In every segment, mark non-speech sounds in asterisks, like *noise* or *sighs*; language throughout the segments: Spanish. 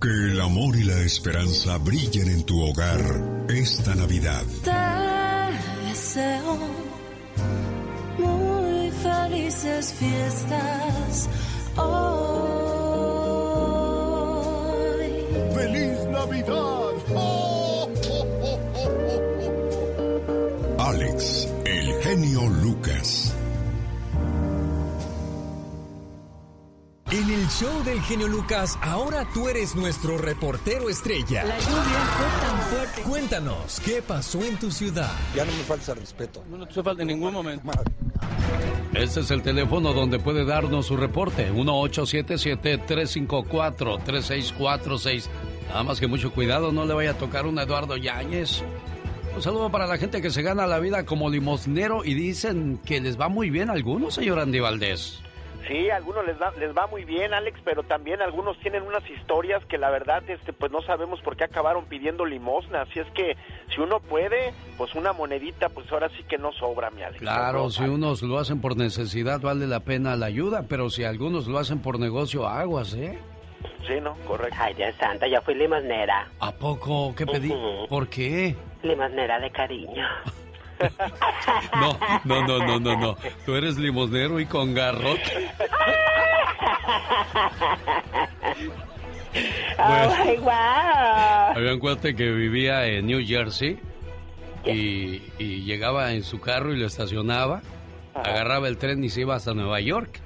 Que el amor y la esperanza brillen en tu hogar esta Navidad. Te deseo muy felices fiestas hoy. ¡Feliz Navidad! Alex, el genio Lucas. En el show del genio Lucas, ahora tú eres nuestro reportero estrella. La lluvia fue tan fuerte. Cuéntanos, ¿qué pasó en tu ciudad? Ya no me falta respeto. No, no te falta en ningún momento. Este es el teléfono donde puede darnos su reporte. 1877-354-3646. Nada más que mucho cuidado, no le vaya a tocar un Eduardo Yáñez. Un saludo para la gente que se gana la vida como limosnero y dicen que les va muy bien a algunos, señor Andy Valdés. Sí, a algunos les, da, les va muy bien, Alex, pero también algunos tienen unas historias que la verdad, este, pues no sabemos por qué acabaron pidiendo limosna. Así es que si uno puede, pues una monedita, pues ahora sí que no sobra, mi Alex. Claro, No, si unos lo hacen por necesidad vale la pena la ayuda, pero si algunos lo hacen por negocio, aguas, ¿eh? Sí, no, correcto. Ay, Dios santo, yo fui limosnera. ¿A poco? ¿Qué pedí? ¿Por qué? Limosnera de cariño. *laughs* *laughs* No, no, no, no, no, no. Tú eres limosnero y con garrote. ¡Oh, my wow! Había un cuate que vivía en New Jersey y, y llegaba en su carro y lo estacionaba, agarraba el tren y se iba hasta Nueva York.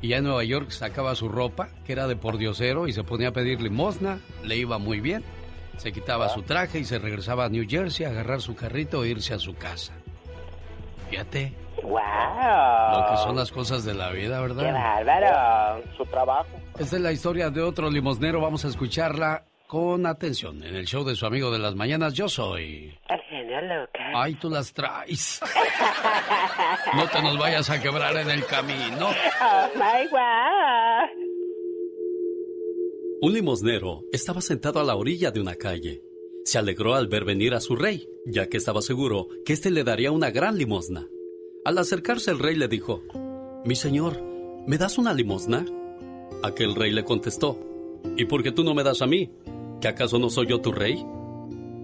Y ya en Nueva York sacaba su ropa, que era de pordiosero, y se ponía a pedir limosna, le iba muy bien. Se quitaba su traje y se regresaba a New Jersey a agarrar su carrito e irse a su casa. Fíjate ¡Wow! lo que son las cosas de la vida, ¡Qué ¿verdad? bárbaro! Su trabajo. Esta es la historia de otro limosnero. Vamos a escucharla con atención en el show de su amigo de las mañanas. Yo soy. El genio Lucas. Ay, tú las traes. *laughs* No te nos vayas a quebrar en el camino. *laughs* ¡Oh, my! Un limosnero estaba sentado a la orilla de una calle. Se alegró al ver venir a su rey, ya que estaba seguro que éste le daría una gran limosna. Al acercarse el rey le dijo, Mi señor, ¿me das una limosna? Aquel rey le contestó, ¿Y por qué tú no me das a mí? ¿Que acaso no soy yo tu rey?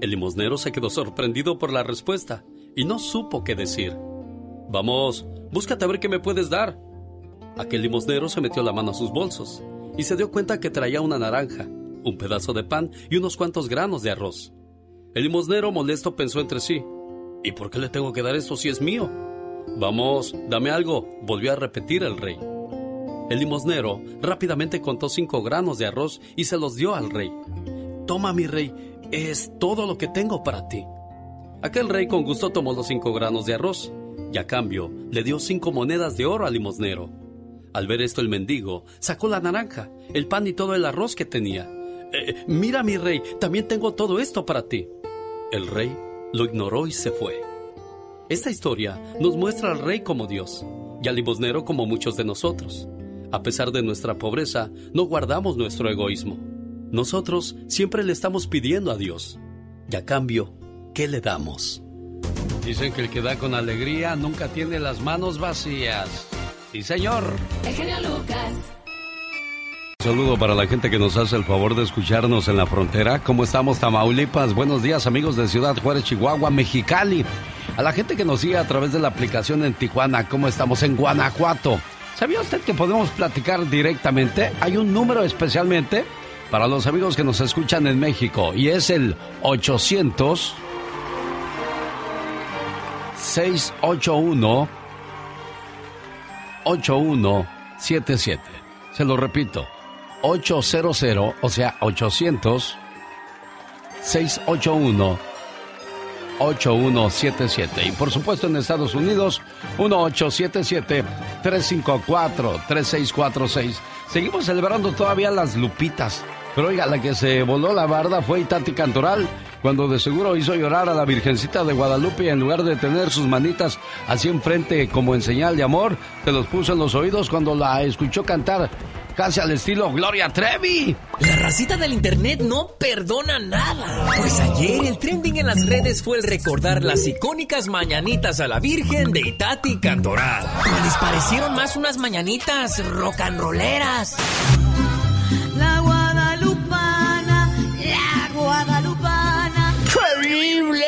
El limosnero se quedó sorprendido por la respuesta y no supo qué decir. Vamos, búscate a ver qué me puedes dar. Aquel limosnero se metió la mano a sus bolsos y se dio cuenta que traía una naranja, un pedazo de pan y unos cuantos granos de arroz. El limosnero molesto pensó entre sí, ¿y por qué le tengo que dar esto si es mío? Vamos, dame algo, volvió a repetir el rey. El limosnero rápidamente contó cinco granos de arroz y se los dio al rey. Toma, mi rey, es todo lo que tengo para ti. Aquel rey con gusto tomó los cinco granos de arroz y a cambio le dio cinco monedas de oro al limosnero. Al ver esto el mendigo sacó la naranja, el pan y todo el arroz que tenía. "Eh, mira mi rey, también tengo todo esto para ti. El rey lo ignoró y se fue. Esta historia nos muestra al rey como Dios y al limosnero como muchos de nosotros. A pesar de nuestra pobreza, no guardamos nuestro egoísmo. Nosotros siempre le estamos pidiendo a Dios. Y a cambio, ¿qué le damos? Dicen que el que da con alegría nunca tiene las manos vacías. Sí, señor. El genio Lucas. Un saludo para la gente que nos hace el favor de escucharnos en la frontera. ¿Cómo estamos, Tamaulipas? Buenos días, amigos de Ciudad Juárez, Chihuahua, Mexicali. A la gente que nos sigue a través de la aplicación en Tijuana. ¿Cómo estamos en Guanajuato? ¿Sabía usted que podemos platicar directamente? Hay un número especialmente para los amigos que nos escuchan en México y es el 800 681 8177. Se lo repito, 800, o sea, 800 681 8177. Y por supuesto en Estados Unidos, 1877-354-3646. Seguimos celebrando todavía las lupitas. Pero oiga, la que se voló la barda fue Itati Cantoral, cuando de seguro hizo llorar a la Virgencita de Guadalupe en lugar de tener sus manitas así enfrente como en señal de amor, se los puso en los oídos cuando la escuchó cantar casi al estilo Gloria Trevi. La racita del internet no perdona nada. Pues ayer el trending en las redes fue el recordar las icónicas mañanitas a la Virgen de Itati Cantoral. Les parecieron más unas mañanitas rock ¡Terrible,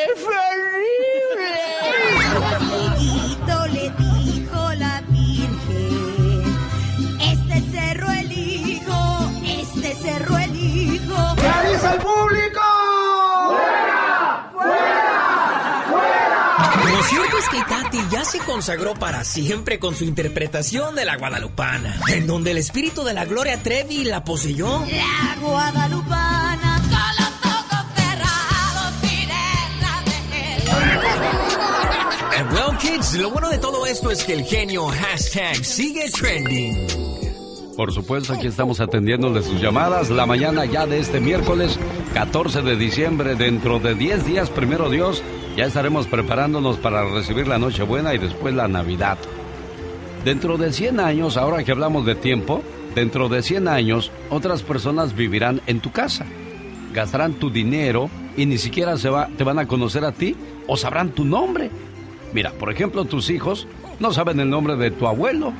Fueguito le dijo la Virgen, este cerro elijo, este cerro elijo. ¿Qué dice el público? ¡Fuera! ¡Fuera! ¡Fuera! Lo cierto es que Itati ya se consagró para siempre con su interpretación de la guadalupana, en donde el espíritu de la Gloria Trevi la poseyó. La guadalupana, well, kids, lo bueno de todo esto es que el genio hashtag sigue trending. Por supuesto, aquí estamos atendiéndole sus llamadas. La mañana ya de este miércoles 14 de diciembre, dentro de 10 días, primero Dios, ya estaremos preparándonos para recibir la Nochebuena y después la Navidad. Dentro de 100 años, ahora que hablamos de tiempo, dentro de 100 años, otras personas vivirán en tu casa. Gastarán tu dinero y ni siquiera se va, te van a conocer a ti o sabrán tu nombre. Mira, por ejemplo, tus hijos no saben el nombre de tu abuelo,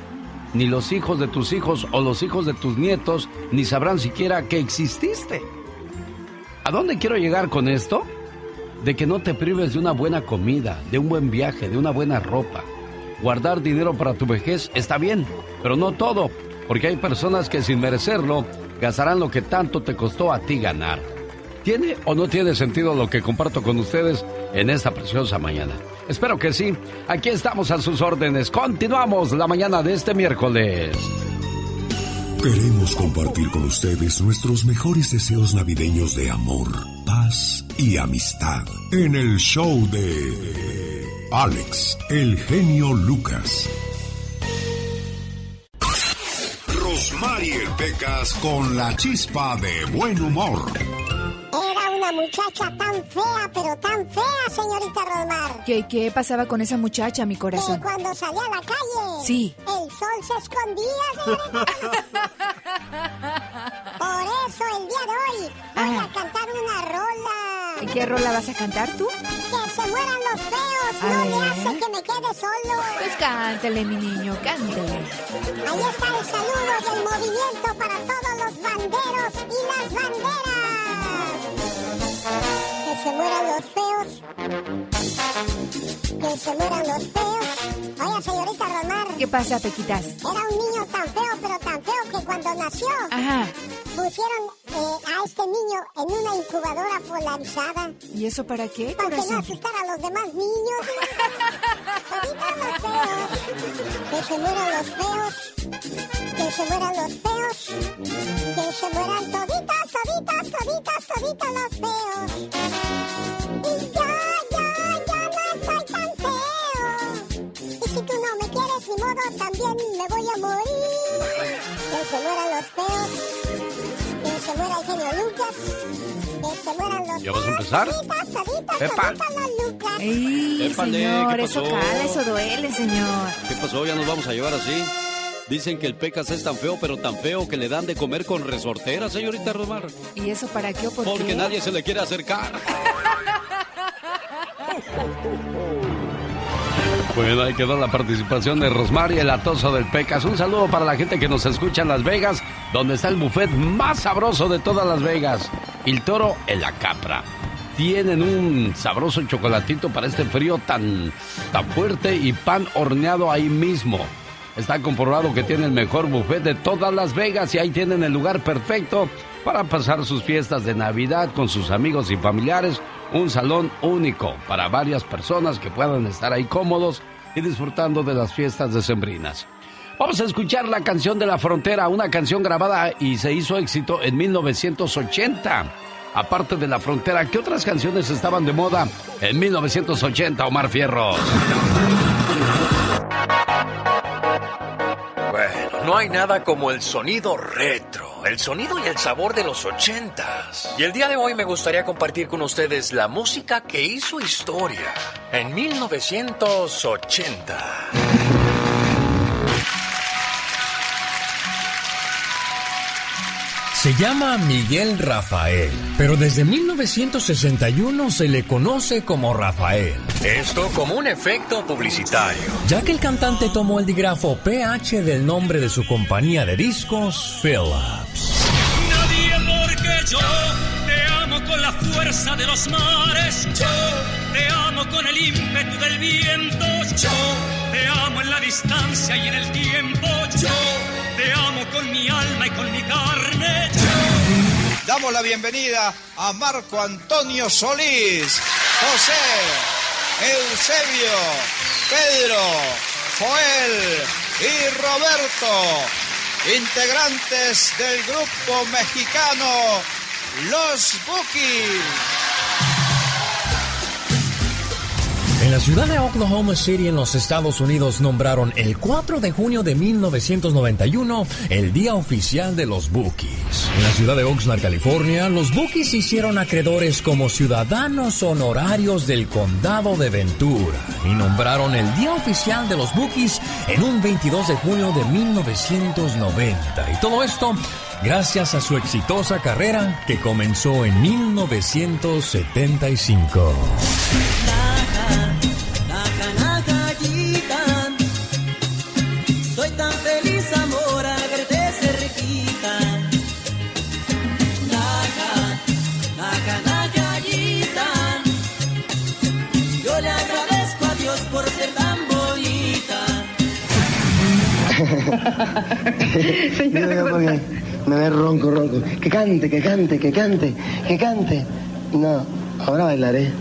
ni los hijos de tus hijos o los hijos de tus nietos, ni sabrán siquiera que exististe. ¿A dónde quiero llegar con esto? De que no te prives de una buena comida, de un buen viaje, de una buena ropa. Guardar dinero para tu vejez está bien, pero no todo, porque hay personas que sin merecerlo gastarán lo que tanto te costó a ti ganar. ¿Tiene o no tiene sentido lo que comparto con ustedes en esta preciosa mañana? Espero que sí. Aquí estamos a sus órdenes. Continuamos la mañana de este miércoles. Queremos compartir con ustedes nuestros mejores deseos navideños de amor, paz y amistad en el show de Alex, el genio Lucas. Rosmarie Pecas con la chispa de buen humor. Una muchacha tan fea, pero tan fea, señorita Rosmar. ¿Qué, ¿Qué pasaba con esa muchacha, mi Que corazón? cuando salía a la calle, Sí. el sol se escondía. Por eso el día de hoy voy a cantar una rola. ¿Qué rola vas a cantar tú? Que se mueran los feos, A no ver. hace que me quede solo. Pues cántale, mi niño, cántale. Ahí está el saludo del movimiento para todos los banderos y las banderas. Que se mueran los feos. Que se mueran los feos. Oye, señorita Romar. ¿Qué pasa, Pequitas? Era un niño tan feo, pero tan feo que cuando nació Ajá. Pusieron eh, a este niño en una incubadora polarizada. ¿Y eso para qué, Para que no asustara a los demás niños. Ahorita los feos. Que se mueran los feos. Que se mueran los feos. Que se mueran toditas, toditas, toditas, toditas los feos. Y ya, ya, ya no soy tan feo. Y si tú no me quieres, ni modo, también me voy a morir. Que se mueran los feos. Se muera el genio Lucas. Que se mueran los ¿Ya vas a empezar? Epa. los Lucas. ¡Ey, señor! ¿qué Eso cala, eso duele, señor. ¿Qué pasó? ¿Ya nos vamos a llevar así? Dicen que el Pecas es tan feo, pero tan feo que le dan de comer con resortera, señorita Romar. ¿Y eso para qué o por Porque qué? nadie se le quiere acercar. *laughs* Bueno, ahí quedó la participación de Rosmar y el atoso del Pecas. Un saludo para la gente que nos escucha en Las Vegas, donde está el buffet más sabroso de todas Las Vegas. El toro en la capra. Tienen un sabroso chocolatito para este frío tan, tan fuerte y pan horneado ahí mismo. Está comprobado que tiene el mejor buffet de todas Las Vegas y ahí tienen el lugar perfecto para pasar sus fiestas de Navidad con sus amigos y familiares. Un salón único para varias personas que puedan estar ahí cómodos y disfrutando de las fiestas decembrinas. Vamos a escuchar la canción de la frontera, una canción grabada y se hizo éxito en 1980. Aparte de la frontera, ¿qué otras canciones estaban de moda en 1980, Omar Fierros? No hay nada como el sonido retro, el sonido y el sabor de los ochentas. Y el día de hoy me gustaría compartir con ustedes la música que hizo historia en 1980. Se llama Miguel Rafael, pero desde 1961 se le conoce como Rafael. Esto como un efecto publicitario, ya que el cantante tomó el digrafo PH del nombre de su compañía de discos, Philips. Nadie porque yo con la fuerza de los mares, yo te amo con el ímpetu del viento, yo te amo en la distancia y en el tiempo, yo te amo con mi alma y con mi carne, yo. Damos la bienvenida a Marco Antonio Solís, José, Eusebio, Pedro, Joel y Roberto, integrantes del grupo mexicano Los Bookies. En la ciudad de Oklahoma City, en los Estados Unidos, nombraron el 4 de junio de 1991 el Día Oficial de los Bookies. En la ciudad de Oxnard, California, los Bookies hicieron acreedores como ciudadanos honorarios del condado de Ventura y nombraron el Día Oficial de los Bookies en un 22 de junio de 1990. Y todo esto gracias a su exitosa carrera que comenzó en 1975. Soy tan feliz, me ve ronco, ronco. Que cante, que cante, que cante, que cante. No, ahora bailaré.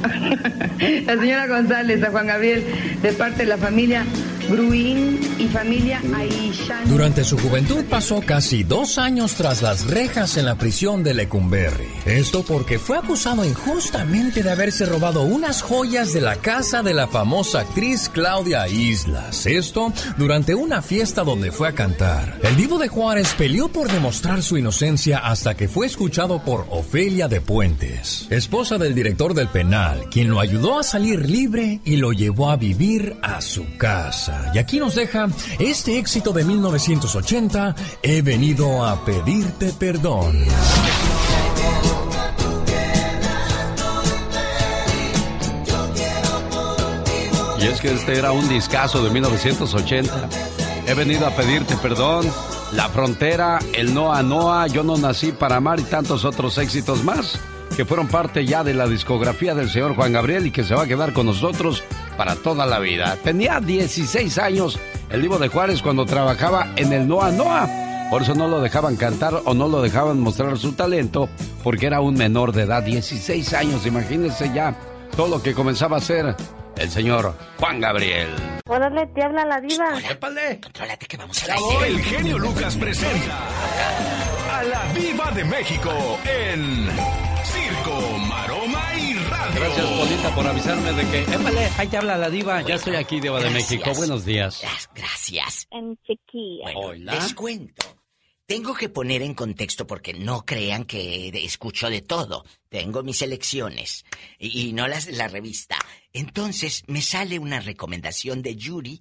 *laughs* La señora González, a Juan Gabriel, de parte de la familia Bruín y familia Aishan. Durante su juventud pasó casi dos años tras las rejas en la prisión de Lecumberri. Esto porque fue acusado injustamente de haberse robado unas joyas de la casa de la famosa actriz Claudia Islas. Esto durante una fiesta donde fue a cantar. El divo de Juárez peleó por demostrar su inocencia hasta que fue escuchado por Ofelia de Puentes, esposa del director del penal, quien lo ayudó a salir libre y lo llevó a vivir a su casa. Y aquí nos deja este éxito de 1980, He venido a pedirte perdón. Y es que este era un discazo de 1980. He venido a pedirte perdón. La frontera, el Noa Noa, Yo no nací para amar y tantos otros éxitos más que fueron parte ya de la discografía del señor Juan Gabriel y que se va a quedar con nosotros para toda la vida. Tenía 16 años el Divo de Juárez cuando trabajaba en el Noa Noa. Por eso no lo dejaban cantar o no lo dejaban mostrar su talento porque era un menor de edad, 16 años. Imagínense ya todo lo que comenzaba a hacer el señor Juan Gabriel. Órale, te habla la diva. Épale. Contrólate que vamos a la El genio Lucas presenta a la Viva de México en Circo, Maroma y Radio. Gracias, Polita, por avisarme de que. Épale, ahí te habla la diva. Ya estoy aquí, Diva de México. Buenos días. Gracias. En chiquilla. Bueno, les cuento. Tengo que poner en contexto porque no crean que escucho de todo. Tengo mis elecciones y, y no las de la revista. Entonces me sale una recomendación de Yuri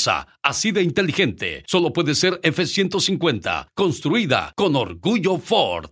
así de inteligente. Solo puede ser F-150, construida con orgullo Ford.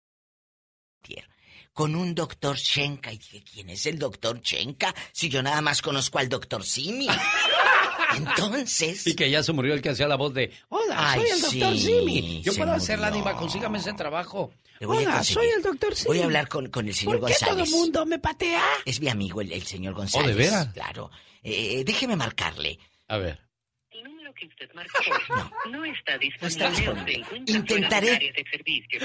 Con un doctor Shenka. Y dije, ¿quién es el doctor Shenka? Si yo nada más conozco al doctor Simi. *laughs* Entonces. Y que ya se murió el que hacía la voz de Hola, Ay, soy el doctor sí, Simi. Yo puedo hacer la diva, consígame ese trabajo. Hola, soy el doctor Simi. Voy a hablar con, con el señor ¿Por qué todo el mundo me patea? Es mi amigo el, el señor González. ¿Oh, de veras? Claro. Eh, déjeme marcarle. A ver. El número que usted marcó no, está disponible. Intentaré. fuera del área de servicio.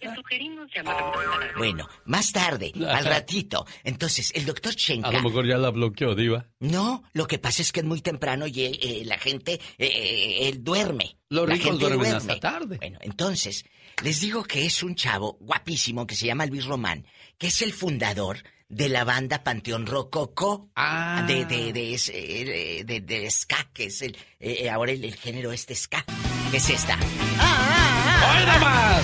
Le sugerimos llamar a Bueno, más tarde, al ratito. Entonces, el doctor Shenka. A lo mejor ya la bloqueó, diva. No, lo que pasa es que es muy temprano y eh, eh, la gente, eh, él duerme. Los La ricos gente duermen duerme. hasta tarde. Bueno, entonces, les digo que es un chavo guapísimo que se llama Luis Román, que es el fundador de la banda Panteón Rococo. Ah. De, de, de, es- eh, de, de ska, que es el, eh, eh, ahora el, el género este ska. que es esta? ¡Oiga más!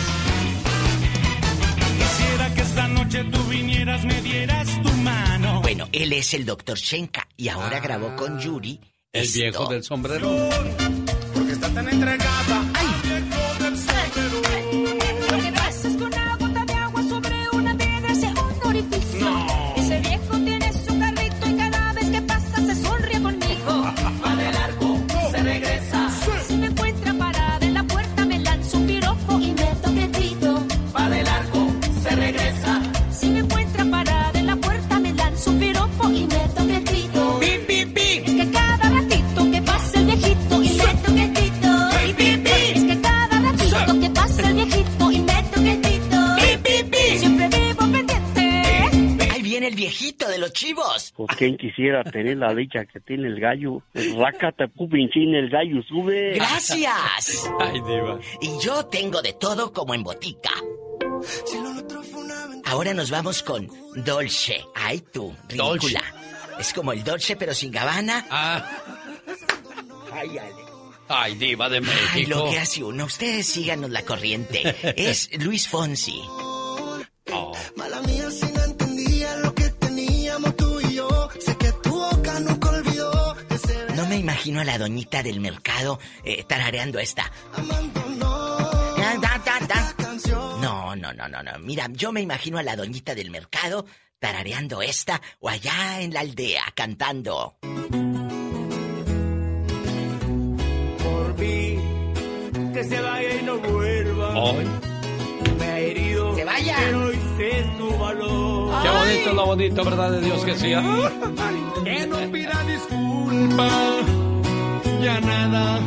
Quisiera que esta noche tú vinieras, me dieras tu mano. Bueno, él es el doctor Shenka y ahora grabó con Yuri. Ah. El esto. viejo del sombrero. Porque está tan entregada. Pues quien quisiera tener la dicha que tiene el gallo. Rácate, pupinchín, el gallo sube. Gracias. Ay, diva. Y yo tengo de todo como en botica. Ahora nos vamos con Dolce. Ay, tú, ridícula. Es como el Dolce, pero sin gabana. Ah. Ay, Alex. Ay, diva de Ay, México. lo que hace uno. Ustedes síganos la corriente. Es Luis Fonsi. Oh. No me imagino a la doñita del mercado eh, tarareando esta. No, no, no, no, no. Mira, yo me imagino a la doñita del mercado tarareando esta o allá en la aldea cantando. Por mí, que se vaya y no vuelva. Ay. Me ha herido. ¡Se vaya! Pero hoy sé su valor. Qué bonito lo bonito, ¿verdad de Dios que sí? Ah. Que no pida disculpa. Ya nada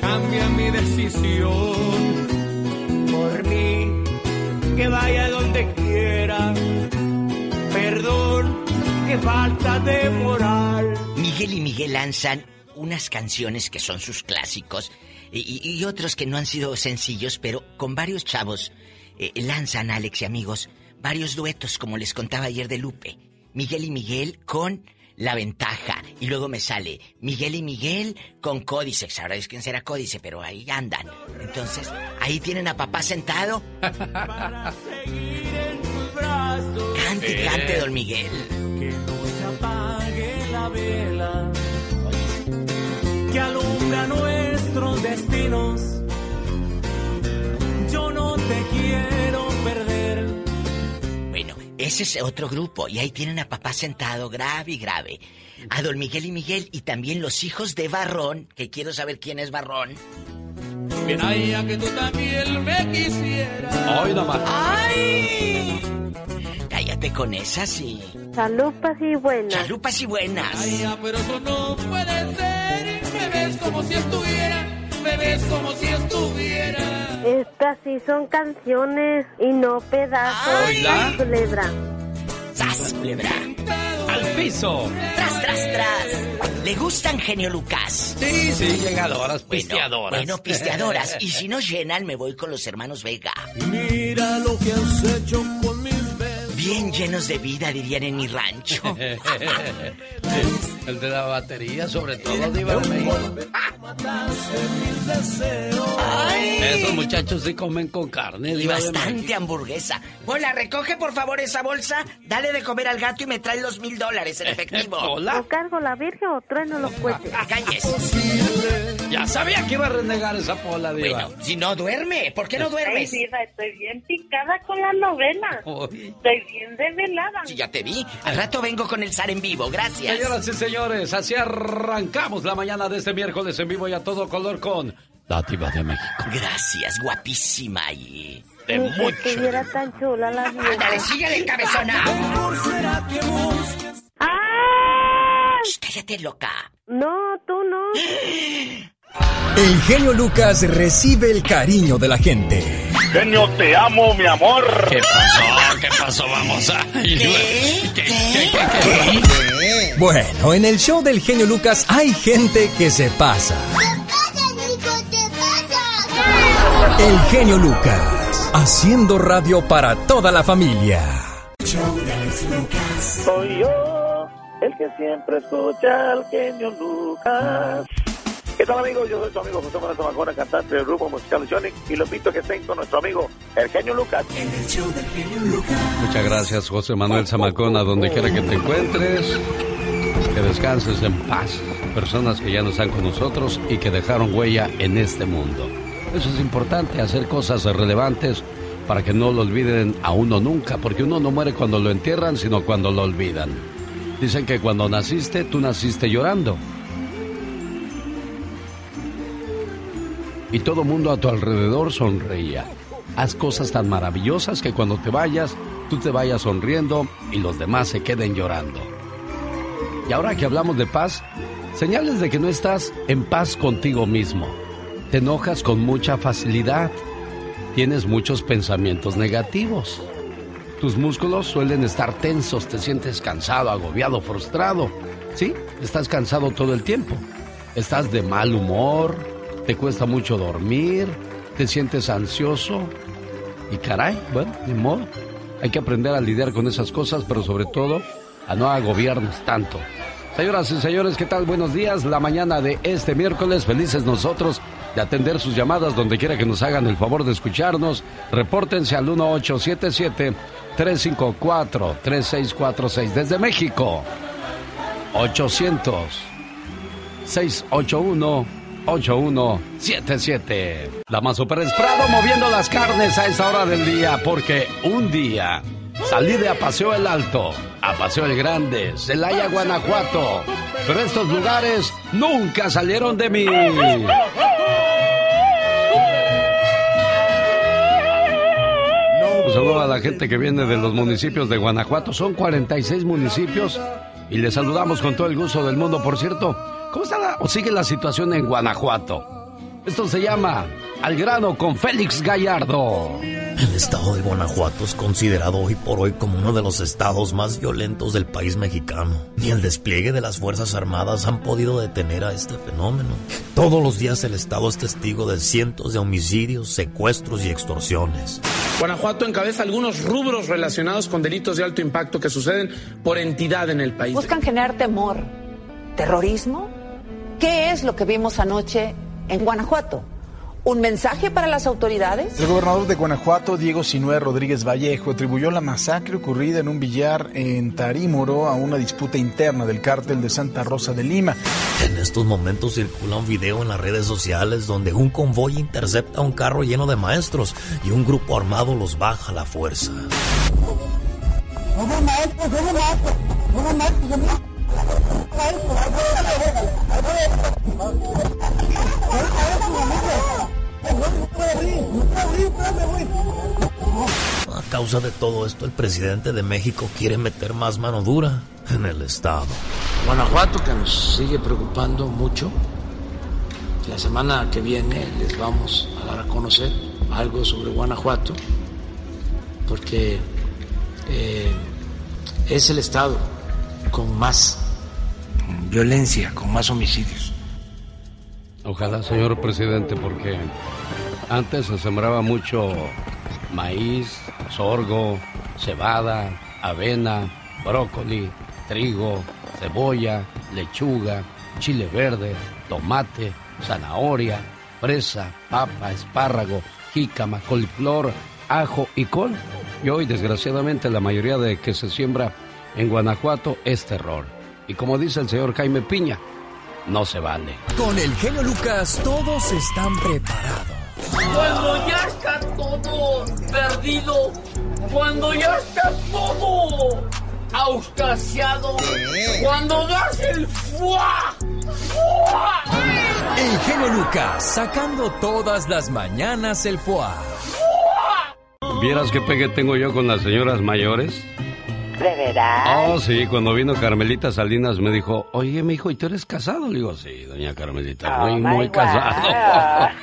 cambia mi decisión. Por mí, que vaya donde quiera. Perdón, que falta de moral. Miguel y Miguel lanzan unas canciones que son sus clásicos y, y- y otros que no han sido sencillos, pero con varios chavos eh, lanzan, Alex y amigos, varios duetos, como les contaba ayer de Lupe. Miguel y Miguel con La Ventaja. Y luego me sale Miguel y Miguel con Códice. Sabrá Dios quién será Códice, pero ahí andan. Entonces, ahí tienen a papá sentado. Cante, cante, don Miguel. Que no se apague la vela que alumbra nuestros destinos. Yo no te quiero perder. Ese es otro grupo y ahí tienen a papá sentado grave y grave. A don Miguel y Miguel y también los hijos de Barrón, que quiero saber quién es Barrón. Bien, ay, a que tú también me quisieras. Ay, más. ¡Ay! Cállate con esas sí. Chalupas y buenas. Chalupas y buenas. Ay, ya, pero eso no puede ser. Me ves como si estuviera. Me ves como si estuviera. Estas sí son canciones y no pedazos. Ay, culebra. ¡Sas, culebra! ¡Al piso! ¡Tras, tras, tras! ¿Le gustan genio Lucas? Sí, sí, llegadoras, pisteadoras. Bueno, pisteadoras. *laughs* y si no llenan, me voy con los hermanos Vega. Mira lo que has hecho con Bien llenos de vida, dirían en mi rancho. *laughs* El de la batería, sobre todo, Diva de México. Esos muchachos sí comen con carne, Y Diva de bastante hamburguesa. Hola, recoge por favor esa bolsa, dale de comer al gato y me trae los mil dólares en efectivo. *laughs* ¿O cargo la virgen o trueno los cohetes? Calles. Ya sabía que iba a renegar esa pola, Diva. Bueno, si no duerme, ¿por qué no duermes? Ay, Diva, estoy bien picada con la novela. Estoy bien desvelada. Sí, ya te vi. Al rato vengo con el zar en vivo, gracias. Señoras y señores, así arrancamos la mañana de este miércoles en vivo y a todo color con la Diva de México. Gracias, guapísima y... De Ni que estuviera tan chula la vieja. Ándale, síguele, cabezona. ¡Ah! Shh, cállate, loca. No, tú no. *gasps* *gasps* El genio Lucas recibe el cariño de la gente. Genio, te amo, mi amor. ¿Qué pasó? ¿Qué pasó? Vamos a... ¿Qué? ¿Qué? ¿Qué? Bueno, en el show del genio Lucas hay gente que se pasa. El genio Lucas, haciendo radio para toda la familia. Soy yo, el que siempre escucha al genio Lucas. ¿Qué tal amigos? Yo soy tu amigo José Manuel Zamacona, cantante del grupo musical Sonic y lo invito a que estén con nuestro amigo el genio Lucas. Muchas gracias, José Manuel Zamacona, donde quiera que te encuentres. Que descanses en paz. Personas que ya no están con nosotros y que dejaron huella en este mundo. Eso es importante, hacer cosas relevantes para que no lo olviden a uno nunca, porque uno no muere cuando lo entierran, sino cuando lo olvidan. Dicen que cuando naciste, tú naciste llorando. Y todo mundo a tu alrededor sonreía. Haz cosas tan maravillosas que cuando te vayas, tú te vayas sonriendo y los demás se queden llorando. Y ahora que hablamos de paz, señales de que no estás en paz contigo mismo. Te enojas con mucha facilidad. Tienes muchos pensamientos negativos. Tus músculos suelen estar tensos, te sientes cansado, agobiado, frustrado. ¿Sí? Estás cansado todo el tiempo. Estás de mal humor, te cuesta mucho dormir, te sientes ansioso. Y caray, bueno, ni modo. Hay que aprender a lidiar con esas cosas, pero sobre todo a no agobiarnos tanto. Señoras y señores, ¿qué tal? Buenos días. La mañana de este miércoles, felices nosotros de atender sus llamadas donde quiera que nos hagan el favor de escucharnos. Repórtense al 1877-354-3646 desde México. 800-681-8177. La más super es Prado moviendo las carnes a esa hora del día porque un día salí de Apaseo el Alto, Apaseo el Grande, Celaya, Guanajuato. Pero estos lugares nunca salieron de mí. Un saludo a la gente que viene de los municipios de Guanajuato. Son 46 municipios y les saludamos con todo el gusto del mundo. Por cierto, ¿cómo está la- o sigue la situación en Guanajuato? Esto se llama Al grano con Félix Gallardo. El estado de Guanajuato es considerado hoy por hoy como uno de los estados más violentos del país mexicano. Ni el despliegue de las Fuerzas Armadas han podido detener a este fenómeno. Todos los días el estado es testigo de cientos de homicidios, secuestros y extorsiones. Guanajuato encabeza algunos rubros relacionados con delitos de alto impacto que suceden por entidad en el país. Buscan generar temor, terrorismo. ¿Qué es lo que vimos anoche en Guanajuato? ¿Un mensaje para las autoridades? El gobernador de Guanajuato, Diego Sinué Rodríguez Vallejo, atribuyó la masacre ocurrida en un billar en Tarímoro a una disputa interna del cártel de Santa Rosa de Lima. En estos momentos circula un video en las redes sociales donde un convoy intercepta un carro lleno de maestros y un grupo armado los baja a la fuerza. A causa de todo esto, el presidente de México quiere meter más mano dura en el Estado. Guanajuato que nos sigue preocupando mucho. La semana que viene les vamos a dar a conocer algo sobre Guanajuato, porque eh, es el estado con más violencia, con más homicidios. Ojalá, señor presidente, porque antes se sembraba mucho maíz, sorgo, cebada, avena, brócoli, trigo, cebolla, lechuga, chile verde, tomate, zanahoria, fresa, papa, espárrago, jícama, coliflor, ajo y col. Y hoy, desgraciadamente, la mayoría de que se siembra en Guanajuato es terror. Y como dice el señor Jaime Piña, no se vale. Con el genio Lucas todos están preparados. Cuando ya está todo perdido, cuando ya está todo auscasiado, cuando das el fuá, fuá. El genio Lucas sacando todas las mañanas el foie. ¿Vieras qué pegue tengo yo con las señoras mayores? ¿De verdad? Oh, sí, cuando vino Carmelita Salinas me dijo, oye, mi hijo, ¿y tú eres casado? Le digo, sí, doña Carmelita, Oh, muy, muy casado. *laughs*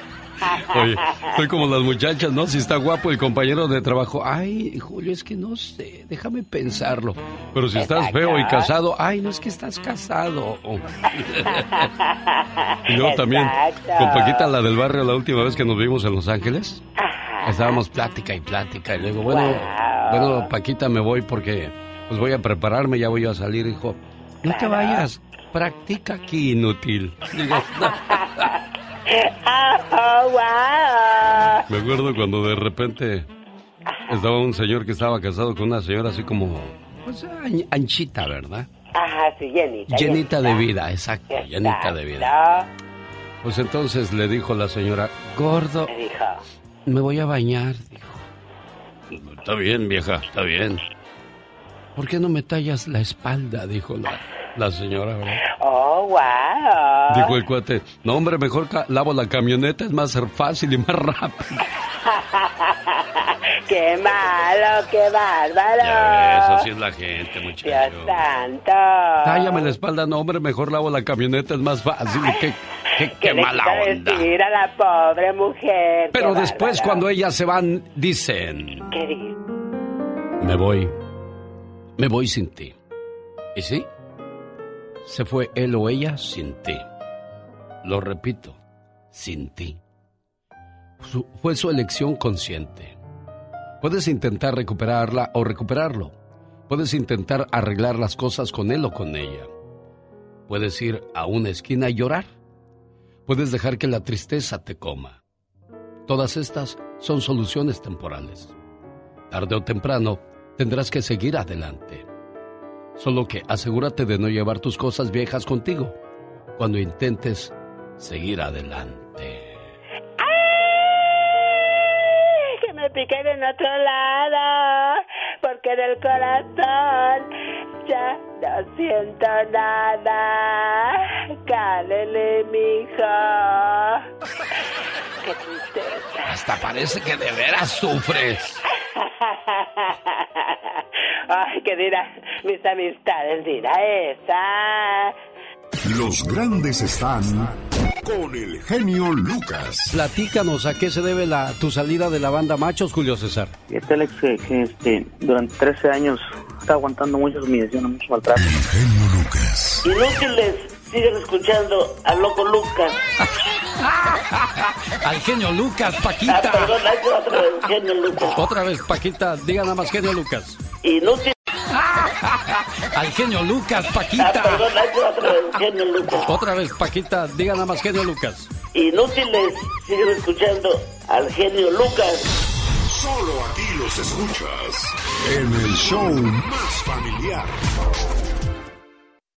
Oye, estoy como las muchachas, ¿no? Si está guapo el compañero de trabajo. Ay, Julio, es que no sé, déjame pensarlo. Pero si estás feo y casado, ay, no es que estás casado. *laughs* y luego también, con Paquita, la del barrio, la última vez que nos vimos en Los Ángeles, estábamos plática y plática. Y luego, bueno, bueno, Paquita, me voy porque pues voy a prepararme, ya voy a salir. Dijo, no te vayas, practica aquí, inútil. Digo, *laughs* Oh, wow. Me acuerdo cuando de repente estaba un señor que estaba casado con una señora así como, pues, an- anchita, ¿verdad? Ajá, sí, llenita. Llenita de vida, exacto, llenita de vida. Pues entonces le dijo la señora, gordo, me voy a bañar, dijo. Está bien, vieja, está bien. ¿Por qué no me tallas la espalda? Dijo la, la señora, ¿verdad? oh, wow. Dijo el cuate, no hombre, mejor lavo la camioneta, es más fácil y más rápido. *laughs* qué malo, qué bárbaro. Ya ves, así es la gente, muchacho. Dios santo. Tállame la espalda, no hombre, mejor lavo la camioneta, es más fácil. Qué, qué, ¿Qué qué le mala onda. decir a la pobre mujer? Pero después bárbaro. cuando ellas se van, dicen, ¿Qué dice? me voy, me voy sin ti. ¿Y sí? Se fue él o ella sin ti. Lo repito, sin ti. Fue su elección consciente. Puedes intentar recuperarla o recuperarlo. Puedes intentar arreglar las cosas con él o con ella. Puedes ir a una esquina y llorar. Puedes dejar que la tristeza te coma. Todas estas son soluciones temporales. Tarde o temprano tendrás que seguir adelante. Solo que asegúrate de no llevar tus cosas viejas contigo cuando intentes seguir adelante. ¡Ay! Que me piquen en otro lado. Porque del corazón ya no siento nada. Cálele, mijo. Qué tristeza. Hasta parece que de veras sufres. Ay, que dirá mis amistades, dirá esa. Los grandes están con el genio Lucas. Platícanos a qué se debe la, tu salida de la banda Machos, Julio César. Este Alex que, que, este, durante 13 años está aguantando muchas humillaciones, mucho maltrato. Inútiles, siguen escuchando al loco Lucas. *laughs* Al genio Lucas, Ah, Paquita. perdón, ahí va otra vez, genio Lucas. Otra vez, Paquita, diga nada más genio Lucas. Inútil. *laughs* Al genio Lucas, Ah, Paquita. perdón, ahí va otra vez, genio Lucas. Otra vez, Paquita, diga nada más genio Lucas. Inútiles, siguen escuchando al genio Lucas. Solo aquí los escuchas en el show más familiar.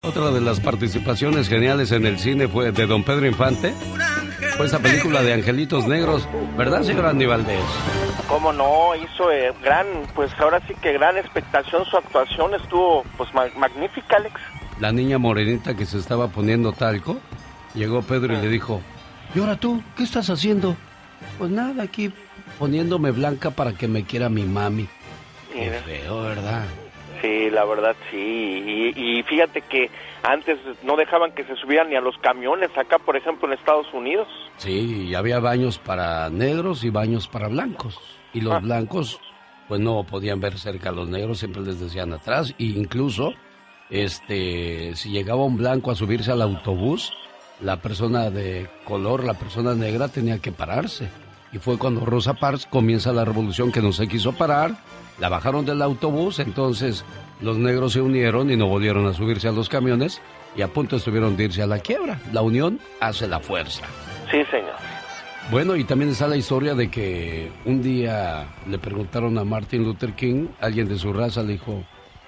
Otra de las participaciones geniales en el cine fue de Don Pedro Infante. Fue esa película de Angelitos Negros, ¿verdad, señor Andy Valdés? Cómo no, hizo eh, gran, pues ahora sí que gran expectación, su actuación estuvo pues ma- magnífica, Alex. La niña morenita que se estaba poniendo talco, llegó Pedro y le dijo, ¿y ahora tú? ¿Qué estás haciendo? Pues nada, aquí poniéndome blanca para que me quiera mi mami. Qué feo, ¿verdad? Sí, la verdad sí, y, y fíjate que antes no dejaban que se subieran ni a los camiones acá, por ejemplo, en Estados Unidos. Sí, y había baños para negros y baños para blancos. Y los blancos, pues no podían ver cerca a los negros, siempre les decían atrás. E incluso este, si llegaba un blanco a subirse al autobús, la persona de color, la persona negra tenía que pararse. Y fue cuando Rosa Parks comienza la revolución que no se quiso parar, la bajaron del autobús, entonces los negros se unieron y no volvieron a subirse a los camiones y a punto estuvieron de irse a la quiebra. La unión hace la fuerza. Sí, señor. Bueno, y también está la historia de que un día le preguntaron a Martin Luther King, alguien de su raza le dijo,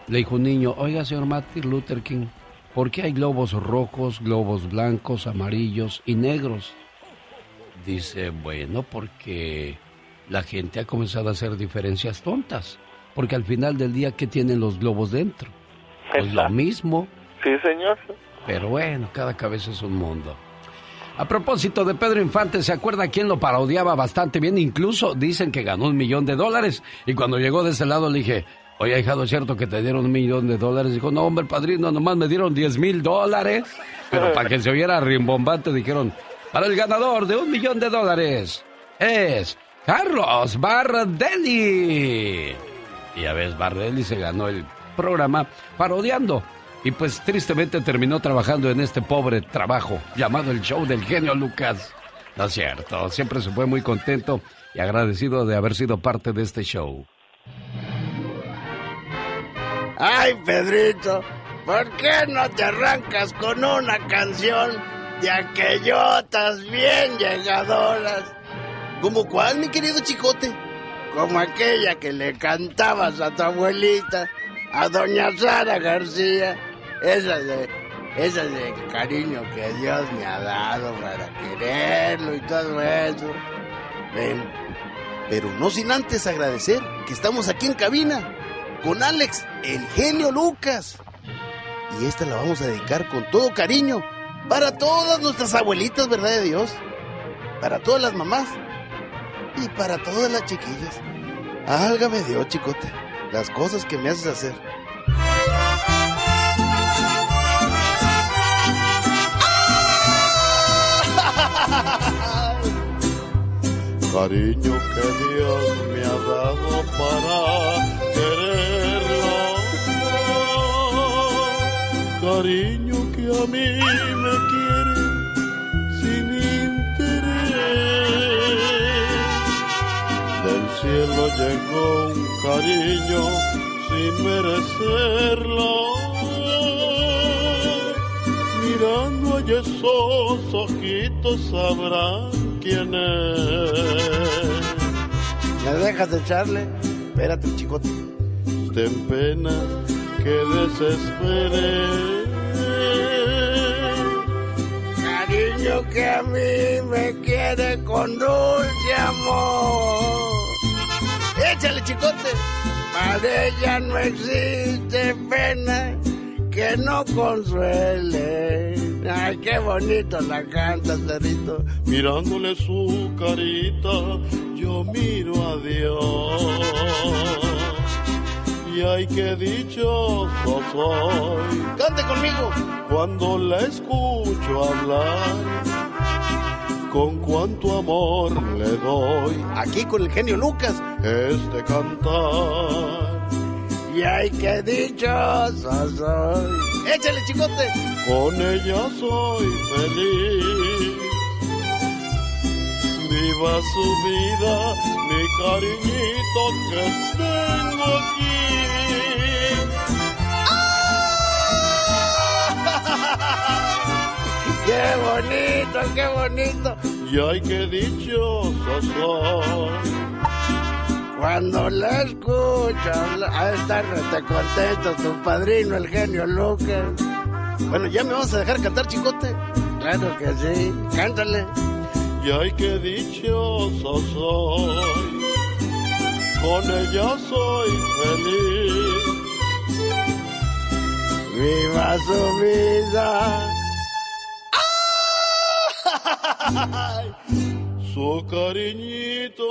le dijo un niño, oiga señor Martin Luther King, ¿por qué hay globos rojos, globos blancos, amarillos y negros? Dice, bueno, porque la gente ha comenzado a hacer diferencias tontas. Porque al final del día, ¿qué tienen los globos dentro? Pues lo mismo. Sí, señor. Pero bueno, cada cabeza es un mundo. A propósito de Pedro Infante, ¿se acuerda quién lo parodiaba bastante bien? Incluso dicen que ganó un millón de dólares. Y cuando llegó de ese lado le dije, oye, hijado, ¿es cierto que te dieron un millón de dólares? Dijo, no, hombre, padrino, nomás me dieron diez mil dólares. Pero para que se oyera rimbombante dijeron, para el ganador de un millón de dólares es Carlos Bardelli. Y a veces Bardelli se ganó el programa parodiando. Y pues tristemente terminó trabajando en este pobre trabajo llamado el show del genio Lucas. No es cierto, siempre se fue muy contento y agradecido de haber sido parte de este show. Ay, Pedrito, ¿por qué no te arrancas con una canción de aquellotas bien llegadoras? ¿Como cuál, mi querido chicote? Como aquella que le cantabas a tu abuelita, a doña Sara García. Esa de, esa de cariño que Dios me ha dado para quererlo y todo eso. Ven, pero no sin antes agradecer que estamos aquí en cabina con Alex, el genio Lucas. Y esta la vamos a dedicar con todo cariño para todas nuestras abuelitas, ¿verdad de Dios? Para todas las mamás y para todas las chiquillas. Álgame Dios, chicote, las cosas que me haces hacer. *laughs* Cariño que Dios me ha dado para quererlo. Cariño que a mí cielo llegó un cariño sin merecerlo. Mirando a esos ojitos sabrán quién es. ¿Me dejas de echarle? Espérate, chicote. Ten pena que desespere. Cariño que a mí me quiere con dulce amor. Échale, chicote. Para ella no existe pena que no consuele. Ay, qué bonito la canta, Cerrito. Mirándole su carita, yo miro a Dios. Y ay, qué dichoso soy. Cante conmigo. Cuando la escucho hablar, con cuánto amor le doy. Aquí con el genio Lucas. Este cantar y ay, qué dichoso soy. Échale, chicote. Con ella soy feliz. Viva su vida, mi cariñito que tengo aquí. ¡Qué bonito, qué bonito! Y ay, qué dichoso soy cuando la escucho, a estar te contento, tu padrino, el genio Lucas. Bueno, ya me vas a dejar cantar, chicote. Claro que sí, cántale. Y ay, qué dichoso soy, con ella soy feliz. Viva su vida. Su cariñito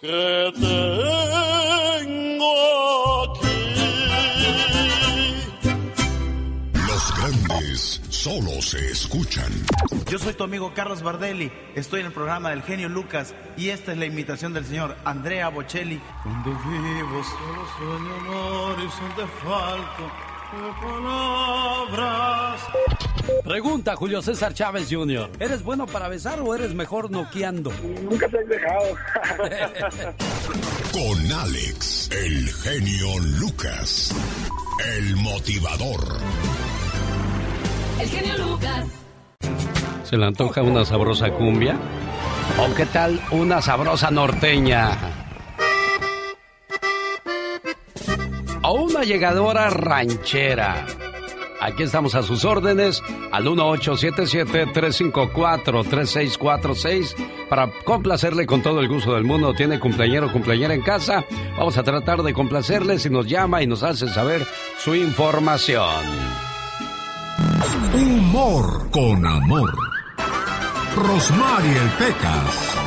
que tengo aquí. Los grandes solo se escuchan. Yo soy tu amigo Carlos Bardelli, estoy en el programa del genio Lucas y esta es la imitación del señor Andrea Bocelli. Cuando vivo solo sueño amor y son de falto de palabras. Pregunta Julio César Chávez Jr. ¿Eres bueno para besar o eres mejor noqueando? Nunca te he dejado. *laughs* Con Alex, el genio Lucas, el motivador. El genio Lucas. ¿Se le antoja una sabrosa cumbia? ¿O qué tal una sabrosa norteña? ¿O una llegadora ranchera? Aquí estamos a sus órdenes al 1877-354-3646 para complacerle con todo el gusto del mundo. ¿Tiene cumpleañero o cumpleañera en casa? Vamos a tratar de complacerle si nos llama y nos hace saber su información. Humor con amor. Rosmarie Pecas.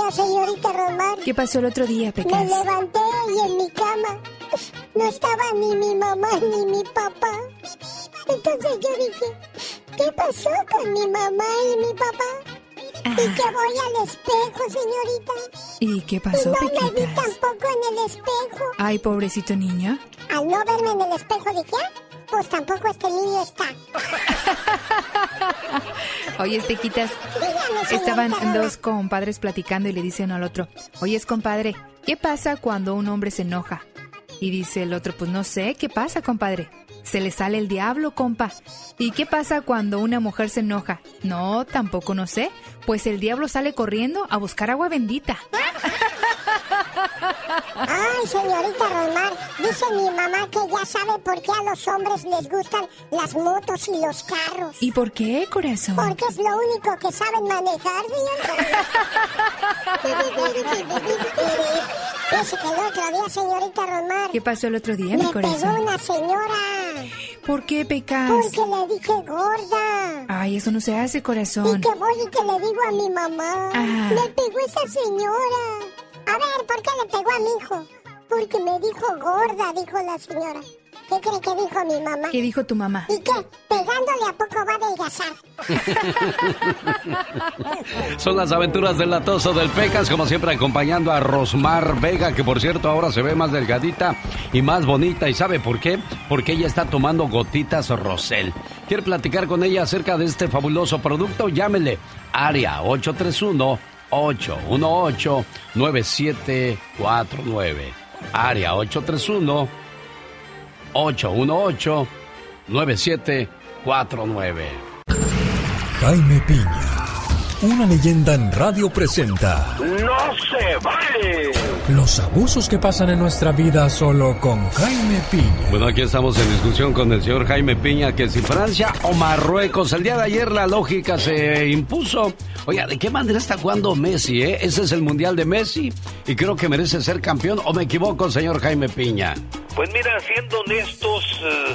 Día, señorita Romar. ¿Qué pasó el otro día, Pecas? Me levanté y en mi cama no estaba ni mi mamá ni mi papá. Entonces yo dije, ¿qué pasó con mi mamá y mi papá? Y que voy al espejo, señorita. ¿Y qué Y pasó, no me vi Pequitas? tampoco en el espejo. Ay, pobrecito niño. Al no verme en el espejo dije, "Ah, pues tampoco este niño está. *laughs* Oye, señorita estaban dos compadres platicando y le dicen al otro, oye, compadre, ¿qué pasa cuando un hombre se enoja? Y dice el otro, pues no sé, ¿qué pasa, compadre? Se le sale el diablo, compa. ¿Y qué pasa cuando una mujer se enoja? No, tampoco no sé. Pues el diablo sale corriendo a buscar agua bendita. *laughs* Ay, señorita Romar, dice mi mamá que ya sabe por qué a los hombres les gustan las motos y los carros. ¿Y por qué, corazón? Porque es lo único que saben manejar, señorita. *laughs* Dice que el otro día, señorita Romar, ¿Qué pasó el otro día, mi me pegó corazón? una señora. ¿Por qué pecas? Porque le dije gorda. Ay, eso no se hace, Y corazón. que voy y que le digo a mi mamá. Ah. Me pegó esa señora. A ver, ¿por qué le pegó a mi hijo? Porque me dijo gorda, dijo la señora. ¿Qué cree que dijo mi mamá? ¿Qué dijo tu mamá? ¿Y qué? ¿Pegándole a poco va a adelgazar? *laughs* Son las aventuras del latoso del Pecas, como siempre acompañando a Rosmar Vega, que por cierto ahora se ve más delgadita y más bonita. ¿Y sabe por qué? Porque ella está tomando gotitas Rosel. ¿Quiere platicar con ella acerca de este fabuloso producto? Llámele. Área 831-818-9749. Área 831-818-9749. Jaime Piña, una leyenda en radio presenta ¡No se vale! los abusos que pasan en nuestra vida solo con Jaime Piña. Bueno, aquí estamos en discusión con el señor Jaime Piña, que si Francia o Marruecos. El día de ayer la lógica se impuso. Oiga, ¿de qué manera está jugando Messi, eh? Ese es el Mundial de Messi y creo que merece ser campeón. ¿O me equivoco, señor Jaime Piña? Pues mira, siendo honestos, eh,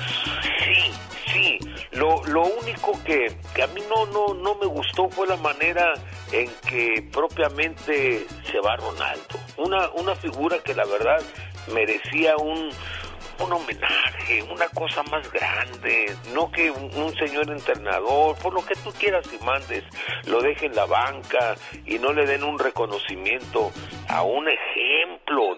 sí, sí. Lo, lo único que, que a mí no, no, no me gustó fue la manera en que propiamente se va Ronaldo. Una, una figura que la verdad merecía un, un homenaje, una cosa más grande, no que un, señor entrenador, por lo que tú quieras y mandes, lo deje en la banca y no le den un reconocimiento a un ejemplo,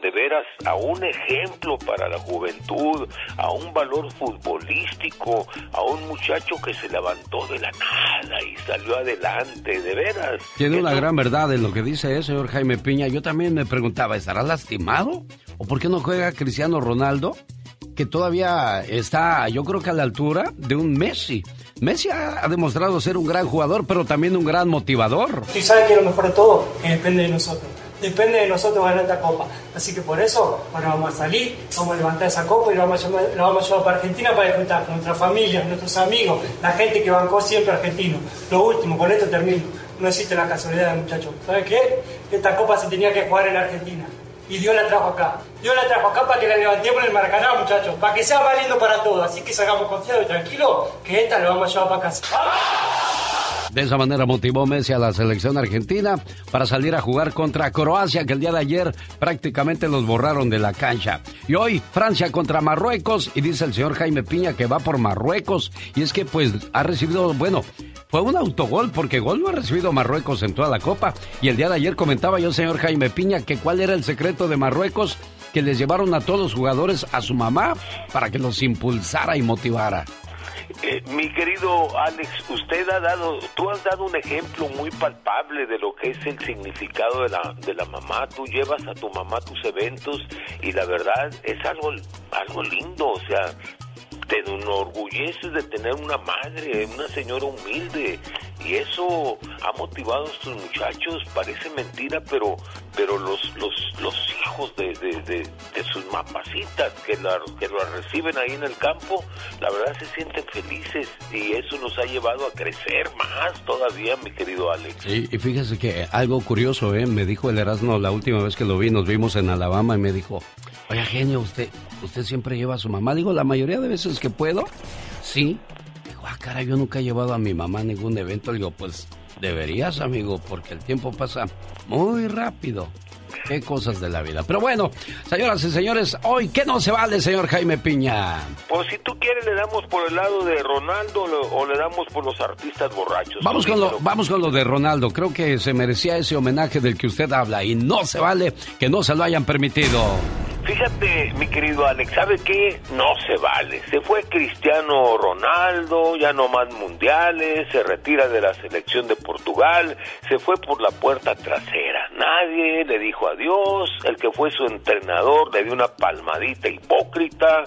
de veras, a un ejemplo para la juventud, a un valor futbolístico, a un muchacho que se levantó de la nada y salió adelante, de veras. Tiene una gran verdad en lo que dice, eh, señor Jaime Piña. Yo también me preguntaba, ¿estará lastimado? ¿O por qué no juega Cristiano Ronaldo? Que todavía está, yo creo que a la altura de un Messi. Messi ha, ha demostrado ser un gran jugador, pero también un gran motivador. Y sabe que lo mejor de todo, que depende de nosotros. Depende de nosotros ganar esta copa. Así que por eso, ahora vamos a salir, vamos a levantar esa copa y la vamos a llevar, vamos para Argentina para disfrutar con nuestra familia, nuestros amigos, la gente que bancó siempre argentino. Lo último, con esto termino. No existe la casualidad, muchachos. ¿Sabe qué? Esta copa se tenía que jugar en Argentina. Y Dios la trajo acá. Dios la trajo acá para que la levantemos en el Maracaná, muchachos. Para que sea valiendo para todos. Así que salgamos confiados y tranquilos, que esta la vamos a llevar para casa. De esa manera motivó Messi a la selección argentina para salir a jugar contra Croacia, que el día de ayer prácticamente los borraron de la cancha. Y hoy Francia contra Marruecos, y dice el señor Jaime Piña que va por Marruecos. Y es que pues ha recibido, bueno, fue un autogol, porque gol no ha recibido Marruecos en toda la Copa. Y el día de ayer comentaba yo, señor Jaime Piña, que cuál era el secreto de Marruecos, que les llevaron a todos los jugadores a su mamá para que los impulsara y motivara. Eh, mi querido Alex, usted ha dado, tú has dado un ejemplo muy palpable de lo que es el significado de la, de la mamá. Tú llevas a tu mamá a tus eventos y la verdad es algo, algo lindo, o sea, te enorgulleces de tener una madre, una señora humilde, y eso ha motivado a estos muchachos, parece mentira, pero pero los los, los hijos de, de, sus mamacitas que la, que la reciben ahí en el campo, la verdad se sienten felices y eso nos ha llevado a crecer más todavía, mi querido Alex. Sí, y fíjese que algo curioso, ¿eh? me dijo el Erasmo la última vez que lo vi, nos vimos en Alabama y me dijo, oye genio, usted, usted siempre lleva a su mamá. Digo, la mayoría de veces que puedo, sí, ah, cara, yo nunca he llevado a mi mamá a ningún evento. digo, pues deberías, amigo, porque el tiempo pasa muy rápido. Qué cosas de la vida. Pero bueno, señoras y señores, hoy, ¿qué no se vale, señor Jaime Piña? Pues si tú quieres, le damos por el lado de Ronaldo o le damos por los artistas borrachos. Vamos con, lo, vamos con lo de Ronaldo. Creo que se merecía ese homenaje del que usted habla y no se vale que no se lo hayan permitido. Fíjate, mi querido Alex, ¿sabe qué? No se vale. Se fue Cristiano Ronaldo, ya no más mundiales, se retira de la selección de Portugal, se fue por la puerta trasera. Nadie le dijo adiós, el que fue su entrenador le dio una palmadita hipócrita,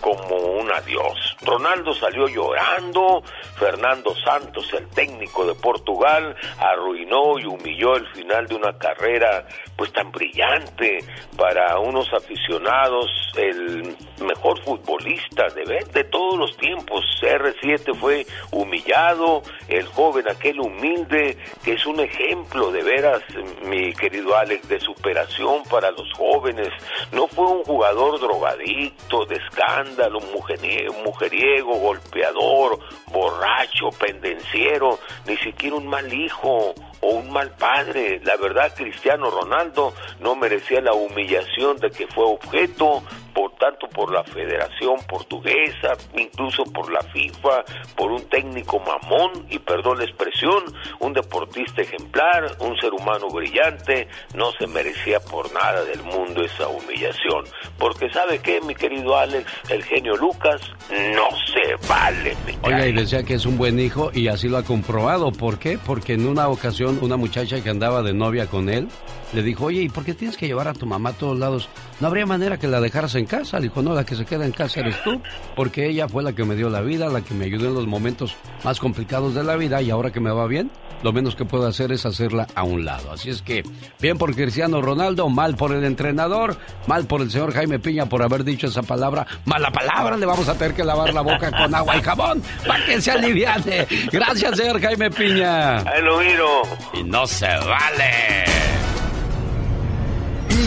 como un adiós. Ronaldo salió llorando, Fernando Santos, el técnico de Portugal, arruinó y humilló el final de una carrera pues tan brillante para unos aficionados, el mejor futbolista de, de todos los tiempos. R7 fue humillado, el joven aquel humilde que es un ejemplo de veras, mi querido Alex, de superación para los jóvenes. No fue un jugador drogadicto, de escándalo, mujeriego, mujeriego golpeador, borracho, pendenciero, ni siquiera un mal hijo o un mal padre. La verdad, Cristiano Ronaldo no merecía la humillación de que fue objeto, por tanto, por la Federación Portuguesa, incluso por la FIFA, por un técnico mamón, y perdón la expresión, un deportista ejemplar, un ser humano brillante, no se merecía por nada del mundo esa humillación. Porque sabe qué, mi querido Alex, el genio Lucas, no se vale. Oiga, y decía que es un buen hijo y así lo ha comprobado. ¿Por qué? Porque en una ocasión una muchacha que andaba de novia con él le dijo, oye, ¿y por qué tienes que llevar a tu mamá a todos lados? No habría manera que la dejaras en casa. Le dijo, no, la que se queda en casa eres tú, porque ella fue la que me dio la vida, la que me ayudó en los momentos más complicados de la vida y ahora que me va bien, lo menos que puedo hacer es hacerla a un lado. Así es que, bien por Cristiano Ronaldo, mal por el entrenador, mal por el señor Jaime Piña por haber dicho esa palabra, mala palabra, le vamos a tener que lavar la boca con agua y jabón para que se aliviane. Gracias, señor Jaime Piña. Ahí lo miro. Y no se vale.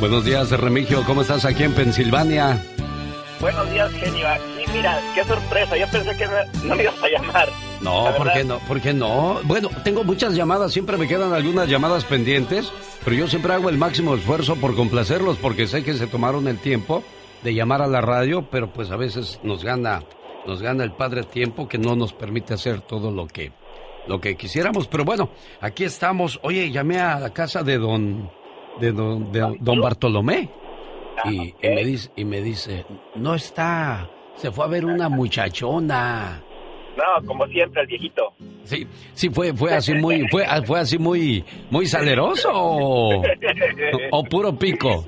Buenos días, Remigio. ¿Cómo estás aquí en Pensilvania? Buenos días, genio. Sí, mira, qué sorpresa. Yo pensé que no me ibas a llamar. No, ¿por qué no? ¿Por qué no? Bueno, tengo muchas llamadas, siempre me quedan algunas llamadas pendientes, pero yo siempre hago el máximo esfuerzo por complacerlos porque sé que se tomaron el tiempo de llamar a la radio, pero pues a veces nos gana nos gana el padre tiempo que no nos permite hacer todo lo que lo que quisiéramos, pero bueno, aquí estamos. Oye, llamé a la casa de don de don, de don Bartolomé. Y, me dice, y me dice, no está, se fue a ver una muchachona. No, como siempre, el viejito. Sí, sí, fue, fue así muy, fue, *laughs* fue así muy, muy saleroso o, o puro pico.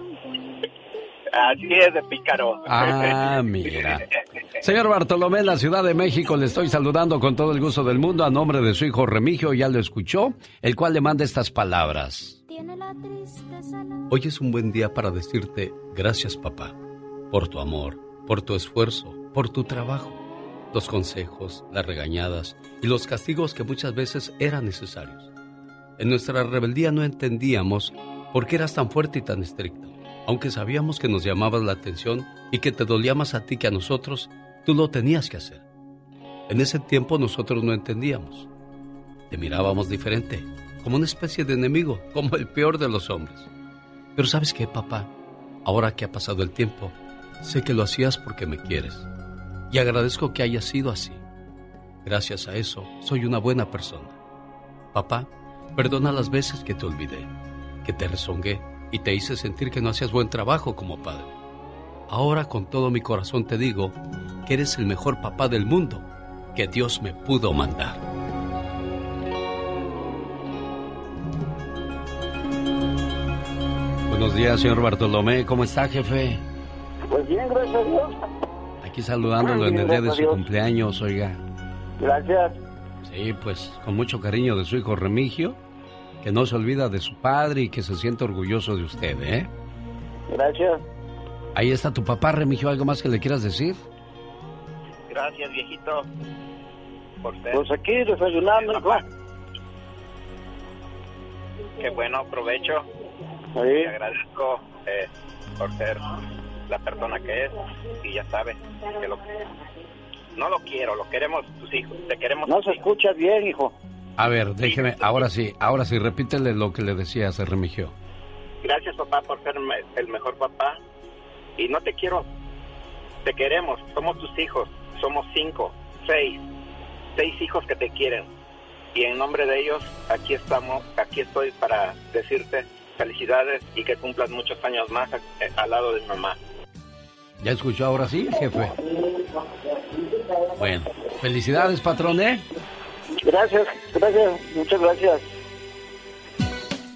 Así es de pícaro. Ah, mira. Señor Bartolomé, en la Ciudad de México le estoy saludando con todo el gusto del mundo a nombre de su hijo Remigio, ya lo escuchó, el cual le manda estas palabras. Hoy es un buen día para decirte gracias papá, por tu amor, por tu esfuerzo, por tu trabajo, los consejos, las regañadas y los castigos que muchas veces eran necesarios. En nuestra rebeldía no entendíamos por qué eras tan fuerte y tan estricto. Aunque sabíamos que nos llamabas la atención y que te dolía más a ti que a nosotros, tú lo tenías que hacer. En ese tiempo nosotros no entendíamos. Te mirábamos diferente, como una especie de enemigo, *laughs* como el peor de los hombres. Pero sabes qué, papá, ahora que ha pasado el tiempo, sé que lo hacías porque me quieres. Y agradezco que haya sido así. Gracias a eso, soy una buena persona. Papá, perdona las veces que te olvidé, que te rezongué y te hice sentir que no hacías buen trabajo como padre. Ahora con todo mi corazón te digo que eres el mejor papá del mundo que Dios me pudo mandar. Buenos días, señor Bartolomé. ¿Cómo está, jefe? Pues bien, gracias a Dios. Aquí saludándolo en el día de su cumpleaños, oiga. Gracias. Sí, pues con mucho cariño de su hijo Remigio, que no se olvida de su padre y que se siente orgulloso de usted, ¿eh? Gracias. Ahí está tu papá, Remigio. ¿Algo más que le quieras decir? Gracias, viejito. Por ser. Pues aquí desayunando. Qué bueno, provecho. Sí. Te agradezco eh, por ser la persona que es y ya sabe que lo no lo quiero, lo queremos tus hijos, te queremos. No se escucha bien, hijo. A ver, déjeme, ahora sí, ahora sí, repítele lo que le decía a Remigio. Gracias, papá, por ser me- el mejor papá. Y no te quiero, te queremos, somos tus hijos, somos cinco, seis, seis hijos que te quieren. Y en nombre de ellos, aquí estamos, aquí estoy para decirte felicidades y que cumplas muchos años más eh, al lado de mamá. ¿Ya escuchó ahora sí, jefe? Bueno, felicidades, patrón, ¿eh? Gracias, gracias, muchas gracias.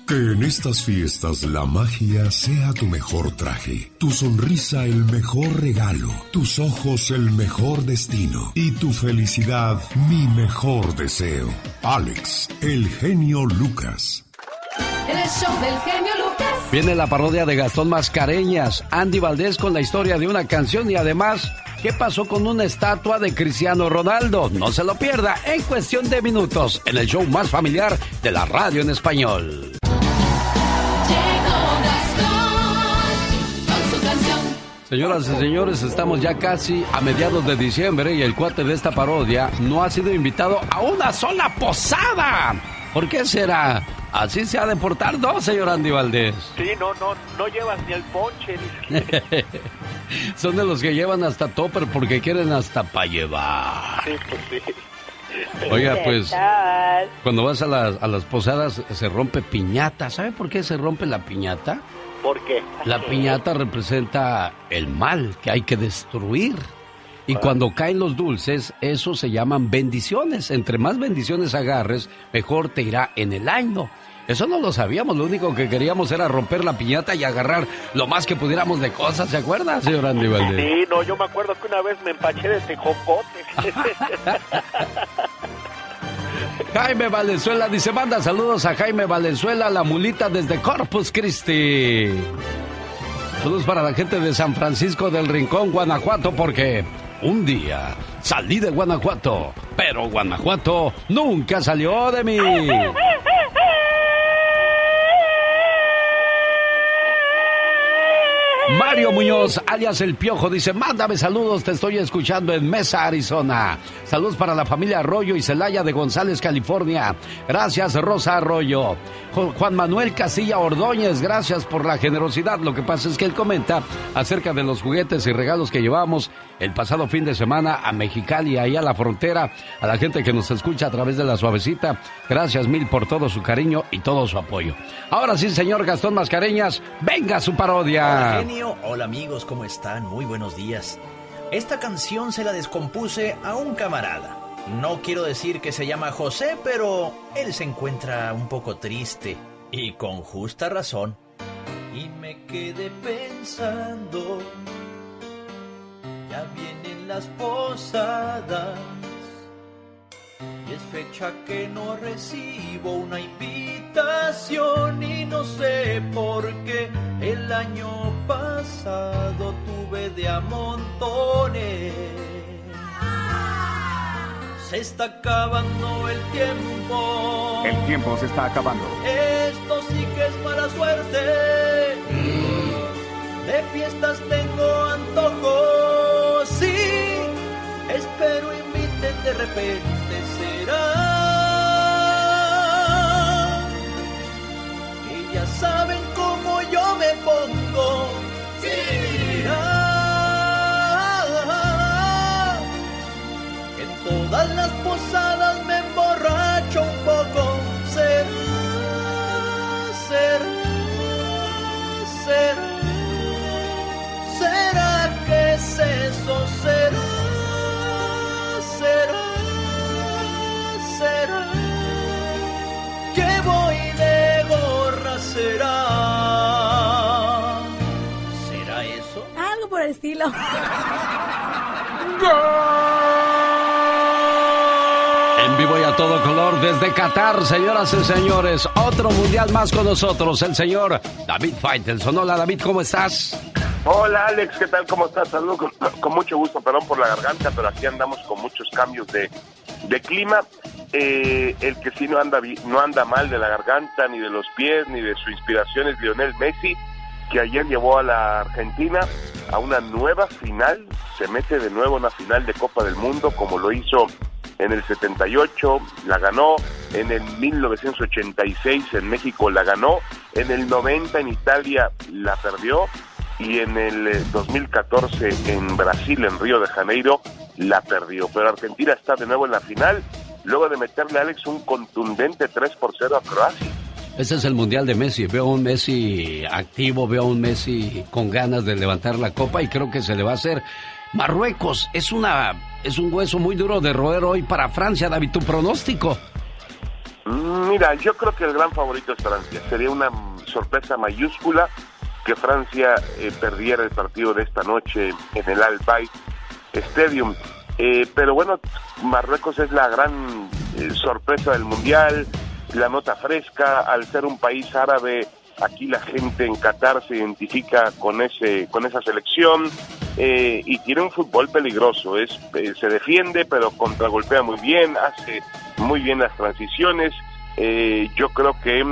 Que en estas fiestas la magia sea tu mejor traje, tu sonrisa el mejor regalo, tus ojos el mejor destino y tu felicidad mi mejor deseo. Alex, el genio Lucas. El show del genio Lucas. Viene la parodia de Gastón Mascareñas, Andy Valdés con la historia de una canción y además, ¿qué pasó con una estatua de Cristiano Ronaldo? No se lo pierda en cuestión de minutos en el show más familiar de la radio en español. Señoras y señores, estamos ya casi a mediados de diciembre y el cuate de esta parodia no ha sido invitado a una sola posada. ¿Por qué será? Así se ha de portar, ¿no, señor Andy Valdés? Sí, no, no, no llevas ni el ponche. *laughs* Son de los que llevan hasta topper porque quieren hasta para llevar. Sí, pues sí. Oiga, pues cuando vas a las, a las posadas se rompe piñata. ¿Sabe por qué se rompe la piñata? ¿Por qué? La piñata representa el mal que hay que destruir. Y cuando caen los dulces, eso se llaman bendiciones. Entre más bendiciones agarres, mejor te irá en el año. Eso no lo sabíamos, lo único que queríamos era romper la piñata y agarrar lo más que pudiéramos de cosas, ¿se acuerda, señor Andy Valdés? Sí, no, yo me acuerdo que una vez me empaché de tejocote. *laughs* Jaime Valenzuela dice, manda saludos a Jaime Valenzuela, la mulita desde Corpus Christi. Saludos para la gente de San Francisco del Rincón, Guanajuato, porque un día salí de Guanajuato, pero Guanajuato nunca salió de mí. Mario Muñoz, alias El Piojo, dice, mándame saludos, te estoy escuchando en Mesa, Arizona. Saludos para la familia Arroyo y Celaya de González, California. Gracias, Rosa Arroyo. Juan Manuel Casilla Ordóñez, gracias por la generosidad. Lo que pasa es que él comenta acerca de los juguetes y regalos que llevamos el pasado fin de semana a Mexicali, ahí a la frontera, a la gente que nos escucha a través de la suavecita. Gracias mil por todo su cariño y todo su apoyo. Ahora sí, señor Gastón Mascareñas, venga su parodia. Hola genio, hola amigos, ¿cómo están? Muy buenos días. Esta canción se la descompuse a un camarada. No quiero decir que se llama José, pero él se encuentra un poco triste y con justa razón. Y me quedé pensando, ya vienen las posadas. Y es fecha que no recibo una invitación y no sé por qué el año pasado tuve de a montones. Se está acabando el tiempo. El tiempo se está acabando. Esto sí que es mala suerte. De fiestas tengo antojo. Sí, espero inviten de repente será. Que ya saben cómo yo me pongo. Sí. En todas las posadas me emborracho un poco. Será, será. ¿Será ¿Será? Que voy de gorra? ¿Será? ¿Será eso? Algo por el estilo. En vivo y a todo color desde Qatar, señoras y señores. Otro mundial más con nosotros, el señor David Faitelson. Hola David, ¿cómo estás? Hola Alex, ¿qué tal? ¿Cómo estás? Saludos con, con mucho gusto, perdón por la garganta, pero aquí andamos con muchos cambios de, de clima. Eh, el que sí no anda, no anda mal de la garganta, ni de los pies, ni de su inspiración es Lionel Messi, que ayer llevó a la Argentina a una nueva final, se mete de nuevo en una final de Copa del Mundo, como lo hizo en el 78, la ganó, en el 1986 en México la ganó, en el 90 en Italia la perdió y en el eh, 2014 en Brasil, en Río de Janeiro, la perdió. Pero Argentina está de nuevo en la final, luego de meterle a Alex un contundente 3 por 0 a Croacia. Ese es el mundial de Messi. Veo a un Messi activo, veo a un Messi con ganas de levantar la copa y creo que se le va a hacer. Marruecos es una es un hueso muy duro de roer hoy para Francia, David. Tu pronóstico. Mm, Mira, yo creo que el gran favorito es Francia. Sería una sorpresa mayúscula que Francia eh, perdiera el partido de esta noche en el Al Stadium. Eh, pero bueno, Marruecos es la gran eh, sorpresa del Mundial, la nota fresca, al ser un país árabe, aquí la gente en Qatar se identifica con ese con esa selección eh, y tiene un fútbol peligroso, es eh, se defiende pero contragolpea muy bien, hace muy bien las transiciones. Eh, yo creo que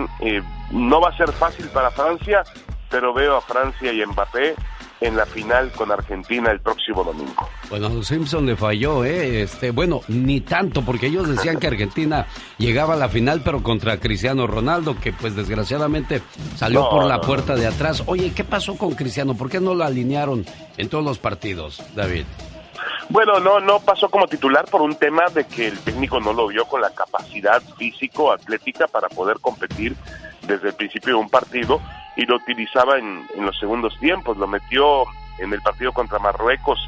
no va a ser fácil para Francia, pero veo a Francia y Mbappé en la final con Argentina el próximo domingo. Bueno, a los Simpson le falló, ¿eh? Este, bueno, ni tanto, porque ellos decían que Argentina llegaba a la final, pero contra Cristiano Ronaldo, que pues desgraciadamente salió No, por la puerta de atrás. Oye, ¿qué pasó con Cristiano? ¿Por qué no lo alinearon en todos los partidos, David? Bueno, no, no pasó como titular por un tema de que el técnico no lo vio con la capacidad físico, atlética para poder competir desde el principio de un partido y lo utilizaba en, en los segundos tiempos. Lo metió en el partido contra Marruecos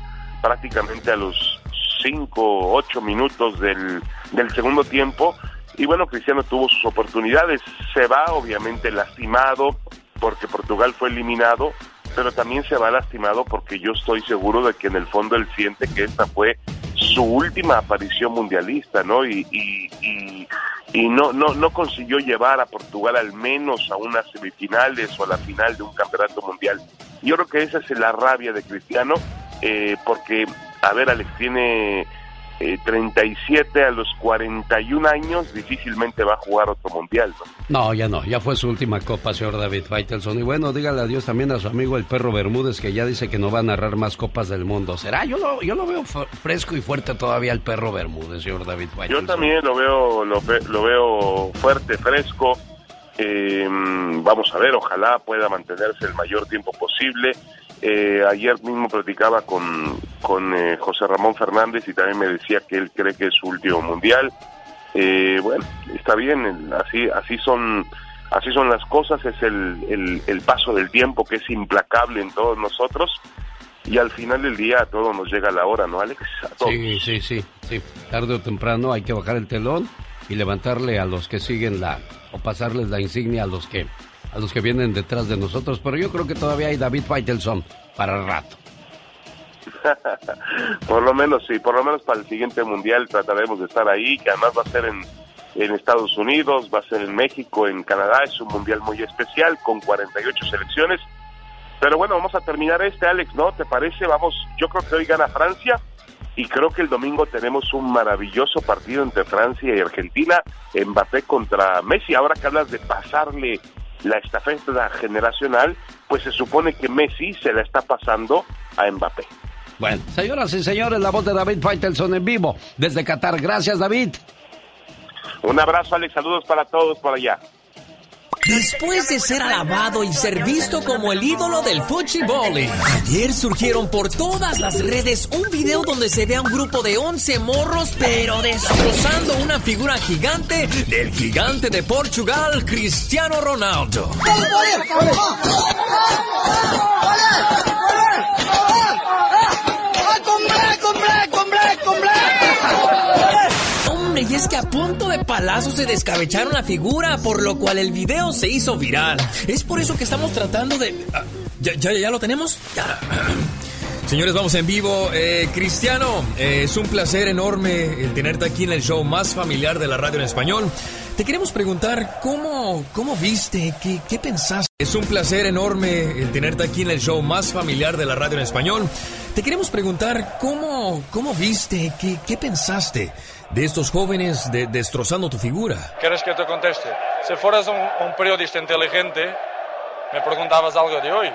prácticamente a los 5, 8 minutos del, del segundo tiempo. Y bueno, Cristiano tuvo sus oportunidades. Se va obviamente lastimado porque Portugal fue eliminado, pero también se va lastimado porque yo estoy seguro de que en el fondo él siente que esta fue su última aparición mundialista, ¿no? Y, y, y, no, no, no consiguió llevar a Portugal al menos a unas semifinales o a la final de un campeonato mundial. Yo creo que esa es la rabia de Cristiano, eh, porque, a ver, Alex tiene eh, 37 a los 41 años, difícilmente va a jugar otro mundial, ¿no? No, ya no, ya fue su última copa, señor David Faitelson. Y bueno, dígale adiós también a su amigo el perro Bermúdez, que ya dice que no va a narrar más copas del mundo. ¿Será? Yo lo, yo lo veo fresco y fuerte todavía el perro Bermúdez, señor David Yo Faitelson. también lo veo, lo, ve- lo veo fuerte, fresco. Eh, vamos a ver, ojalá pueda mantenerse el mayor tiempo posible. Eh, ayer mismo platicaba con, con eh, José Ramón Fernández y también me decía que él cree que es su último mundial. Eh, bueno, está bien, así, así son, así son las cosas, es el, el, paso del tiempo que es implacable en todos nosotros y al final del día a nos llega la hora, ¿no, Alex? Sí, sí, sí, sí. Tarde o temprano hay que bajar el telón y levantarle a los que siguen la o pasarles la insignia a los que a los que vienen detrás de nosotros, pero yo creo que todavía hay David Faitelson para rato. *laughs* por lo menos sí, por lo menos para el siguiente mundial trataremos de estar ahí, que además va a ser en, en Estados Unidos, va a ser en México, en Canadá, es un mundial muy especial con 48 selecciones. Pero bueno, vamos a terminar este, Alex, ¿no? ¿Te parece? Vamos, yo creo que hoy gana Francia y creo que el domingo tenemos un maravilloso partido entre Francia y Argentina, Mbappé contra Messi. Ahora que hablas de pasarle la estafeta generacional, pues se supone que Messi se la está pasando a Mbappé. Bueno, señoras y señores, la voz de David Faitelson en vivo desde Qatar. Gracias, David. Un abrazo, Alex. Saludos para todos por allá. Después de ser alabado y ser visto como el ídolo del fútbol, ayer surgieron por todas las redes un video donde se ve a un grupo de 11 morros, pero destrozando una figura gigante del gigante de Portugal, Cristiano Ronaldo. Y es que a punto de palazo se descabecharon la figura, por lo cual el video se hizo viral. Es por eso que estamos tratando de... Ah, ¿Ya, ya, ya lo tenemos? Ya. *clears throat* Señores, vamos en vivo. Eh, Cristiano, eh, es un placer enorme el tenerte aquí en el show más familiar de la radio en español. Te queremos preguntar cómo, cómo viste, qué, qué pensaste. Es un placer enorme el tenerte aquí en el show más familiar de la radio en español. Te queremos preguntar cómo, cómo viste, qué, qué pensaste de estos jóvenes de- destrozando tu figura. ¿Quieres que te conteste? Si fueras un, un periodista inteligente, me preguntabas algo de hoy,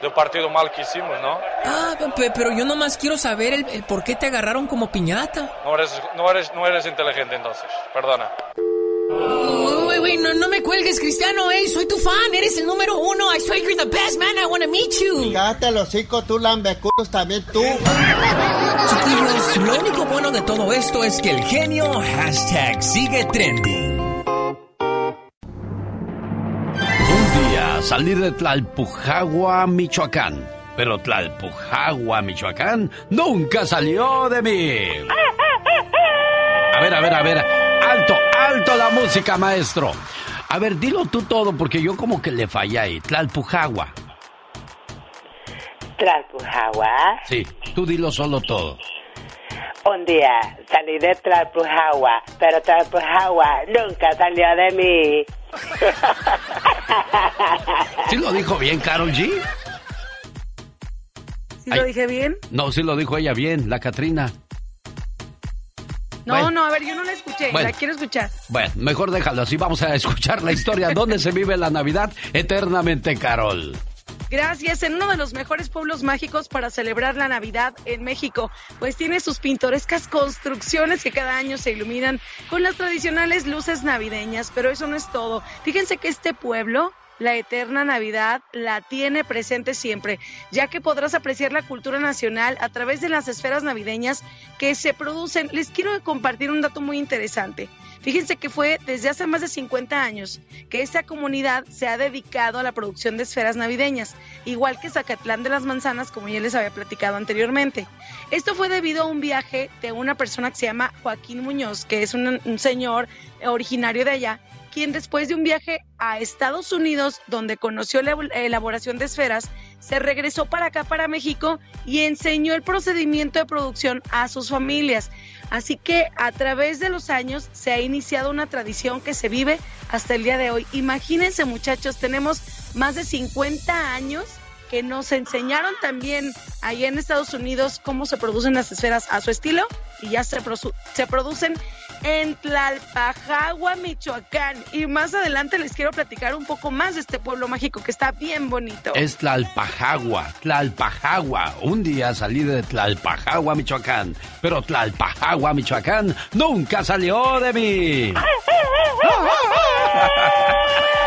del partido mal que hicimos, ¿no? Ah, pe- pero yo nomás quiero saber el, el por qué te agarraron como piñata. No eres, no eres, no eres inteligente entonces, perdona. Uy, uy, no, no me cuelgues, Cristiano, ey, soy tu fan, eres el número uno. I swear you're the best man, I want to meet you. Cállate los hocico, tú lambeculos también tú. Chiquillos, lo único bueno de todo esto es que el genio hashtag sigue trending. Un día salí de Tlalpujagua, Michoacán. Pero Tlalpujagua, Michoacán, nunca salió de mí. A ver, a ver, a ver. Alto, alto la música, maestro. A ver, dilo tú todo, porque yo como que le fallé ahí. Tlalpujagua. Tlalpujagua. Sí, tú dilo solo todo. Un día salí de Tlalpujagua, pero Tlalpujagua nunca salió de mí. ¿Sí lo dijo bien, Carol G? ¿Sí Ay. lo dije bien? No, sí lo dijo ella bien, la Catrina. No, Bueno. no, a ver, yo no la escuché, Bueno. la quiero escuchar. Bueno, mejor déjalo así. Vamos a escuchar la historia. *laughs* ¿Dónde se vive la Navidad eternamente, Carol? Gracias, en uno de los mejores pueblos mágicos para celebrar la Navidad en México, pues tiene sus pintorescas construcciones que cada año se iluminan con las tradicionales luces navideñas, pero eso no es todo. Fíjense que este pueblo la eterna Navidad la tiene presente siempre, ya que podrás apreciar la cultura nacional a través de las esferas navideñas que se producen. Les quiero compartir un dato muy interesante. Fíjense que fue desde hace más de 50 años que esta comunidad se ha dedicado a la producción de esferas navideñas, igual que Zacatlán de las Manzanas, como ya les había platicado anteriormente. Esto fue debido a un viaje de una persona que se llama Joaquín Muñoz, que es un, un señor originario de allá, después de un viaje a Estados Unidos, donde conoció la elaboración de esferas, se regresó para acá, para México, y enseñó el procedimiento de producción a sus familias. Así que a través de los años se ha iniciado una tradición que se vive hasta el día de hoy. Imagínense muchachos, tenemos más de 50 años que nos enseñaron también allá en Estados Unidos cómo se producen las esferas a su estilo y ya se, se producen en Tlalpajagua, Michoacán. Y más adelante les quiero platicar un poco más de este pueblo mágico que está bien bonito. Es Tlalpajagua, Tlalpajagua. Un día salí de Tlalpajagua, Michoacán. Pero Tlalpajagua, Michoacán, nunca salió de mí. *laughs*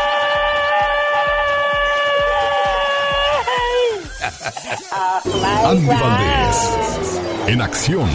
Andy Valdés, en acción.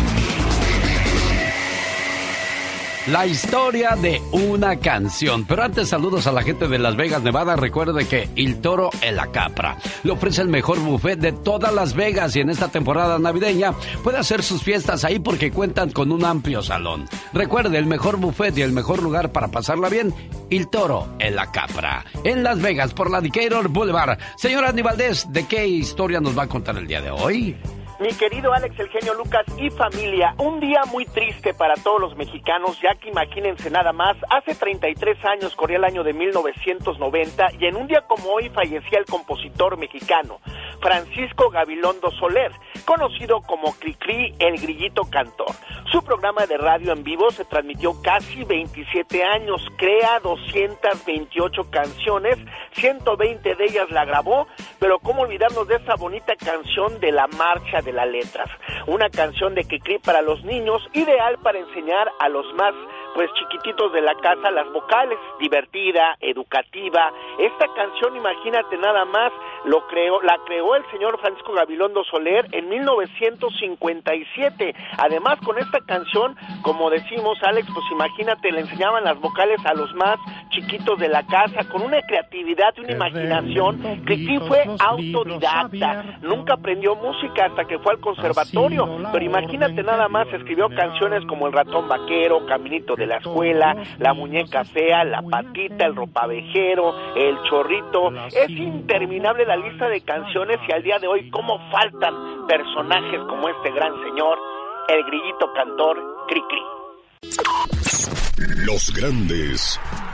La historia de una canción. Pero antes saludos a la gente de Las Vegas, Nevada. Recuerde que El Toro en la Capra le ofrece el mejor buffet de todas Las Vegas y en esta temporada navideña puede hacer sus fiestas ahí porque cuentan con un amplio salón. Recuerde, el mejor buffet y el mejor lugar para pasarla bien, El Toro en la Capra. En Las Vegas por la Decatur Boulevard. Señora Andy Valdés, ¿de qué historia nos va a contar el día de hoy? Mi querido Alex, el genio Lucas y familia, un día muy triste para todos los mexicanos, ya que imagínense nada más, hace 33 años corría el año de 1990 y en un día como hoy fallecía el compositor mexicano Francisco Gabilondo Soler, conocido como Cricri el Grillito Cantor. Su programa de radio en vivo se transmitió casi 27 años, crea 228 canciones, 120 de ellas la grabó, pero cómo olvidarnos de esa bonita canción de la marcha de las letras, una canción de Cricri para los niños, ideal para enseñar a los más pues chiquititos de la casa las vocales, divertida, educativa. Esta canción, imagínate nada más, lo creó, la creó el señor Francisco Gabilondo Soler en 1957. Además, con esta canción, como decimos, Alex, pues imagínate, le enseñaban las vocales a los más chiquitos de la casa con una creatividad y una imaginación que sí fue autodidacta. Nunca aprendió música hasta que fue al conservatorio, pero imagínate nada más, escribió canciones como El ratón vaquero, Caminito de la escuela, La muñeca fea, La patita, El ropavejero, El chorrito. Es interminable la lista de canciones y al día de hoy cómo faltan personajes como este gran señor, el grillito cantor Cricri. Los grandes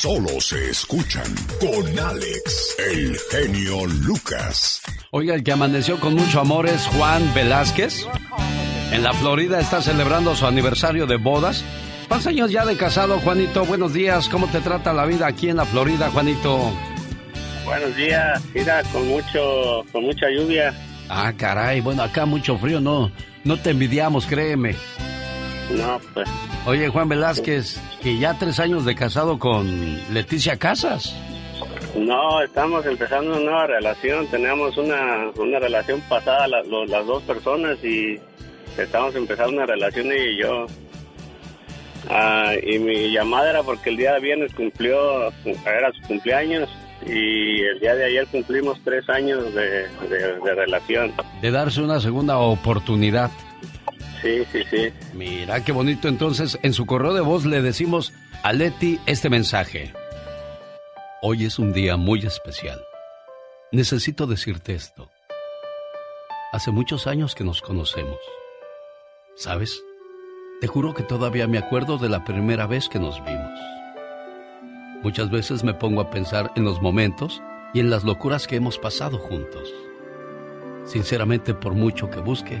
Solo se escuchan con Alex, el genio Lucas. Oiga, el que amaneció con mucho amor es Juan Velázquez. En la Florida está celebrando su aniversario de bodas. ¿Cuántos años ya de casado, Juanito? Buenos días. ¿Cómo te trata la vida aquí en la Florida, Juanito? Buenos días, mira, con mucho, con mucha lluvia. Ah, caray. Bueno, acá mucho frío, no, no te envidiamos, créeme. No, pues. Oye, Juan Velázquez, que ya tres años de casado con Leticia Casas. No, estamos empezando una nueva relación. Teníamos una, una relación pasada la- lo- las dos personas y estamos empezando una relación ella y yo. Ah, y mi llamada era porque el día de viernes cumplió, era su cumpleaños y el día de ayer cumplimos tres años de, de- de relación. De darse una segunda oportunidad. Sí, sí, sí. Mira qué bonito. Entonces, en su correo de voz le decimos a Leti este mensaje. Hoy es un día muy especial. Necesito decirte esto. Hace muchos años que nos conocemos. ¿Sabes? Te juro que todavía me acuerdo de la primera vez que nos vimos. Muchas veces me pongo a pensar en los momentos y en las locuras que hemos pasado juntos. Sinceramente, por mucho que busque,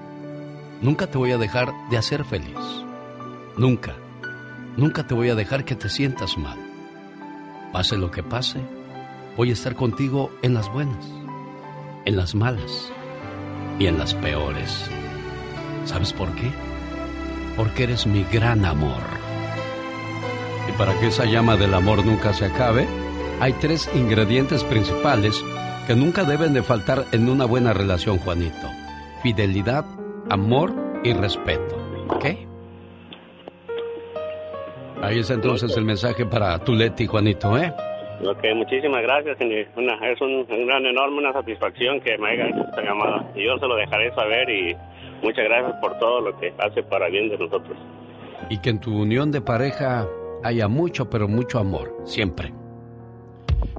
Nunca te voy a dejar de hacer feliz. Nunca, nunca te voy a dejar que te sientas mal. Pase lo que pase, voy a estar contigo en las buenas, en las malas y en las peores. ¿Sabes por qué? Porque eres mi gran amor. Y para que esa llama del amor nunca se acabe, hay tres ingredientes principales que nunca deben de faltar en una buena relación, Juanito. Fidelidad, amor y respeto. ¿Ok? Ahí está entonces el mensaje para tu Leti, Juanito, ¿eh? Ok, muchísimas gracias. y Una, es un, un gran, enorme, una satisfacción que me haya hecho esta llamada. Y yo se lo dejaré saber y muchas gracias por todo lo que hace para bien de nosotros. Y que en tu unión de pareja haya mucho, pero mucho amor, siempre.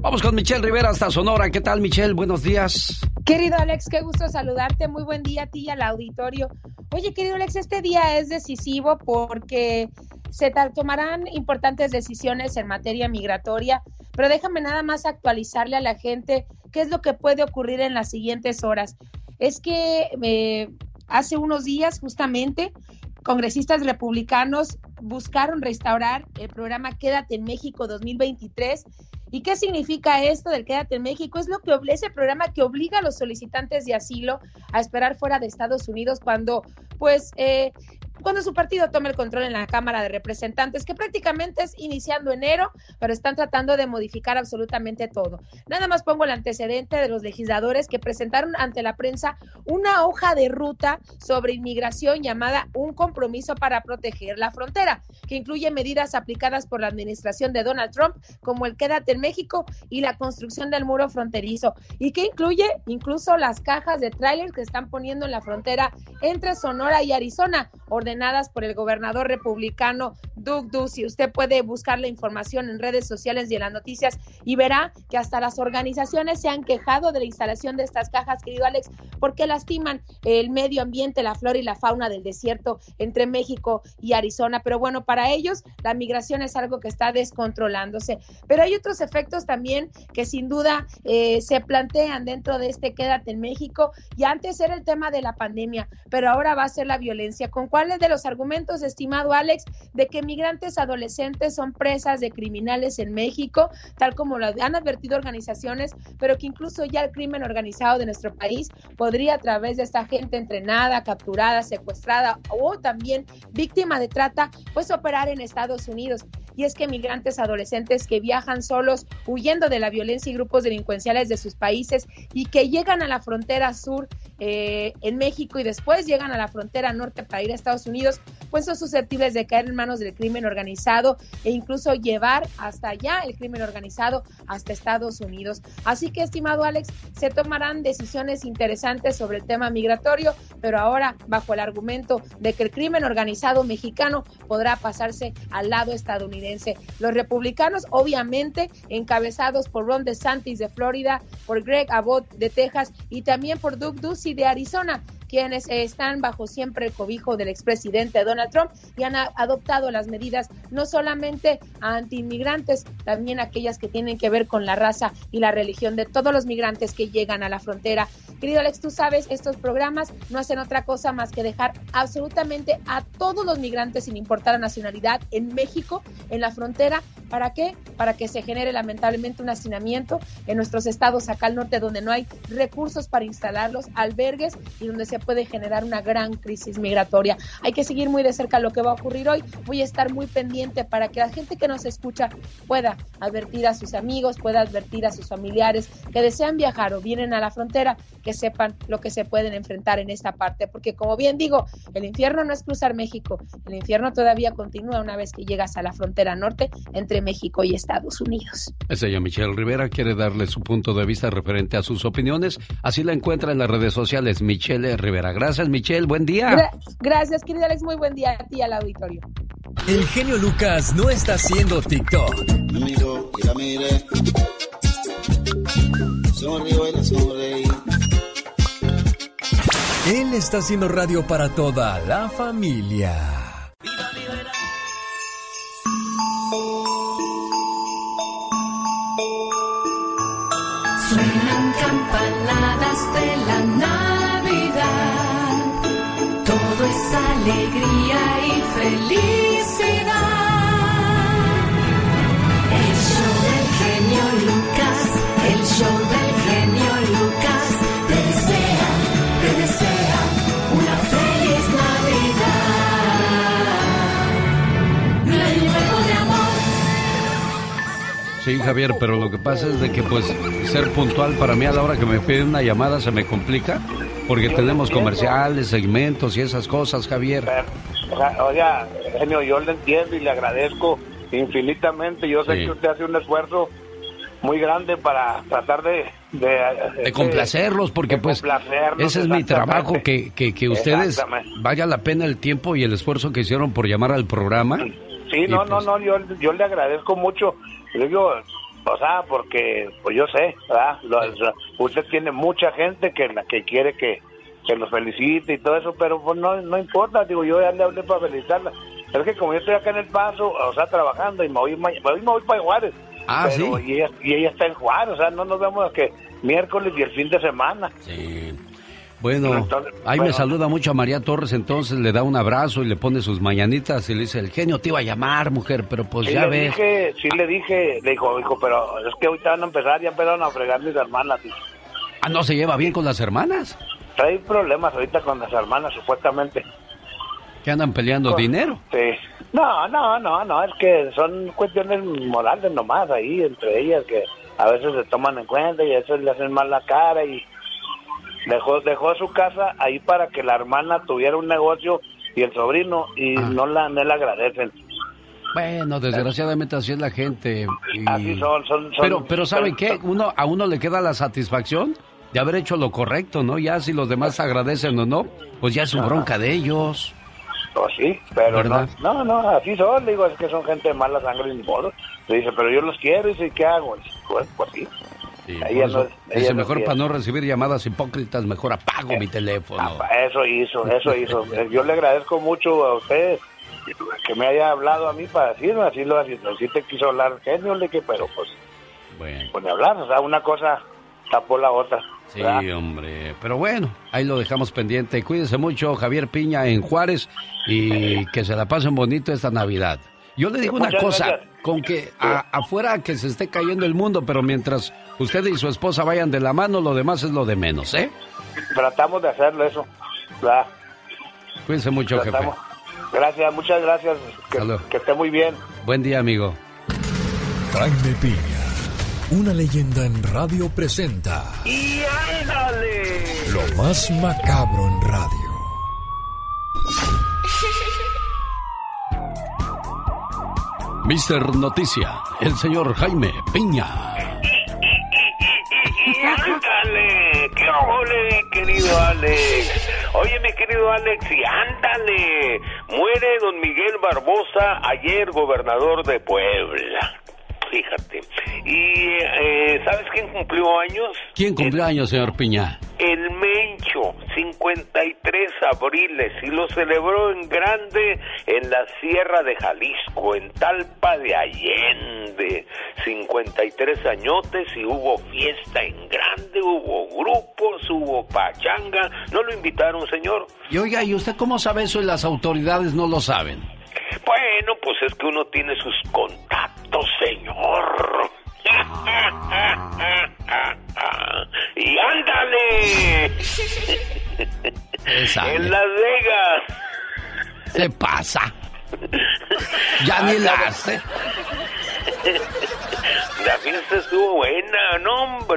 Vamos con Michelle Rivera hasta Sonora. ¿Qué tal, Michelle? Buenos días. Querido Alex, qué gusto saludarte. Muy buen día a ti y al auditorio. Oye, querido Alex, este día es decisivo porque se tomarán importantes decisiones en materia migratoria, pero déjame nada más actualizarle a la gente qué es lo que puede ocurrir en las siguientes horas. Es que eh, hace unos días justamente congresistas republicanos buscaron restaurar el programa Quédate en México 2023. ¿Y qué significa esto del Quédate en México? Es lo que ese programa que obliga a los solicitantes de asilo a esperar fuera de Estados Unidos cuando, pues, eh, cuando su partido tome el control en la Cámara de Representantes, que prácticamente es iniciando enero, pero están tratando de modificar absolutamente todo. Nada más pongo el antecedente de los legisladores que presentaron ante la prensa una hoja de ruta sobre inmigración llamada Un compromiso para proteger la frontera, que incluye medidas aplicadas por la administración de Donald Trump, como el Quédate en México y la construcción del muro fronterizo, y que incluye incluso las cajas de tráiler que están poniendo en la frontera entre Sonora y Arizona, ordenadas por el gobernador republicano Doug Ducey. Usted puede buscar la información en redes sociales y en las noticias y verá que hasta las organizaciones se han quejado de la instalación de estas cajas, querido Alex, porque lastiman el medio ambiente, la flora y la fauna del desierto entre México y Arizona. Pero bueno, para ellos la migración es algo que está descontrolándose. Pero hay otros efectos también que sin duda eh, se plantean dentro de este Quédate en México. Y antes era el tema de la pandemia, pero ahora va a ser la violencia. ¿Con cuál de los argumentos, estimado Alex, de que migrantes adolescentes son presas de criminales en México, tal como lo han advertido organizaciones, pero que incluso ya el crimen organizado de nuestro país podría a través de esta gente entrenada, capturada, secuestrada o también víctima de trata, pues operar en Estados Unidos y es que migrantes adolescentes que viajan solos huyendo de la violencia y grupos delincuenciales de sus países y que llegan a la frontera sur eh, en México y después llegan a la frontera norte para ir a Estados Unidos, pues son susceptibles de caer en manos del crimen organizado e incluso llevar hasta allá el crimen organizado hasta Estados Unidos. Así que, estimado Alex, se tomarán decisiones interesantes sobre el tema migratorio, pero ahora bajo el argumento de que el crimen organizado mexicano podrá pasarse al lado estadounidense los republicanos, obviamente, encabezados por Ron DeSantis de Florida, por Greg Abbott de Texas y también por Doug Ducey de Arizona, quienes están bajo siempre el cobijo del expresidente Donald Trump y han adoptado las medidas no solamente anti-inmigrantes, también aquellas que tienen que ver con la raza y la religión de todos los migrantes que llegan a la frontera. Querido Alex, tú sabes, estos programas no hacen otra cosa más que dejar absolutamente a todos los migrantes, sin importar la nacionalidad, en México, en la frontera. ¿Para qué? Para que se genere lamentablemente un hacinamiento en nuestros estados acá al norte, donde no hay recursos para instalarlos, albergues y donde se puede generar una gran crisis migratoria. Hay que seguir muy de cerca lo que va a ocurrir hoy. Voy a estar muy pendiente para que la gente que nos escucha pueda advertir a sus amigos, pueda advertir a sus familiares que desean viajar o vienen a la frontera, que sepan lo que se pueden enfrentar en esta parte. Porque como bien digo, el infierno no es cruzar México, el infierno todavía continúa una vez que llegas a la frontera norte entre México y Estados Unidos. Es ella, Michelle Rivera, quiere darle su punto de vista referente a sus opiniones. Así la encuentra en las redes sociales, Michelle Rivera. Gracias, Michelle. Buen día. gracias, querido Alex. Muy buen día a ti al auditorio. El genio Lucas no está haciendo TikTok. Él está haciendo radio para toda la familia. Suenan campanadas de la nave alegría y felicidad. El show del genio Lucas, el show del genio Lucas, te desea, te desea una feliz Navidad. La de amor. Sí, Javier, pero lo que pasa es de que pues ser puntual para mí a la hora que me piden una llamada se me complica porque tenemos comerciales, segmentos y esas cosas, Javier. O sea, oiga, genio, yo le entiendo y le agradezco infinitamente. Yo sé que usted hace un esfuerzo muy grande para tratar de... De, complacerlos, porque pues ese es mi trabajo, que, que, que ustedes valga la pena el tiempo y el esfuerzo que hicieron por llamar al programa. Sí, no, no, pues no, yo, yo le agradezco mucho. Le digo, o sea, porque, pues yo sé, ¿verdad? usted tiene mucha gente que, que quiere que, se los felicite y todo eso, pero pues no, no importa, digo, yo ya le hablé para felicitarla. Es que como yo estoy acá en El Paso, o sea, trabajando y me voy, me voy, para Juárez. Ah, sí. Y ella, y ella está en Juárez, o sea, no nos vemos que miércoles y el fin de semana. Sí. Bueno, ahí bueno. me saluda mucho a María Torres, entonces le da un abrazo y le pone sus mañanitas y le dice, el genio te iba a llamar, mujer, pero pues sí ya ves. dije, sí le dije, le dijo, dijo, pero es que ahorita van a empezar, ya empezaron a fregar mis hermanas. Ah, ¿no se lleva bien con las hermanas? Hay problemas ahorita con las hermanas, supuestamente. Que andan peleando dinero. Sí. No, no, no, no, es que son cuestiones morales nomás ahí entre ellas que a veces se toman en cuenta y a veces le hacen mal la cara y dejó dejó su casa ahí para que la hermana tuviera un negocio y el sobrino y Ah. no la no le agradecen. Bueno, desgraciadamente así es la gente. y- Así son, son, son Pero, pero ¿sabe qué? Uno, a uno le queda la satisfacción de haber hecho lo correcto, ¿no? Ya si los demás agradecen o no, pues ya es su bronca de ellos. Pues sí, pero no, ¿Verdad? no, no, así son, digo, es que son gente de mala sangre ni modo. Le dice, pero yo los quiero y dice, ¿qué hago? Pues, pues sí. Sí, Ella por no- eso, ella dice, no mejor quiere. para no recibir llamadas hipócritas, mejor apago Eh, mi teléfono. Eso hizo, eso hizo. *laughs* Eh, Yo le agradezco mucho a usted que me haya hablado a mí para decirme, así lo así, te quiso hablar genio, le que, pero pues, Bueno. pues ni hablar, o sea, una cosa tapó la otra. Sí, ¿verdad? hombre. Pero bueno, ahí lo dejamos pendiente. Cuídense mucho, Javier Piña en Juárez, y que se la pasen bonito esta Navidad. Yo le digo una cosa, gracias. con que a- afuera que se esté cayendo el mundo, pero mientras usted y su esposa vayan de la mano, lo demás es lo de menos, ¿eh? Tratamos de hacerlo eso. ¿verdad? Cuídense mucho, jefe. Tratamos. Gracias, muchas gracias. Que, Salud. que esté muy bien. Buen día, amigo. Jaime Piña, una leyenda en radio presenta ¡Y ándale! lo más macabro en radio. *laughs* Mister Noticia, el señor Jaime Piña. Ole, querido Alex! Oye, mi querido Alex, y ándale. Muere don Miguel Barbosa, ayer gobernador de Puebla. Fíjate. ¿Y eh, sabes quién cumplió años? ¿Quién cumplió años, señor Piña? El Mencho, 53 abriles, y lo celebró en grande en la Sierra de Jalisco, en Talpa de Allende. 53 añotes y hubo fiesta en grande, hubo grupos, hubo pachanga. ¿No lo invitaron, señor? Y oiga, ¿y usted cómo sabe eso y las autoridades no lo saben? Bueno, pues es que uno tiene sus contactos, señor. *laughs* y ándale. En Las Vegas. Se pasa. Ya ni la hace. *laughs* La fiesta estuvo buena,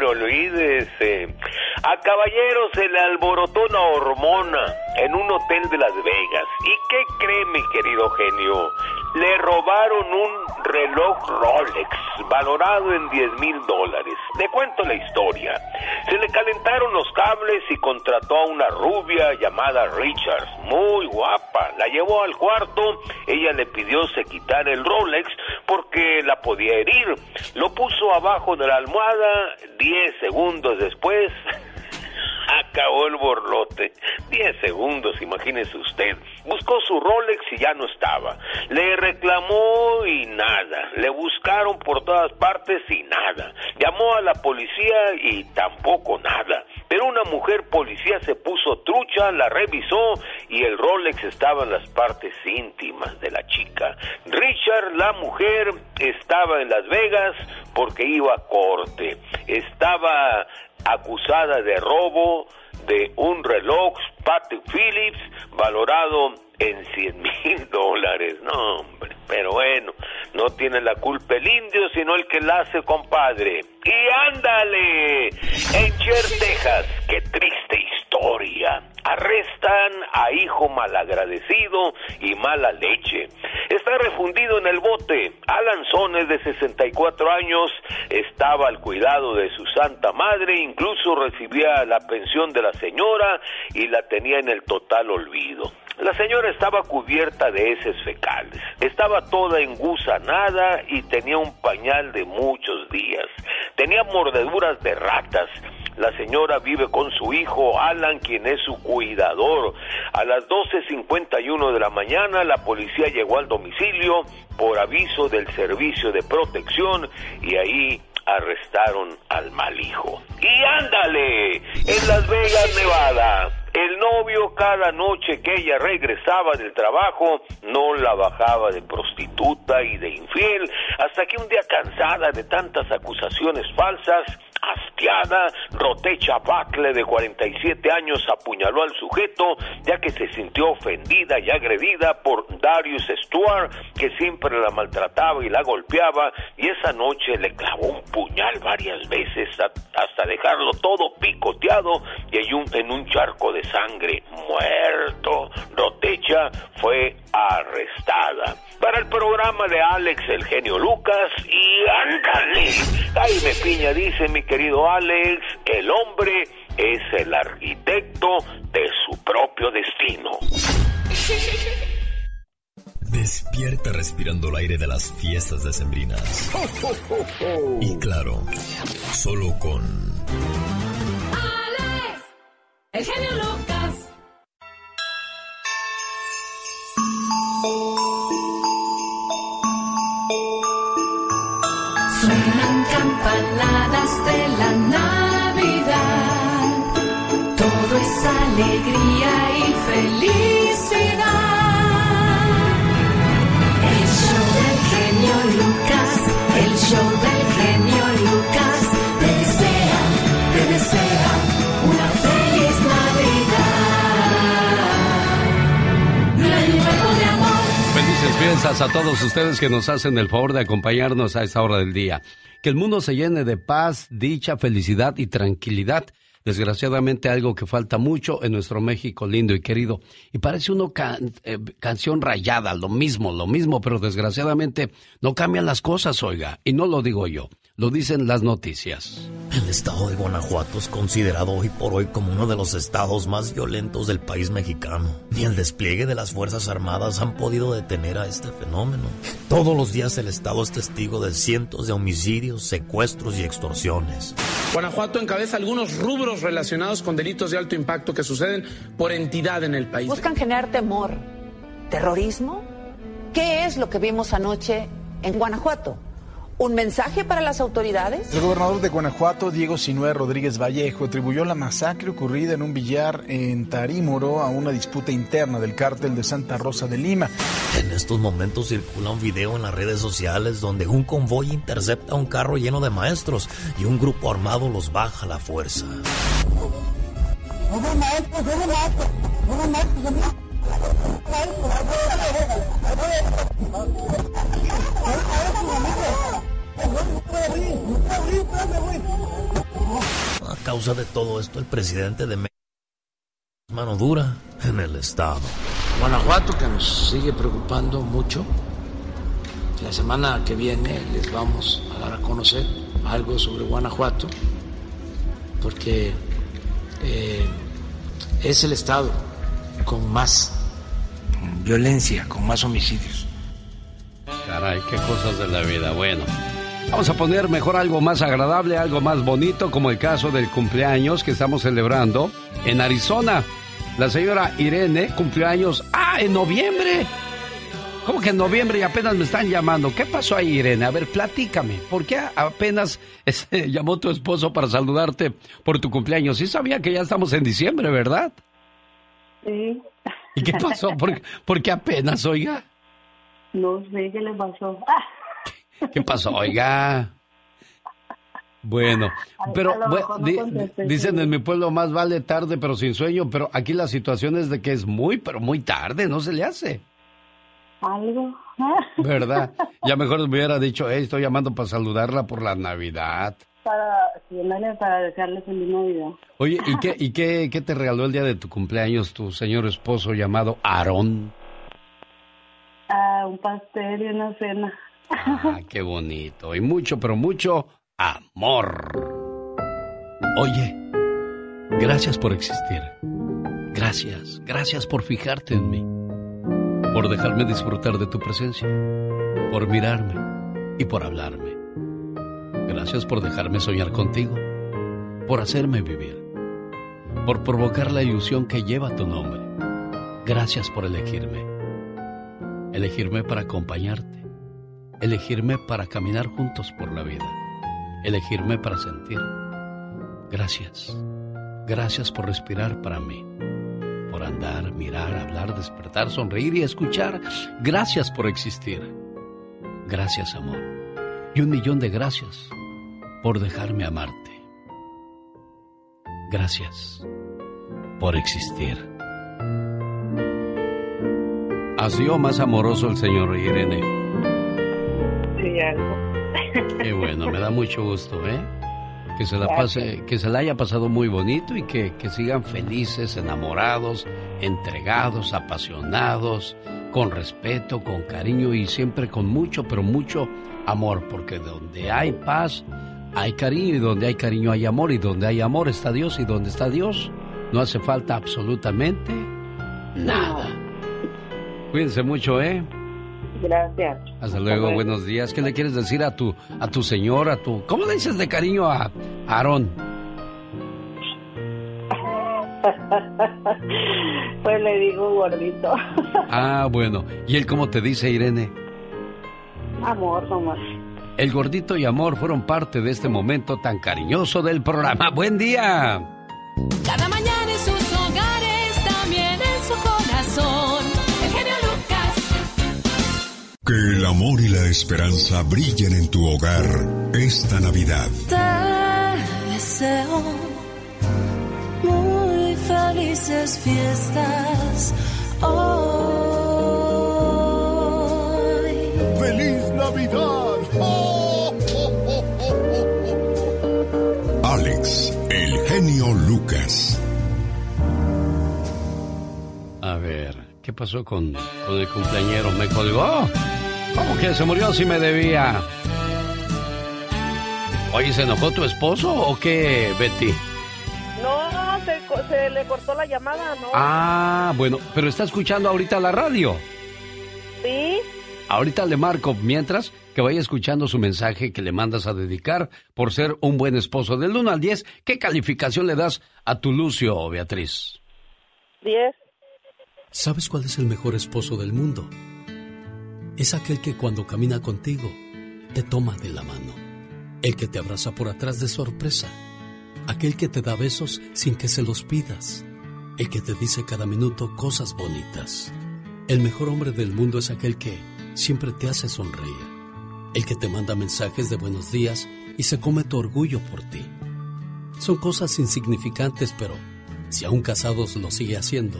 olvídese. A Caballero se le alborotó una hormona en un hotel de Las Vegas. ¿Y qué cree, mi querido genio? Le robaron un reloj Rolex valorado en 10 mil dólares. Le cuento la historia. Se le calentaron los cables y contrató a una rubia llamada Richards, muy guapa. La llevó al cuarto, ella le pidió se quitara el Rolex porque la podía herir. Lo puso abajo de la almohada, 10 segundos después acabó el borlote. Diez segundos, imagínese usted. Buscó su Rolex y ya no estaba. Le reclamó y nada. Le buscaron por todas partes y nada. Llamó a la policía y tampoco nada. Pero una mujer policía se puso trucha, la revisó y el Rolex estaba en las partes íntimas de la chica. Richard, la mujer, estaba en Las Vegas porque iba a corte. Estaba acusada de robo de un reloj Patek Phillips valorado en 100 mil *laughs* dólares. No, hombre, pero bueno, no tiene la culpa el indio, sino el que la hace, compadre. Y ándale, en Cher, Texas, qué triste historia. Arrestan a hijo malagradecido y mala leche. Está refundido en el bote. Alan Sones, de 64 años, estaba al cuidado de su santa madre, incluso recibía la pensión de la señora y la tenía en el total olvido. La señora estaba cubierta de heces fecales, estaba toda engusanada y tenía un pañal de muchos días. Tenía mordeduras de ratas. La señora vive con su hijo Alan, quien es su cuidador. A las 12.51 de la mañana la policía llegó al domicilio por aviso del servicio de protección y ahí arrestaron al mal hijo. Y ándale, en Las Vegas, Nevada, el novio cada noche que ella regresaba del trabajo no la bajaba de prostituta y de infiel, hasta que un día cansada de tantas acusaciones falsas, hastiada, Rotecha Bacle de 47 años apuñaló al sujeto ya que se sintió ofendida y agredida por Darius Stewart que siempre la maltrataba y la golpeaba y esa noche le clavó un puñal varias veces hasta dejarlo todo picoteado y en un charco de sangre muerto. Rotecha fue arrestada. Para el programa de Alex el genio Lucas y ándale. Jaime Piña dice mi querido Alex, el hombre es el arquitecto de su propio destino. Despierta respirando el aire de las fiestas decembrinas. Y claro, solo con Alex, el genio Lucas. Suenan campanadas de la Navidad. Fiestas a todos ustedes que nos hacen el favor de acompañarnos a esta hora del día. Que el mundo se llene de paz, dicha, felicidad y tranquilidad. Desgraciadamente algo que falta mucho en nuestro México lindo y querido. Y parece una canción rayada, lo mismo, lo mismo, pero desgraciadamente no cambian las cosas, oiga. Y no lo digo yo, lo dicen las noticias. El estado de Guanajuato es considerado hoy por hoy como uno de los estados más violentos del país mexicano. Ni el despliegue de las Fuerzas Armadas han podido detener a este fenómeno. Todos los días el estado es testigo de cientos de homicidios, secuestros y extorsiones. Guanajuato encabeza algunos rubros relacionados con delitos de alto impacto que suceden por entidad en el país. Buscan generar temor, terrorismo. ¿Qué es lo que vimos anoche en Guanajuato? ¿Un mensaje para las autoridades? El gobernador de Guanajuato, Diego Sinué Rodríguez Vallejo, atribuyó la masacre ocurrida en un billar en Tarímoro a una disputa interna del cártel de Santa Rosa de Lima. En estos momentos circula un video en las redes sociales donde un convoy intercepta un carro lleno de maestros y un grupo armado los baja a la fuerza. A causa de todo esto, el presidente de México mano dura en el estado. Guanajuato que nos sigue preocupando mucho. La semana que viene les vamos a dar a conocer algo sobre Guanajuato, porque eh, es el estado con más violencia, con más homicidios. Caray, qué cosas de la vida. Bueno, vamos a poner mejor algo más agradable, algo más bonito, como el caso del cumpleaños que estamos celebrando en Arizona. La señora Irene cumplió años, ah, en noviembre. ¿Cómo que en noviembre y apenas me están llamando? ¿Qué pasó ahí, Irene? A ver, platícame. ¿Por qué apenas *laughs* este, llamó tu esposo para saludarte por tu cumpleaños? Sí sabía que ya estamos en diciembre, ¿verdad? Sí. ¿Y qué pasó? ¿Por, por qué apenas, oiga? No sé qué le pasó. *laughs* ¿Qué pasó, oiga? Bueno, pero bueno, di- dicen en mi pueblo más vale tarde pero sin sueño, pero aquí la situación es de que es muy, pero muy tarde, no se le hace, Algo. ¿verdad? *laughs* Ya mejor me hubiera dicho, hey, estoy llamando para saludarla por la Navidad. Para, ándale, para desearle feliz Navidad. Oye, ¿y qué, *laughs* y qué, qué te regaló el día de tu cumpleaños tu señor esposo llamado Aarón? Ah, un pastel y una cena. Ah, qué bonito. Y mucho, pero mucho amor. Oye, gracias por existir. Gracias, gracias por fijarte en mí. Por dejarme disfrutar de tu presencia. Por mirarme y por hablarme. Gracias por dejarme soñar contigo. Por hacerme vivir. Por provocar la ilusión que lleva tu nombre. Gracias por elegirme. Elegirme para acompañarte elegirme para caminar juntos por la vida, elegirme para sentir. Gracias. Gracias por respirar para mí. Por andar, mirar, hablar, despertar, sonreír y escuchar. Gracias por existir. Gracias, amor. Y un millón de gracias por dejarme amarte. Gracias por existir. ¿Ha sido más amoroso el señor Irene? Sí, algo. Qué bueno, me da mucho gusto, ¿eh? Que se la pase, que se la haya pasado muy bonito y que, que sigan felices, enamorados, entregados, apasionados, con respeto, con cariño y siempre con mucho, pero mucho amor, porque donde hay paz, hay cariño y donde hay cariño hay amor y donde hay amor está Dios y donde está Dios no hace falta absolutamente nada. Cuídense mucho, ¿eh? Gracias. Hasta luego, buenos días. ¿Qué le quieres decir a tu a tu señor, a tu ¿Cómo le dices de cariño a a Aarón? *laughs* pues le digo gordito. *laughs* Ah, bueno. ¿Y él cómo te dice, Irene? Amor nomás. El gordito y amor fueron parte de este momento tan cariñoso del programa. Buen día. Cada mañana en sus hogares, también en su corazón. El genio Lucas. Que el amor y la esperanza brillen en tu hogar esta Navidad. Te deseo felices fiestas hoy. ¡Feliz Navidad! *laughs* Alex, el genio Lucas. A ver, ¿qué pasó con, con el cumpleañero? ¿Me colgó? ¿Cómo que se murió si me debía? Oye, ¿se enojó tu esposo o qué, Betty? Se le cortó la llamada, ¿no? Ah, bueno, pero está escuchando ahorita la radio. Sí, Ahorita le marco, mientras que vaya escuchando su mensaje que le mandas a dedicar por ser un buen esposo. Del 1 al 10, ¿qué calificación le das a tu Lucio, Beatriz? 10. ¿Sabes cuál es el mejor esposo del mundo? Es aquel que cuando camina contigo te toma de la mano, el que te abraza por atrás de sorpresa, aquel que te da besos sin que se los pidas, el que te dice cada minuto cosas bonitas. El mejor hombre del mundo es aquel que siempre te hace sonreír, el que te manda mensajes de buenos días y se come tu orgullo por ti. Son cosas insignificantes, pero si aún casados lo sigue haciendo,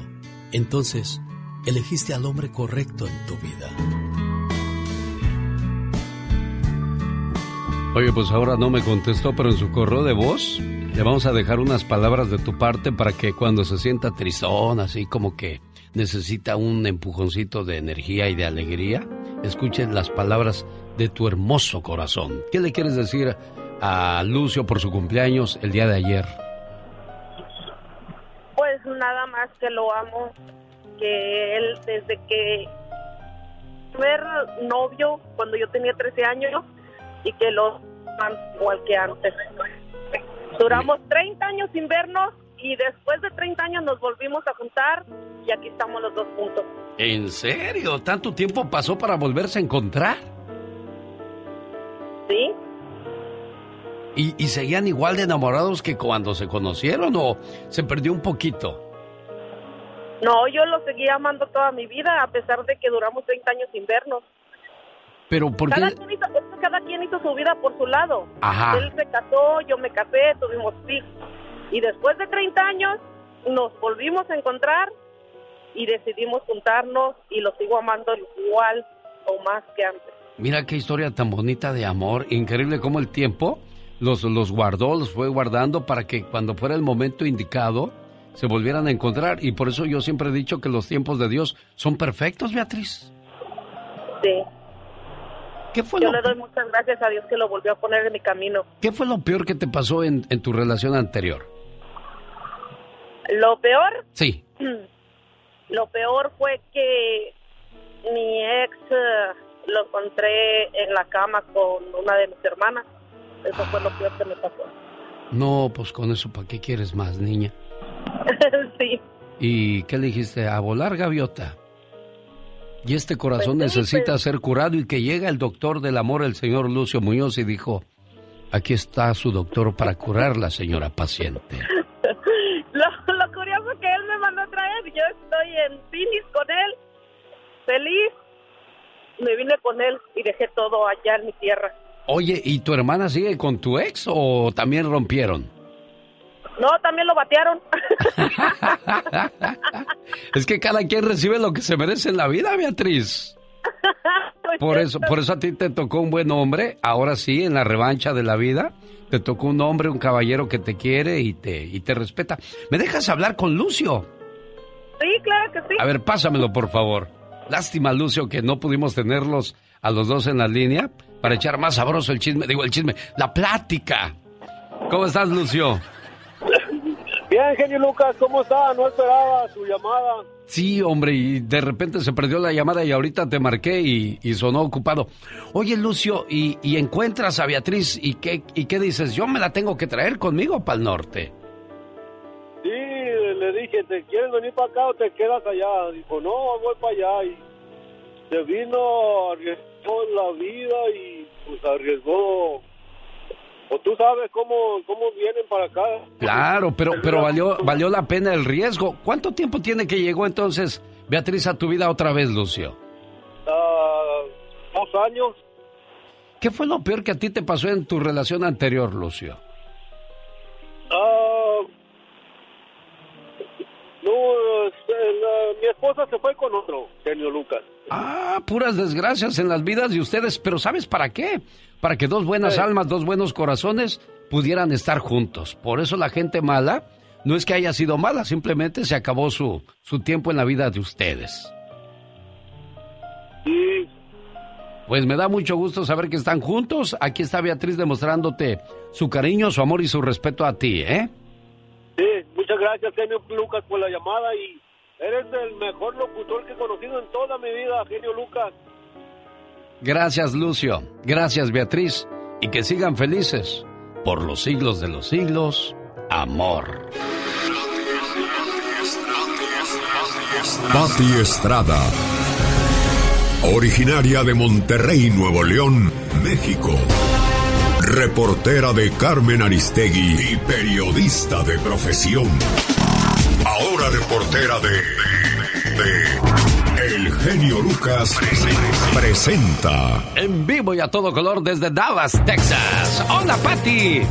entonces elegiste al hombre correcto en tu vida. Oye, pues ahora no me contestó, pero en su correo de voz le vamos a dejar unas palabras de tu parte para que cuando se sienta tristón, así como que necesita un empujoncito de energía y de alegría, escuche las palabras de tu hermoso corazón. ¿Qué le quieres decir a Lucio por su cumpleaños el día de ayer? pues nada más que lo amo, que él desde que fue novio cuando yo tenía 13 años y que lo igual que antes. Duramos 30 años sin vernos y después de 30 años nos volvimos a juntar y aquí estamos los dos juntos. ¿En serio? ¿Tanto tiempo pasó para volverse a encontrar? ¿Sí? ¿Y, y seguían igual de enamorados que cuando se conocieron o se perdió un poquito? No, yo lo seguí amando toda mi vida a pesar de que duramos 30 años sin vernos. Pero ¿por Cada quien, hizo, cada quien hizo su vida por su lado. Ajá. Él se casó, yo me casé, tuvimos hijos. Y después de 30 años nos volvimos a encontrar y decidimos juntarnos y lo sigo amando igual o más que antes. Mira qué historia tan bonita de amor. Increíble cómo el tiempo los, los guardó, los fue guardando para que cuando fuera el momento indicado se volvieran a encontrar. Y por eso yo siempre he dicho que los tiempos de Dios son perfectos, Beatriz. Sí. ¿Qué fue yo lo- le doy muchas gracias a Dios que lo volvió a poner en mi camino. ¿Qué fue lo peor que te pasó en, en tu relación anterior? Lo peor, Sí. *clears throat* lo peor fue que mi ex eh, lo encontré en la cama con una de mis hermanas. Eso fue lo peor que me pasó. No, pues con eso, ¿para qué quieres más, niña? *laughs* sí. ¿Y qué le dijiste? A volar gaviota. Y este corazón Pues necesita pues- ser curado y que llega el doctor del amor, el señor Lucio Muñoz, y dijo, Aquí está su doctor para curarla, señora paciente. *laughs* Lo, lo curioso que él me mandó a traer, yo estoy en Phoenix con él, feliz. Me vine con él y dejé todo allá en mi tierra. Oye, ¿y tu hermana sigue con tu ex o también rompieron? No, también lo batearon. *laughs* Es que cada quien recibe lo que se merece en la vida, Beatriz. Por eso, por eso a ti te tocó un buen hombre. Ahora sí, en la revancha de la vida, te tocó un hombre, un caballero que te quiere y te, y te respeta. ¿Me dejas hablar con Lucio? Sí, claro que sí. A ver, pásamelo, por favor. Lástima, Lucio, que no pudimos tenerlos a los dos en la línea para echar más sabroso el chisme. Digo, el chisme, la plática. ¿Cómo estás, Lucio? Bien, genio Lucas, ¿cómo está? No esperaba su llamada. Sí, hombre, y de repente se perdió la llamada y ahorita te marqué y, y sonó ocupado. Oye, Lucio, y, y encuentras a Beatriz y qué, y qué dices? Yo me la tengo que traer conmigo para el norte. Sí, le dije, ¿te quieres venir para acá o te quedas allá? Dijo, no, voy para allá. Y se vino, arriesgó la vida y pues arriesgó. O tú sabes cómo, cómo vienen para acá. Claro, pero, pero valió, valió la pena el riesgo. ¿Cuánto tiempo tiene que llegó entonces Beatriz a tu vida otra vez, Lucio? Ah, dos años. ¿Qué fue lo peor que a ti te pasó en tu relación anterior, Lucio? Ah, no, este, la- mi esposa se fue con otro, genio Lucas. Ah, puras desgracias en las vidas de ustedes, pero ¿sabes para qué? Para que dos buenas Sí. almas, dos buenos corazones pudieran estar juntos. Por eso la gente mala no es que haya sido mala, simplemente se acabó su, su tiempo en la vida de ustedes. Sí, Pues me da mucho gusto saber que están juntos. Aquí está Beatriz demostrándote su cariño, su amor y su respeto a ti, ¿eh? sí, muchas gracias, genio Lucas, por la llamada y eres el mejor locutor que he conocido en toda mi vida, genio Lucas. Gracias, Lucio. Gracias, Beatriz. Y que sigan felices. Por los siglos de los siglos. Amor. Patti Estrada. Originaria de Monterrey, Nuevo León, México. Reportera de Carmen Aristegui y periodista de profesión. Ahora reportera de. de. El genio Lucas presenta. En vivo y a todo color desde Dallas, Texas. Hola, Patti.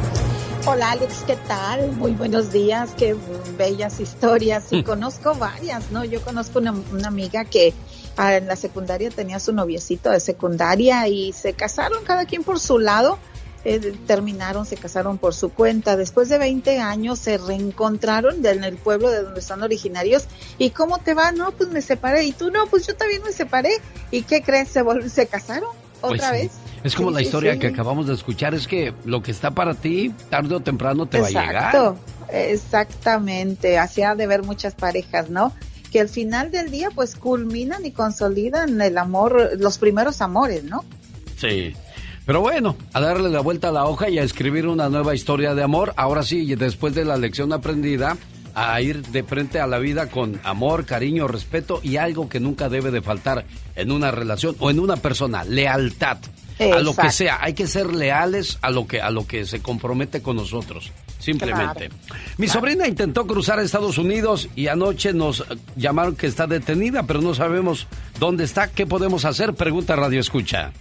Hola Alex, ¿qué tal? Muy buenos días, qué bellas historias. Y conozco varias, ¿no? Yo conozco una, una amiga que ah, en la secundaria tenía su noviecito de secundaria y se casaron cada quien por su lado. Eh, terminaron, se casaron por su cuenta. Después de 20 años se reencontraron en el pueblo de donde están originarios. ¿Y cómo te va? No, pues me separé. ¿Y tú no? Pues yo también me separé. ¿Y qué crees? Se, se casaron Pues otra sí. vez. Es como Sí, la historia sí. que acabamos de escuchar. Es que lo que está para ti, tarde o temprano te va a llegar. Exacto, exactamente. Hacía de ver muchas parejas, ¿no? Que al final del día, pues culminan y consolidan el amor, los primeros amores, ¿no? Sí. Pero bueno, a darle la vuelta a la hoja y a escribir una nueva historia de amor. Ahora sí, y después de la lección aprendida, a ir de frente a la vida con amor, cariño, respeto y algo que nunca debe de faltar en una relación o en una persona, lealtad. A lo que sea, hay que ser leales a lo que a lo que se compromete con nosotros. Simplemente. Mi sobrina intentó cruzar a Estados Unidos y anoche nos llamaron que está detenida, pero no sabemos dónde está. ¿Qué podemos hacer? Pregunta Radio Escucha.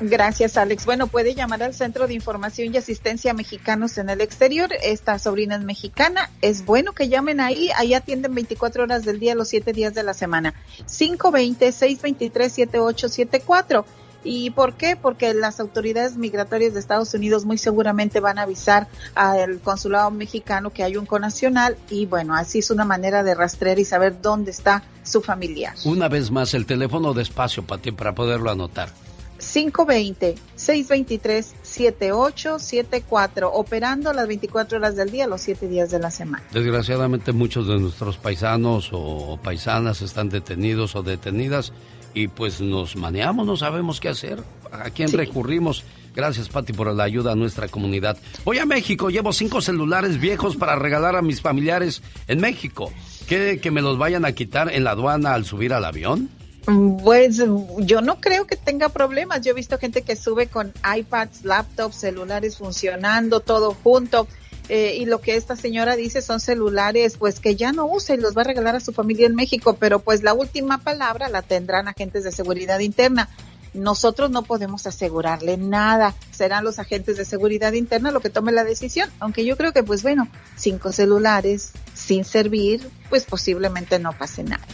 Gracias, Alex. Bueno, puede llamar al Centro de Información y Asistencia Mexicanos en el Exterior. Esta sobrina es mexicana. Es bueno que llamen ahí. Ahí atienden 24 horas del día, los 7 días de la semana. 520-623-7874. ¿Y por qué? Porque las autoridades migratorias de Estados Unidos muy seguramente van a avisar al consulado mexicano que hay un conacional y bueno, así es una manera de rastrear y saber dónde está su familiar. Una vez más, el teléfono despacio, Pati, para poderlo anotar. 520-623-7874, operando las 24 horas del día, los 7 días de la semana. Desgraciadamente muchos de nuestros paisanos o paisanas están detenidos o detenidas y pues nos maneamos, no sabemos qué hacer. ¿A quién recurrimos? Gracias, Pati, por la ayuda a nuestra comunidad. Voy a México, llevo cinco celulares viejos para regalar a mis familiares en México. ¿Qué, que me los vayan a quitar en la aduana al subir al avión? Pues yo no creo que tenga problemas. Yo he visto gente que sube con iPads, laptops, celulares funcionando, todo junto. Eh, y lo que esta señora dice son celulares, pues que ya no usa y los va a regalar a su familia en México, pero pues la última palabra la tendrán agentes de seguridad interna. Nosotros no podemos asegurarle nada. Serán los agentes de seguridad interna lo que tome la decisión. Aunque yo creo que, pues bueno, cinco celulares sin servir, pues posiblemente no pase nada.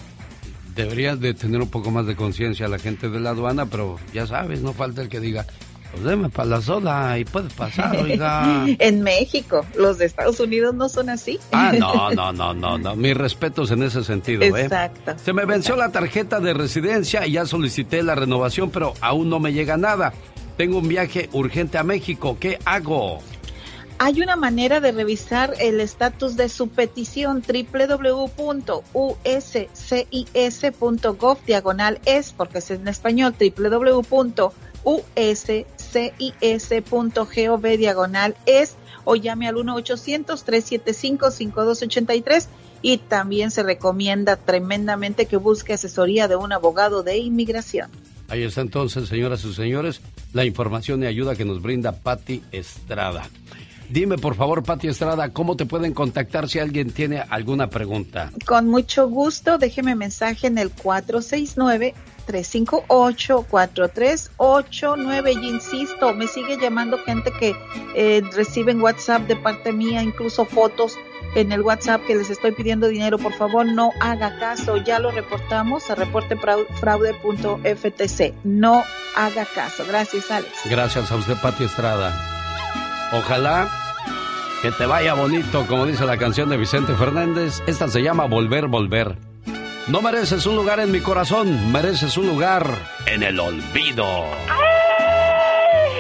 Deberías de tener un poco más de conciencia la gente de la aduana, pero ya sabes, no falta el que diga, pues deme para la soda y puede pasar, oiga. *laughs* en México, los de Estados Unidos no son así. Ah, no, no, no, no, no. Mis respetos en ese sentido, ¿eh? Exacto. Se me venció la tarjeta de residencia y ya solicité la renovación, pero aún no me llega nada. Tengo un viaje urgente a México. ¿Qué hago? Hay una manera de revisar el estatus de su petición www.uscis.gov diagonal es porque es en español www.uscis.gov diagonal es o llame al 1-800-375-5283 y también se recomienda tremendamente que busque asesoría de un abogado de inmigración. Ahí está entonces, señoras y señores, la información y ayuda que nos brinda Patti Estrada. Dime, por favor, Pati Estrada, ¿cómo te pueden contactar si alguien tiene alguna pregunta? Con mucho gusto, déjeme mensaje en el 469 358-4389 y insisto, me sigue llamando gente que eh, reciben WhatsApp de parte mía, incluso fotos en el WhatsApp que les estoy pidiendo dinero, por favor no haga caso, ya lo reportamos a reportefraude.ftc, no haga caso. Gracias, Alex. Gracias a usted, Pati Estrada. Ojalá que te vaya bonito, como dice la canción de Vicente Fernández. Esta se llama Volver, Volver. No mereces un lugar en mi corazón, mereces un lugar en el olvido. ¡Ay!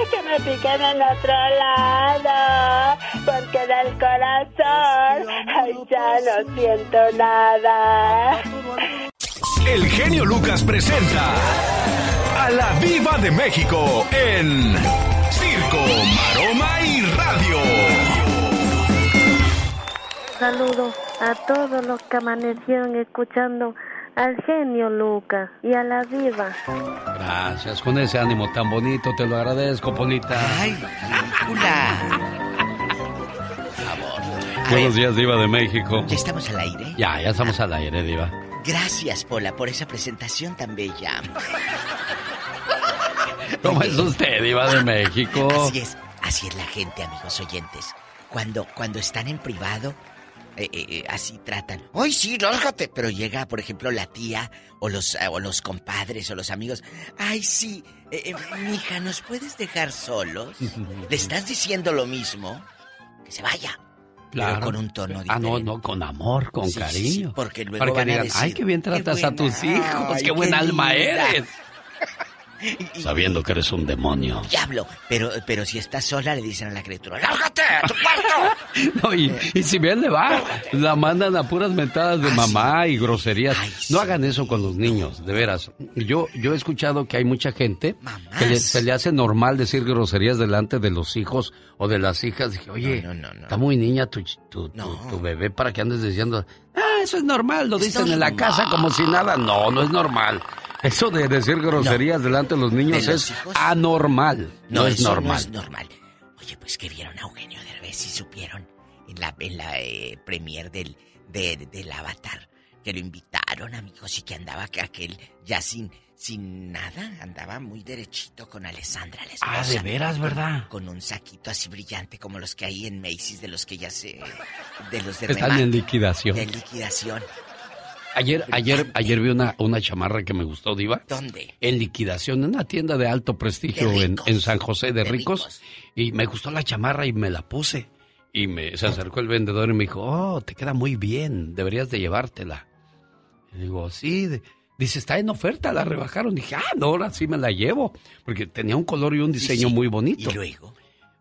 Que me piquen en otro lado, porque del corazón ay, ya no siento nada. El genio Lucas presenta a la Viva de México en Circo, Maroma y Radio. Saludos a todos los que amanecieron escuchando al genio Lucas y a la diva. Gracias, con ese ánimo tan bonito, te lo agradezco, Polita. Ay, Buenos días, Diva de México. ¿Ya estamos al aire? Ya, ya estamos al aire, Diva. Gracias, Pola, por esa presentación tan bella. ¿Cómo es usted, Diva de México? Así es, así es la gente, amigos oyentes. Cuando, cuando están en privado, eh, eh, eh, así tratan. ¡Ay, sí, lárgate! Pero llega, por ejemplo, la tía o los, o los compadres o los amigos. ¡Ay, sí! Eh, mija, ¿nos puedes dejar solos? *laughs* ¿Le estás diciendo lo mismo? Que se vaya. Claro. Pero con un tono Ah, diferente. no, no, con amor, con Sí, cariño. sí, porque luego Para que van a digan, decir, ay, qué bien tratas "Qué a tus hijos, ay, qué buen qué alma linda". eres. Sabiendo que eres un demonio. Diablo, pero, pero si está sola le dicen a la criatura, ¡lárgate a tu cuarto! *laughs* No, y, y si bien le va, la mandan a puras mentadas Ah, de mamá y groserías. No hagan eso con los niños, de veras. Yo, yo he escuchado que hay mucha gente que le- se le hace normal decir groserías delante de los hijos o de las hijas. Dije, oye, está muy niña tu, tu- tu bebé para que andes diciendo, ah, eso es normal, lo dicen en la casa como si nada. No, no es normal. Eso de decir groserías delante de los niños ¿De los es hijos? anormal. No, es eso normal. No es normal. Oye, pues que vieron a Eugenio Derbez y supieron en la, en la eh, premier del, de- del Avatar que lo invitaron, amigos, y que andaba que aquel ya sin, sin nada, andaba muy derechito con Alessandra, Ah, de veras, Con- ¿verdad? Con, un saquito así brillante como los que hay en Macy's, de los que ya se... de los de Están remate, en liquidación. De liquidación. Ayer, ayer, ayer vi una, una chamarra que me gustó, Diva. ¿Dónde? En liquidación, en una tienda de alto prestigio en, en San José de, Ricos. Y me gustó la chamarra y me la puse. Y me, se acercó el vendedor y me dijo, oh, te queda muy bien, deberías de llevártela. Y digo, sí. de- dice, está en oferta, la rebajaron. Dije, ah, no, ahora sí me la llevo. Porque tenía un color y un diseño muy bonito. ¿Y luego?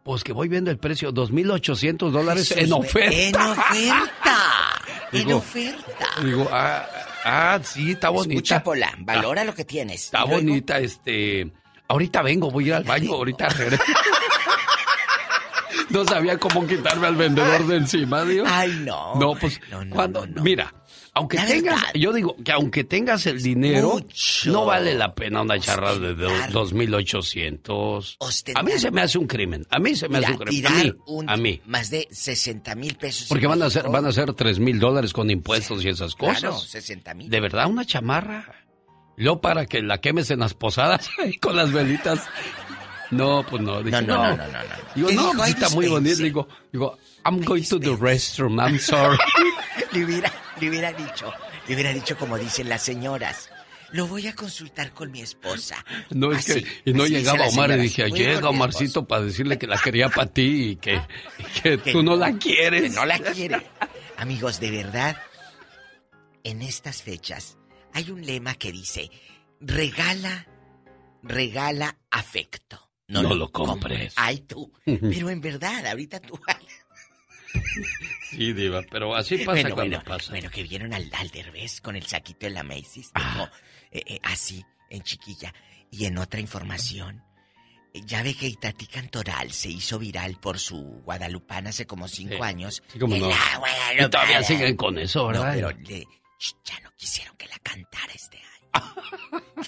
Pues que voy viendo el precio, 2.800 dólares en oferta. En oferta. En Digo, oferta. Digo, ah, ah, sí, está bonita. Escucha, Pola, valora lo que tienes. Está luego- bonita, este. Ahorita vengo, voy a ir al baño, ahorita regreso. *laughs* No sabía cómo quitarme al vendedor de encima, digo. Ay, no. No, pues, cuando, mira, Aunque La tengas, verdad. yo digo que aunque tengas el dinero, Mucho. no vale la pena una charra de do- 2.800. A mí se me hace un crimen. A mí se me Mira, hace un crimen. A tirar mí, un- a mí. más de 60 mil pesos. Porque van a ser, van a ser tres mil dólares con impuestos y esas cosas. Claro, 60 mil. De verdad, una chamarra. Luego para que la quemes en las posadas *laughs* con las velitas. No, pues no. Dije, No, no, no, no, no, no. Digo, ¿Qué no, está muy bonito. Digo, digo, I'm going to the restroom, I'm sorry. *laughs* *laughs* le, hubiera, le hubiera dicho, le hubiera dicho como dicen las señoras. Lo voy a consultar con mi esposa. No es que, y no llegaba Omar y dije, llega Omarcito para decirle que la quería para ti y que, y que *laughs* Que tú no no, la Que quieres. no la quiere. Amigos, de verdad, en estas fechas hay un lema que dice, regala, regala afecto. No lo compres. Ay, tú. Pero en verdad, ahorita tú... *laughs* Sí, Diva, pero así pasa bueno, cuando bueno, pasa. bueno, que vieron al, al Derbez con el saquito de la Macy's, Ah. como, eh, eh, así, en chiquilla. Y en otra información, eh, ya ve que Itati Cantoral se hizo viral por su guadalupana hace como cinco Sí, años. sí, cómo El no. Y todavía siguen con eso, ¿verdad? No, pero le- ya no quisieron que la cantara este año. *laughs*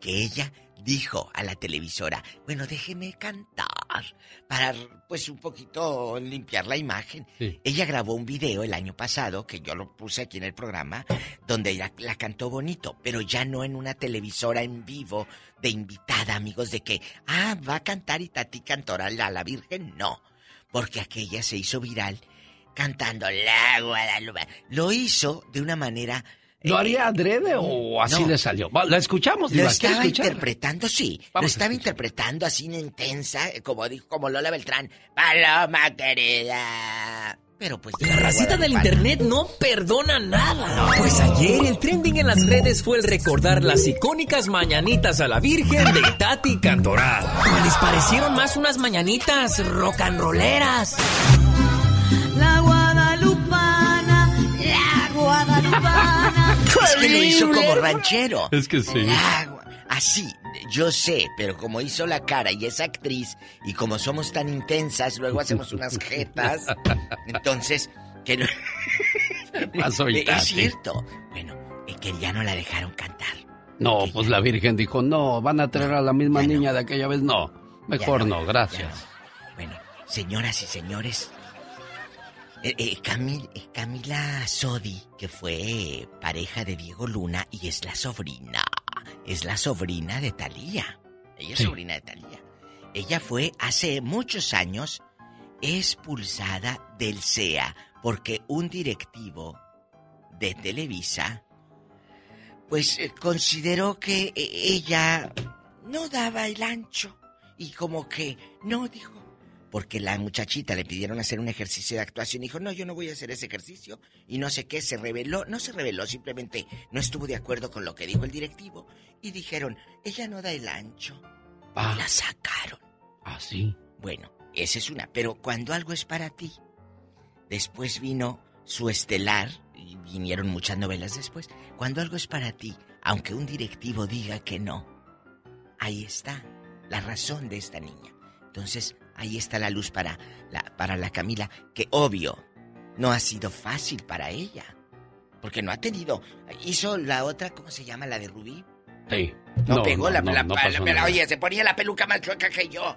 que ella dijo a la televisora, bueno, déjeme cantar para pues un poquito limpiar la imagen. Sí. Ella grabó un video el año pasado, que yo lo puse aquí en el programa, donde ella la cantó bonito, pero ya no en una televisora en vivo de invitada, amigos, de que, ah, va a cantar y Tati Cantoral a la Virgen, no, porque aquella se hizo viral cantando la Guadalupe. Lo hizo de una manera... ¿Lo haría adrede o así no. le salió? La escuchamos, Lo Diva. ¿Quieres estaba interpretando, sí. Vamos lo estaba interpretando así intensa, eh, como dijo, como Lola Beltrán. Paloma querida. Pero pues. La racita del internet no perdona nada. Pues ayer el trending en las redes fue el recordar las icónicas mañanitas a la Virgen de Tati Cantoral. ¿Cómo les parecieron más unas mañanitas rock Es que lo hizo como ranchero. Es que sí. Agua. Así, yo sé, pero como hizo la cara y es actriz, y como somos tan intensas, luego hacemos unas jetas. Entonces, que no. *laughs* pasó, *laughs* es cierto. Bueno, eh, que ya no la dejaron cantar. No, pues la Virgen dijo, no, van a traer a la misma niña de aquella vez. No, mejor no, gracias. no. Bueno, señoras y señores, eh, eh, Camil- eh, Camila Sodi, que fue pareja de Diego Luna y es la sobrina, es la sobrina de Talía. Ella es Sí. sobrina de Talía. Ella fue hace muchos años expulsada del CEA porque un directivo de Televisa pues consideró que ella no daba el ancho y como que no dijo porque la muchachita le pidieron hacer un ejercicio de actuación y dijo, no, yo no voy a hacer ese ejercicio. Y no sé qué, se reveló, no se reveló, simplemente no estuvo de acuerdo con lo que dijo el directivo. Y dijeron, ella no da el ancho. Ah. La sacaron. Ah, sí. Bueno, esa es una. Pero cuando algo es para ti, después vino su estelar, y vinieron muchas novelas después. Cuando algo es para ti, aunque un directivo diga que no, ahí está la razón de esta niña. Entonces, ahí está la luz para la, para la Camila, que obvio, no ha sido fácil para ella. Porque no ha tenido. Hizo la otra, ¿cómo se llama? La de Rubí. Sí. No, pegó la, no, la- no la-. Oye, se ponía la peluca más chueca que yo.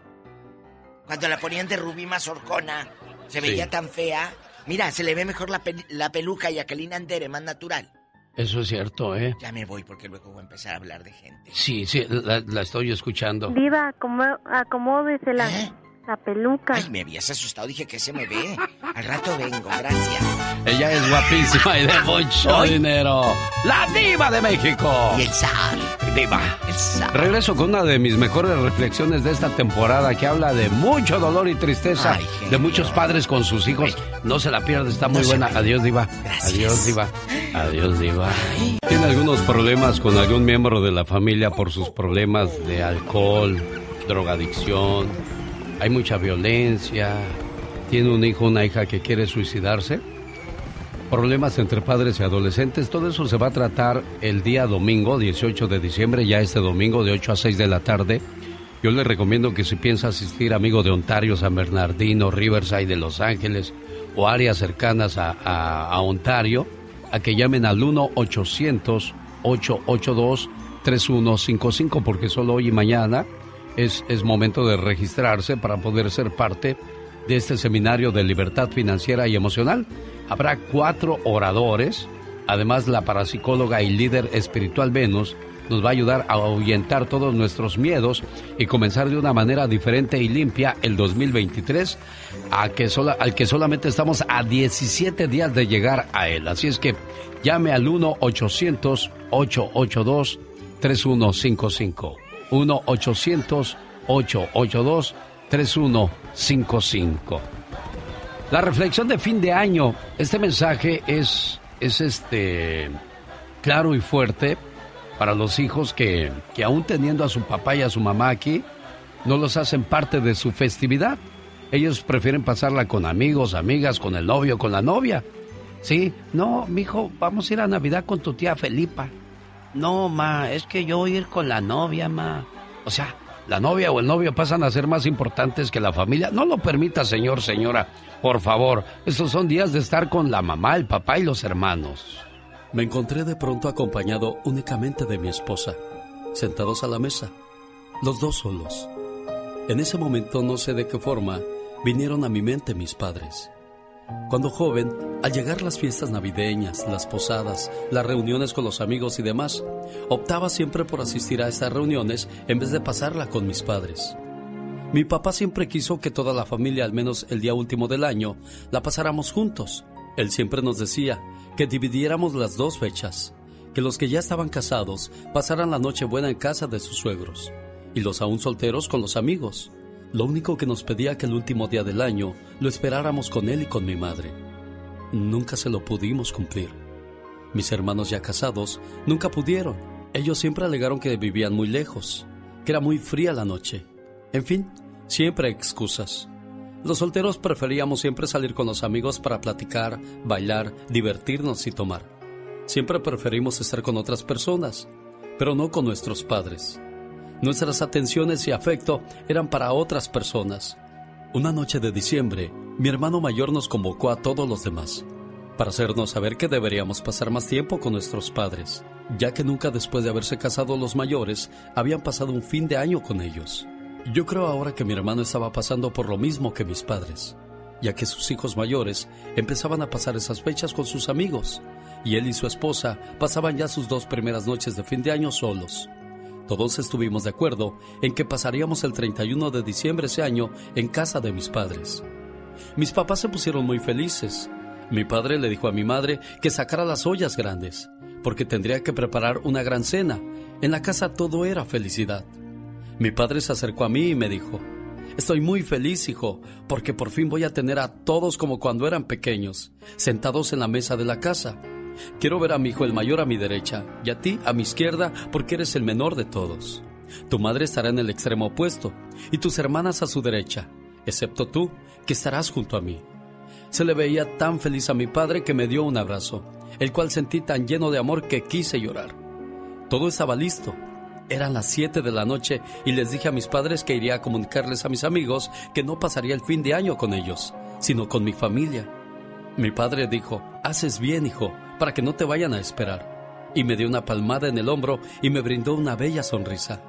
Cuando la ponían de Rubí más horcona, se Sí. veía tan fea. Mira, se le ve mejor la, pe- la peluca a Jacqueline Andere, más natural. Eso es cierto, ¿eh? Ya me voy porque luego voy a empezar a hablar de gente. Sí, sí, la, la estoy escuchando. Diva, acomo- acomódese la, peluca. Ay, me habías asustado, dije que se me ve. Al rato vengo, gracias. Ella es guapísima y de mucho dinero. La diva de México. Y el zar. Diva. El zar. Regreso con una de mis mejores reflexiones de esta temporada que habla de mucho dolor y tristeza Ay, de muchos padres con sus hijos. No se la pierda, está muy No buena. Adiós, diva. Gracias. Adiós, diva. Adiós, diva. Tiene algunos problemas con algún miembro de la familia por sus problemas de alcohol, drogadicción. Hay mucha violencia. Tiene un hijo, una hija que quiere suicidarse problemas entre padres y adolescentes. Todo eso se va a tratar el día domingo, 18 de diciembre, ya este domingo de 8 a 6 de la tarde. Yo le recomiendo que si piensa asistir, amigo de Ontario, San Bernardino, Riverside de Los Ángeles o áreas cercanas a, a- Ontario, a que llamen al 1-800-882-3155 porque solo hoy y mañana es, momento de registrarse para poder ser parte de este seminario de libertad financiera y emocional. Habrá cuatro oradores, además la parapsicóloga y líder espiritual Venus nos va a ayudar a ahuyentar todos nuestros miedos y comenzar de una manera diferente y limpia el 2023 a que sola, al que solamente estamos a 17 días de llegar a él. Así es que llame al 1-800-882-3155. 1-800-882-3155. La reflexión de fin de año, este mensaje es, es este claro y fuerte para los hijos que, que aún teniendo a su papá y a su mamá aquí, no los hacen parte de su festividad. Ellos prefieren pasarla con amigos, amigas, con el novio, con la novia. Sí, no, mijo, vamos a ir a Navidad con tu tía Felipa. No, ma, es que yo voy a ir con la novia, ma. O sea, la novia o el novio pasan a ser más importantes que la familia. No lo permita, señor, señora. Por favor, estos son días de estar con la mamá, el papá y los hermanos. Me encontré de pronto acompañado únicamente de mi esposa, sentados a la mesa, los dos solos. En ese momento no sé de qué forma vinieron a mi mente mis padres. Cuando joven, al llegar las fiestas navideñas, las posadas, las reuniones con los amigos y demás, optaba siempre por asistir a estas reuniones en vez de pasarla con mis padres. Mi papá siempre quiso que toda la familia, al menos el día último del año, la pasáramos juntos. Él siempre nos decía que dividiéramos las dos fechas, que los que ya estaban casados pasaran la noche buena en casa de sus suegros y los aún solteros con los amigos. Lo único que nos pedía que el último día del año lo esperáramos con él y con mi madre. Nunca se lo pudimos cumplir. Mis hermanos ya casados nunca pudieron. Ellos siempre alegaron que vivían muy lejos, que era muy fría la noche. En fin, siempre excusas. Los solteros preferíamos siempre salir con los amigos para platicar, bailar, divertirnos y tomar. Siempre preferimos estar con otras personas, pero no con nuestros padres. Nuestras atenciones y afecto eran para otras personas. Una noche de diciembre, mi hermano mayor nos convocó a todos los demás para hacernos saber que deberíamos pasar más tiempo con nuestros padres, ya que nunca después de haberse casado los mayores habían pasado un fin de año con ellos. Yo creo ahora que mi hermano estaba pasando por lo mismo que mis padres, ya que sus hijos mayores empezaban a pasar esas fechas con sus amigos, y él y su esposa pasaban ya sus dos primeras noches de fin de año solos. Todos estuvimos de acuerdo en que pasaríamos el 31 de diciembre ese año en casa de mis padres. Mis papás se pusieron muy felices. Mi padre le dijo a mi madre que sacara las ollas grandes, porque tendría que preparar una gran cena. En la casa todo era felicidad. Mi padre se acercó a mí y me dijo, Estoy muy feliz, hijo, porque por fin voy a tener a todos como cuando eran pequeños, sentados en la mesa de la casa. Quiero ver a mi hijo el mayor a mi derecha y a ti a mi izquierda porque eres el menor de todos. Tu madre estará en el extremo opuesto y tus hermanas a su derecha, excepto tú, que estarás junto a mí. Se le veía tan feliz a mi padre que me dio un abrazo, el cual sentí tan lleno de amor que quise llorar. Todo estaba listo. Eran las siete de la noche y les dije a mis padres que iría a comunicarles a mis amigos que no pasaría el fin de año con ellos, sino con mi familia. Mi padre dijo, haces bien, hijo, para que no te vayan a esperar. Y me dio una palmada en el hombro y me brindó una bella sonrisa.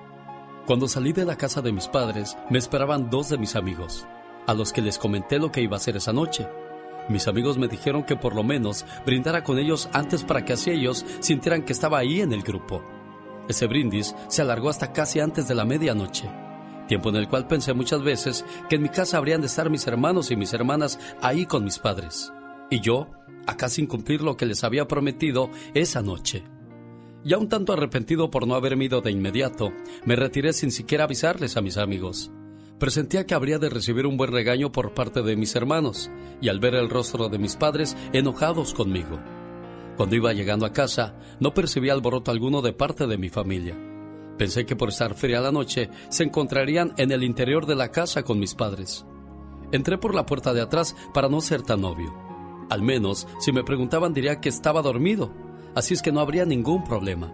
Cuando salí de la casa de mis padres, me esperaban dos de mis amigos, a los que les comenté lo que iba a hacer esa noche. Mis amigos me dijeron que por lo menos brindara con ellos antes para que así ellos sintieran que estaba ahí en el grupo. Ese brindis se alargó hasta casi antes de la medianoche, tiempo en el cual pensé muchas veces que en mi casa habrían de estar mis hermanos y mis hermanas ahí con mis padres, y yo acá sin cumplir lo que les había prometido esa noche. Ya un tanto arrepentido por no haberme ido de inmediato, me retiré sin siquiera avisarles a mis amigos. Presentía que habría de recibir un buen regaño por parte de mis hermanos, y al ver el rostro de mis padres enojados conmigo. Cuando iba llegando a casa, no percibí alboroto alguno de parte de mi familia. Pensé que por estar fría la noche, se encontrarían en el interior de la casa con mis padres. Entré por la puerta de atrás para no ser tan obvio. Al menos, si me preguntaban diría que estaba dormido, así es que no habría ningún problema.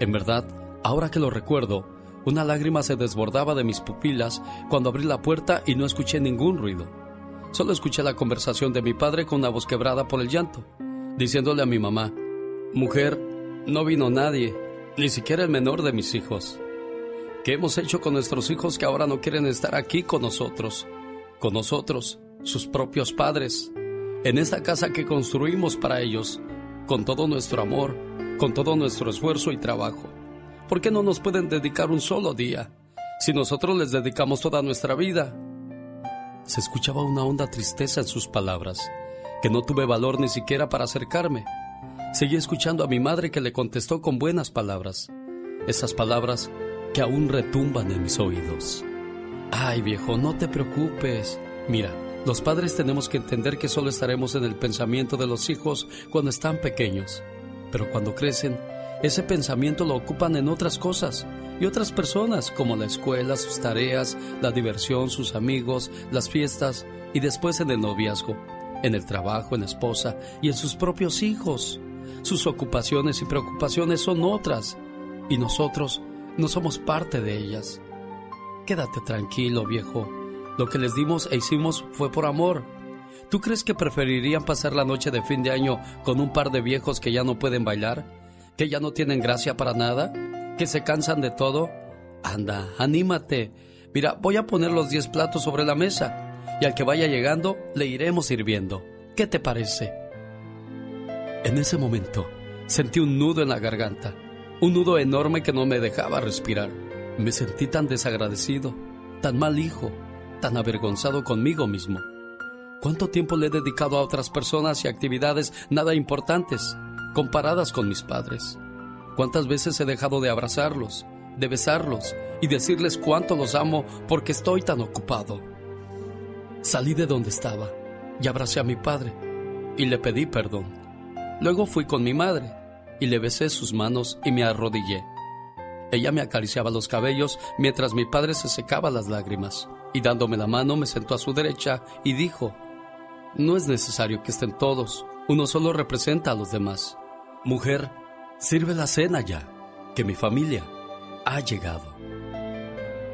En verdad, ahora que lo recuerdo, una lágrima se desbordaba de mis pupilas cuando abrí la puerta y no escuché ningún ruido. Solo escuché la conversación de mi padre con una voz quebrada por el llanto. diciéndole a mi mamá, mujer, no vino nadie, ni siquiera el menor de mis hijos. ¿Qué hemos hecho con nuestros hijos que ahora no quieren estar aquí con nosotros? Con nosotros, sus propios padres, en esta casa que construimos para ellos, con todo nuestro amor, con todo nuestro esfuerzo y trabajo. ¿Por qué no nos pueden dedicar un solo día? Si nosotros les dedicamos toda nuestra vida. Se escuchaba una honda tristeza en sus palabras, que no tuve valor ni siquiera para acercarme. Seguí escuchando a mi madre que le contestó con buenas palabras, esas palabras que aún retumban en mis oídos. Ay viejo, no te preocupes. Mira, los padres tenemos que entender que solo estaremos en el pensamiento de los hijos cuando están pequeños, pero cuando crecen, ese pensamiento lo ocupan en otras cosas y otras personas, como la escuela, sus tareas, la diversión, sus amigos, las fiestas y después en el noviazgo, en el trabajo, en la esposa y en sus propios hijos. Sus ocupaciones y preocupaciones son otras y nosotros no somos parte de ellas. Quédate tranquilo, viejo. Lo que les dimos e hicimos fue por amor. ¿Tú crees que preferirían pasar la noche de fin de año con un par de viejos que ya no pueden bailar? ¿Que ya no tienen gracia para nada? ¿Que se cansan de todo? Anda, anímate. Mira, voy a poner los 10 platos sobre la mesa y al que vaya llegando le iremos sirviendo. ¿Qué te parece? En ese momento sentí un nudo en la garganta, un nudo enorme que no me dejaba respirar. Me sentí tan desagradecido, tan mal hijo, tan avergonzado conmigo mismo. ¿Cuánto tiempo le he dedicado a otras personas y actividades nada importantes comparadas con mis padres? ¿Cuántas veces he dejado de abrazarlos, de besarlos y decirles cuánto los amo porque estoy tan ocupado? Salí de donde estaba y abracé a mi padre y le pedí perdón. Luego fui con mi madre y le besé sus manos y me arrodillé. Ella me acariciaba los cabellos mientras mi padre se secaba las lágrimas y dándome la mano me sentó a su derecha y dijo, no es necesario que estén todos, uno solo representa a los demás. Mujer, sirve la cena ya, que mi familia ha llegado.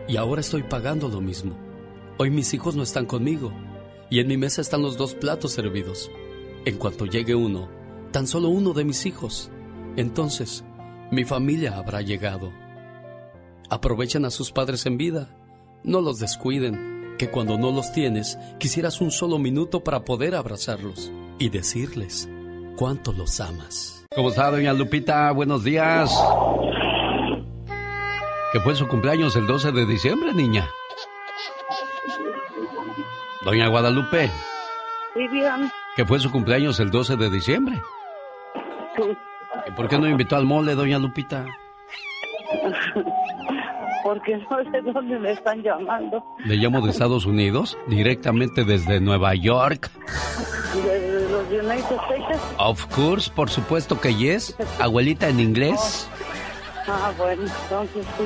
Y ahora estoy pagando lo mismo. Hoy mis hijos no están conmigo y en mi mesa están los dos platos servidos. En cuanto llegue uno, tan solo uno de mis hijos, entonces mi familia habrá llegado. Aprovechen a sus padres en vida, no los descuiden, que cuando no los tienes quisieras un solo minuto para poder abrazarlos y decirles cuánto los amas. ¿Cómo está, doña Lupita? Buenos días. Que fue su cumpleaños el 12 de diciembre, niña. Doña Guadalupe. Sí, dígame. Que fue su cumpleaños el 12 de diciembre. Sí. ¿Y por qué no invitó al mole, doña Lupita? *laughs* Porque *laughs* no sé dónde me están llamando. Le llamo de Estados Unidos, directamente desde Nueva York. De los United States. Of course, por supuesto que yes. Abuelita en inglés. Ah, bueno, entonces sí.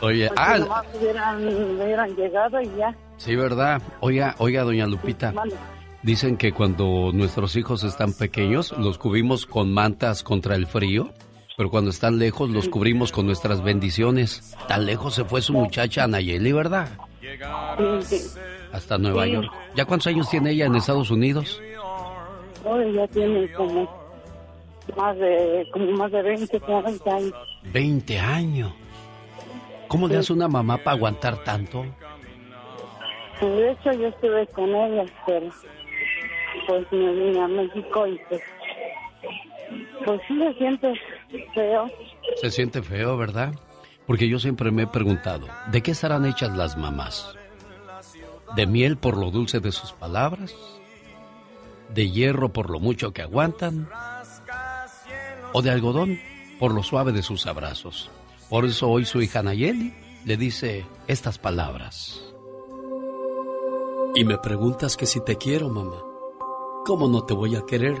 Oye, Porque ah, nomás hubieran, hubieran llegado y ya. sí, ¿verdad? Oiga, oiga, doña Lupita. Dicen que cuando nuestros hijos están pequeños, los cubrimos con mantas contra el frío, pero cuando están lejos, los cubrimos con nuestras bendiciones. Tan lejos se fue su muchacha Nayeli, ¿verdad? Sí, sí. Hasta Nueva Sí. York. ¿Ya cuántos años tiene ella en Estados Unidos? Hoy ya tiene como más de, como más de 20, 40 años. 20 años. ¿Cómo le hace una mamá para aguantar tanto? De hecho, yo estuve con ella, pero pues me vine a México y pues, pues sí se siente feo. Se siente feo, ¿verdad? Porque yo siempre me he preguntado, ¿de qué estarán hechas las mamás? ¿De miel por lo dulce de sus palabras? ¿De hierro por lo mucho que aguantan? ¿O de algodón por lo suave de sus abrazos? Por eso hoy su hija Nayeli le dice estas palabras. Y me preguntas que si te quiero, mamá. ¿Cómo no te voy a querer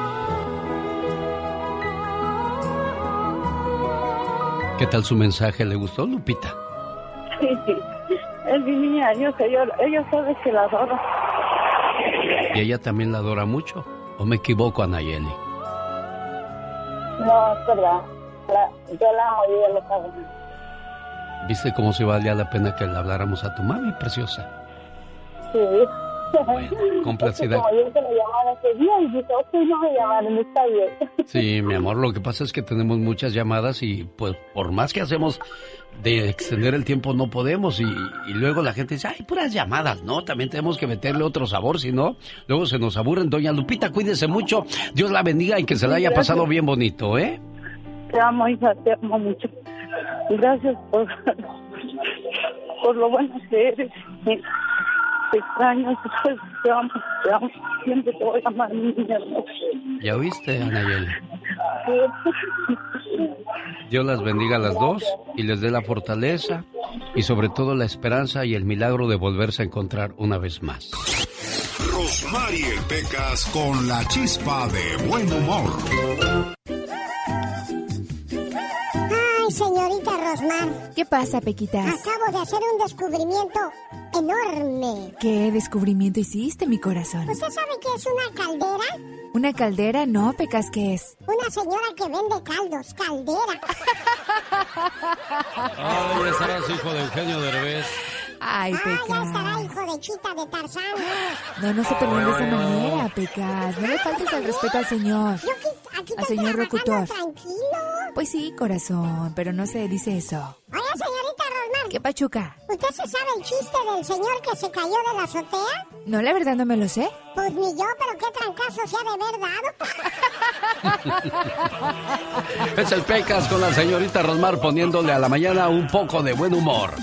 ¿Qué tal su mensaje? ¿Le gustó, Lupita? Sí, sí. Es mi niña, yo sé, yo, ella sabe que la adoro. ¿Y ella también la adora mucho? ¿O me equivoco, Anayeli? No, es verdad. La- yo la amo y ella lo sabe. ¿Viste cómo se valía la pena que le habláramos a tu mami, preciosa? Sí. Complacida. Es que como yo hice la llamada ese día y dije, ok, no me llamaron, está bien. *laughs* Sí, mi amor, lo que pasa es que tenemos muchas llamadas y pues por más que hacemos de extender el tiempo no podemos y, y luego la gente dice, ay, puras llamadas, ¿no? También tenemos que meterle otro sabor, si no, luego se nos aburren. Doña Lupita, cuídese mucho, Dios la bendiga y que se la haya Gracias. pasado bien bonito, ¿eh? Te amo, hija, te amo mucho. Gracias por, *laughs* por lo bueno que eres. Te extraño, *laughs* pues, te amo, te amo. Siempre te voy a amar, mi niña. ¿Ya oíste, Anayeli? *laughs* Dios las bendiga a las dos y les dé la fortaleza y sobre todo la esperanza y el milagro de volverse a encontrar una vez más. Rosmarie Pecas con la chispa de buen humor. Rosmar. ¿Qué pasa, Pequitas? Acabo de hacer un descubrimiento enorme. ¿Qué descubrimiento hiciste, mi corazón? ¿Usted sabe qué es una caldera? ¿Una caldera? No, Pecas, ¿qué es? Una señora que vende caldos, caldera. *laughs* Ay, estarás hijo de Eugenio Derbez. Ay, Ah, ya Pecas. estará hijo de Chita de Tarzán. No, no se peleen de esa manera, Pecas. No le faltes al respeto al señor. Yo aquí, aquí Al señor locutor. tranquilo. Pues sí, corazón, pero no se dice eso. Oye, señorita Rosmar. ¿Qué pachuca? ¿Usted se sabe el chiste del señor que se cayó de la azotea? No, la verdad no me lo sé. Pues ni yo, pero qué trancazo se ha de haber dado. *laughs* Es el Pecas con la señorita Rosmar poniéndole a la mañana un poco de buen humor.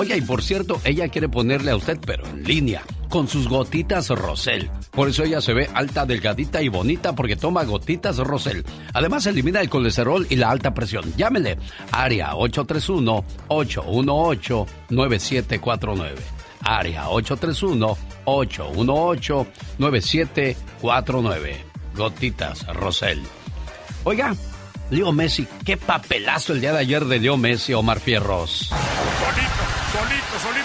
Oye, y por cierto, ella quiere ponerle a usted, pero en línea, con sus gotitas Rosel. Por eso ella se ve alta, delgadita y bonita porque toma gotitas Rosel. Además, elimina el colesterol y la alta presión. Llámele, área 831-818-9749. Área 831-818-9749. Gotitas Rosel. Oiga, Leo Messi, qué papelazo el día de ayer de Leo Messi, Omar Fierros. Solito, solito, solito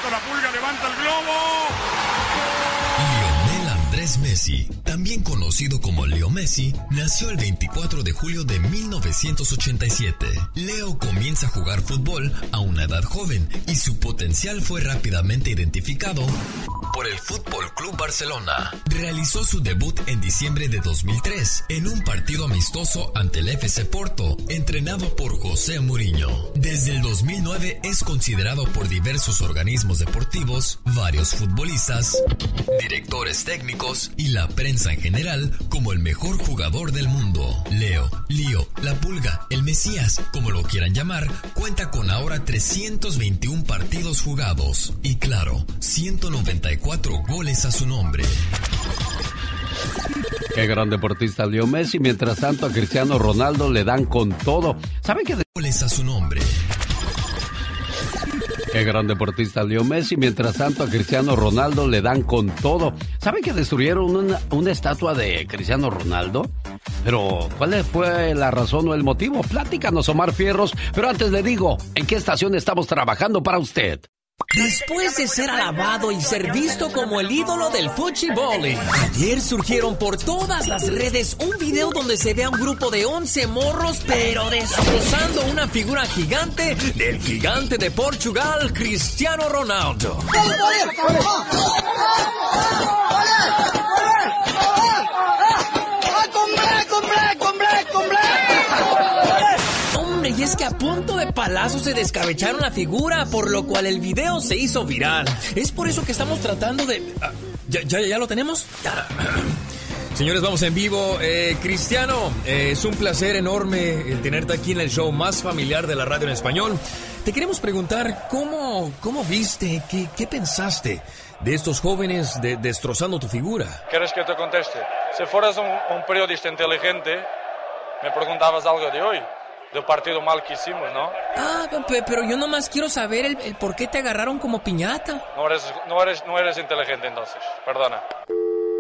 Messi, también conocido como Leo Messi, nació el 24 de julio de 1987. Leo comienza a jugar fútbol a una edad joven y su potencial fue rápidamente identificado por el Fútbol Club Barcelona. Realizó su debut en diciembre de 2003 en un partido amistoso ante el FC Porto, entrenado por José Mourinho. Desde el 2009 es considerado por diversos organismos deportivos, varios futbolistas, directores técnicos y la prensa en general como el mejor jugador del mundo. Leo, Lío, La Pulga, el Mesías, como lo quieran llamar, cuenta con ahora 321 partidos jugados y claro, 194 goles a su nombre. Qué gran deportista Leo Messi. Mientras tanto, a Cristiano Ronaldo le dan con todo. ¿Sabe qué? Goles a su nombre. Qué gran deportista Leo Messi. Mientras tanto, a Cristiano Ronaldo le dan con todo. ¿Saben que destruyeron una, estatua de Cristiano Ronaldo? Pero, ¿cuál fue la razón o el motivo? Platícanos, Omar Fierros. Pero antes le digo, ¿en qué estación estamos trabajando para usted? Después de ser alabado y ser visto como el ídolo del fútbol, ayer surgieron por todas las redes un video donde se ve a un grupo de 11 morros, pero destrozando una figura gigante del gigante de Portugal, Cristiano Ronaldo. Es que a punto de palazo se descabecharon la figura, por lo cual el video se hizo viral. Es por eso que estamos tratando de... ah, ¿Ya, ya, ya lo tenemos? Ya. *clears throat* Señores, vamos en vivo. Eh, Cristiano, eh, es un placer enorme el tenerte aquí en el show más familiar de la radio en español. Te queremos preguntar cómo, cómo viste, qué, qué pensaste de estos jóvenes de- destrozando tu figura. ¿Quieres que te conteste? Si fueras un, un periodista inteligente, me preguntabas algo de hoy, del partido mal que hicimos, ¿no? Ah, pe- pero yo nomás quiero saber el, el por qué te agarraron como piñata. No eres, no, eres, no eres inteligente entonces, perdona.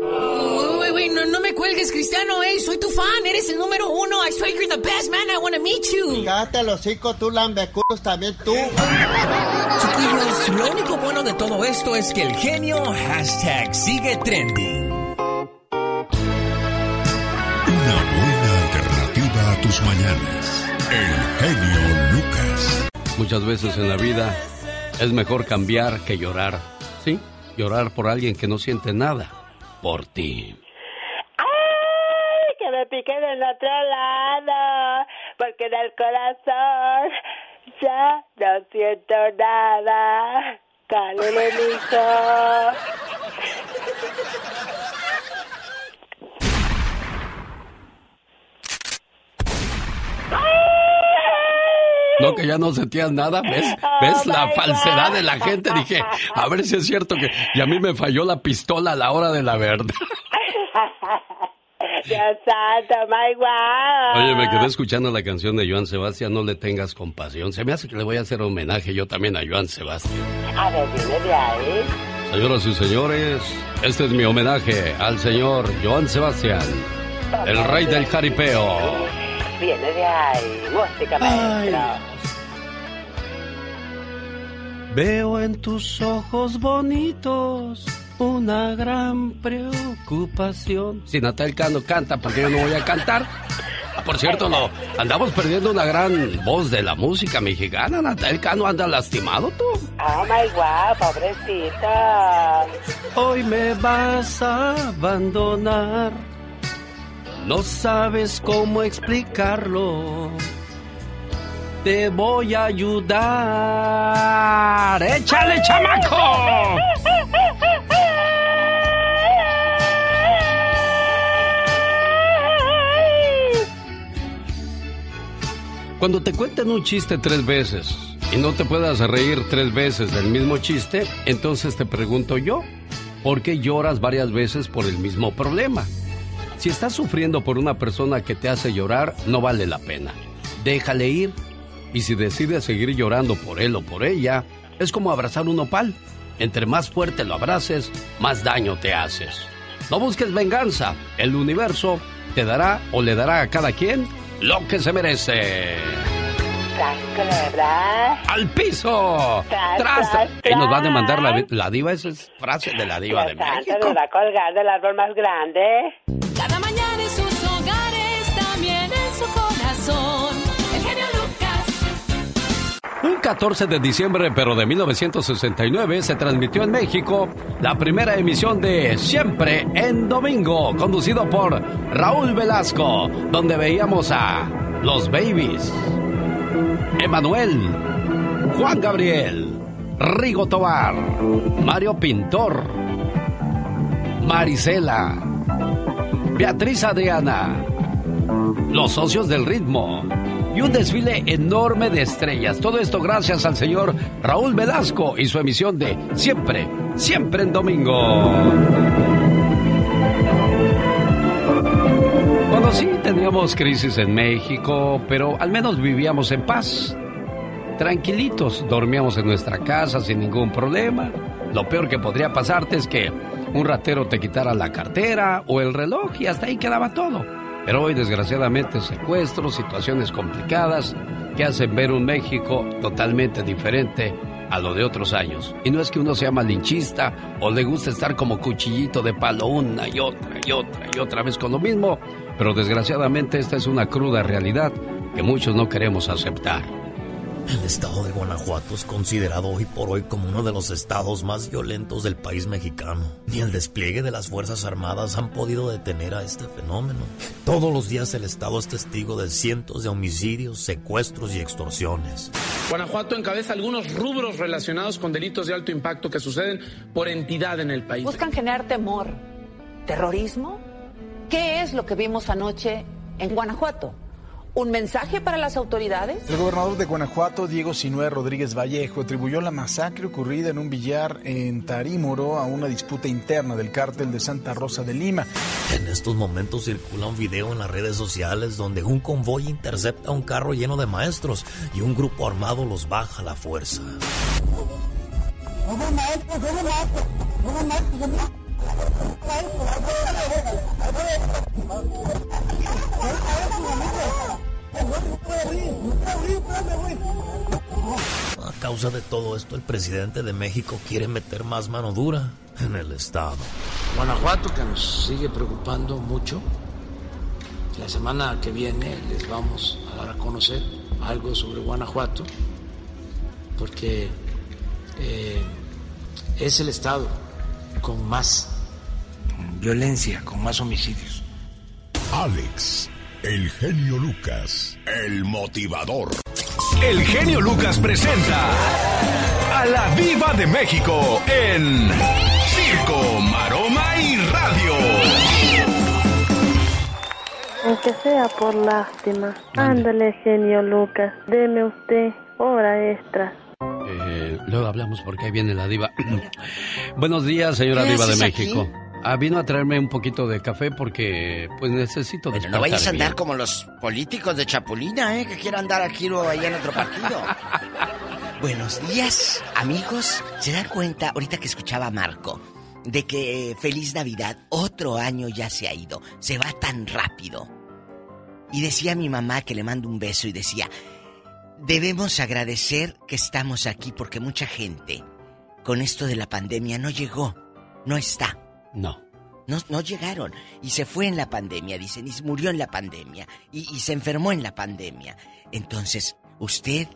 Uy, uy, no, no me cuelgues, Cristiano, ey, soy tu fan, eres el número uno. I swear you're the best, man, I wanna meet you. Cállate los hocico, tú lambeculos también tú. Chiquillos, lo único bueno de todo esto es que el genio hashtag sigue trending. Una buena alternativa a tus mañanas. El genio Lucas. Muchas veces en la vida es mejor cambiar que llorar. ¿Sí? Llorar por alguien que no siente nada por ti. ¡Ay! Que me pique del otro lado. Porque en el corazón ya no siento nada. Cálele, mijo. No, que ya no sentías nada, ¿ves? *laughs* ¿Ves la falsedad de la gente? Dije, a ver si es cierto que... Y a mí me falló la pistola a la hora de la verdad. *laughs* Dios santo, my wow. Oye, me quedé escuchando la canción de Joan Sebastián, No le tengas compasión. Se me hace que le voy a hacer homenaje yo también a Joan Sebastián. A ver, viene de ahí. Señoras y señores, este es mi homenaje al señor Joan Sebastián, el rey del jaripeo. Viene de ahí. Música, maestro. Veo en tus ojos bonitos una gran preocupación. Si Natal Cano canta, ¿por qué yo no voy a cantar? Ah, por cierto, no, andamos perdiendo una gran voz de la música mexicana. Natal Cano anda lastimado tú. Oh my wow, pobrecita. Hoy me vas a abandonar. No sabes cómo explicarlo. Te voy a ayudar. ¡Échale, chamaco! Cuando te cuentan un chiste tres veces y no te puedas reír tres veces del mismo chiste, entonces te pregunto yo, ¿por qué lloras varias veces por el mismo problema? Si estás sufriendo por una persona que te hace llorar, no vale la pena. Déjale ir. Y si decides seguir llorando por él o por ella, es como abrazar un opal. Entre más fuerte lo abraces, más daño te haces. No busques venganza. El universo te dará o le dará a cada quien lo que se merece. ¿Verdad? ¡Al piso! Tras, ¡Tras! nos va a demandar la, la diva, esa es frase de la diva de santo, México. nos va a colgar del árbol más grande. Cada mañana en sus hogares, también en su corazón. El genio Lucas. Un 14 de diciembre, pero de 1969, se transmitió en México la primera emisión de Siempre en Domingo, conducido por Raúl Velasco, donde veíamos a Los Babies, Emanuel, Juan Gabriel, Rigo Tobar, Mario Pintor, Marisela, Beatriz Adriana, los socios del ritmo y un desfile enorme de estrellas. Todo esto gracias al señor Raúl Velasco y su emisión de Siempre, siempre en domingo. Cuando sí teníamos crisis en México, pero al menos vivíamos en paz. Tranquilitos, dormíamos en nuestra casa sin ningún problema. Lo peor que podría pasarte es que un ratero te quitara la cartera o el reloj y hasta ahí quedaba todo. Pero hoy desgraciadamente secuestros, situaciones complicadas que hacen ver un México totalmente diferente a lo de otros años. Y no es que uno sea malinchista o le guste estar como cuchillito de palo una y otra y otra y otra vez con lo mismo, pero desgraciadamente esta es una cruda realidad que muchos no queremos aceptar. El estado de Guanajuato es considerado hoy por hoy como uno de los estados más violentos del país mexicano. Ni el despliegue de las Fuerzas Armadas han podido detener a este fenómeno. Todos los días el estado es testigo de cientos de homicidios, secuestros y extorsiones. Guanajuato encabeza algunos rubros relacionados con delitos de alto impacto que suceden por entidad en el país. Buscan generar temor, terrorismo. ¿Qué es lo que vimos anoche en Guanajuato? ¿Un mensaje para las autoridades? El gobernador de Guanajuato, Diego Sinué Rodríguez Vallejo, atribuyó la masacre ocurrida en un billar en Tarímoro a una disputa interna del cártel de Santa Rosa de Lima. En estos momentos circula un video en las redes sociales donde un convoy intercepta un carro lleno de maestros y un grupo armado los baja a la fuerza. A causa de todo esto, el presidente de México quiere meter más mano dura en el Estado. Guanajuato, que nos sigue preocupando mucho. La semana que viene les vamos a dar a conocer algo sobre Guanajuato, porque eh, es el estado con más violencia, con más homicidios. Alex, el genio Lucas, el motivador. El genio Lucas presenta a la Viva de México en Circo, Maroma y Radio. Aunque sea por lástima. Ándale, genio Lucas. Deme usted hora extra. Eh, luego hablamos porque ahí viene la diva. *clears throat* Buenos días, señora ¿Qué diva de México. aquí? Ah, vino a traerme un poquito de café porque pues necesito Pero no vayas a andar bien. como los políticos de Chapulina, ¿eh? Que quieran andar aquí o allá en otro partido. *laughs* Buenos días, amigos. ¿Se dan cuenta, ahorita que escuchaba a Marco, de que eh, Feliz Navidad, otro año ya se ha ido? Se va tan rápido. Y decía mi mamá que le mando un beso y decía, debemos agradecer que estamos aquí porque mucha gente con esto de la pandemia no llegó, no está. No. No, no llegaron. Y se fue en la pandemia, dicen, y murió en la pandemia. Y, y se enfermó en la pandemia. Entonces, usted,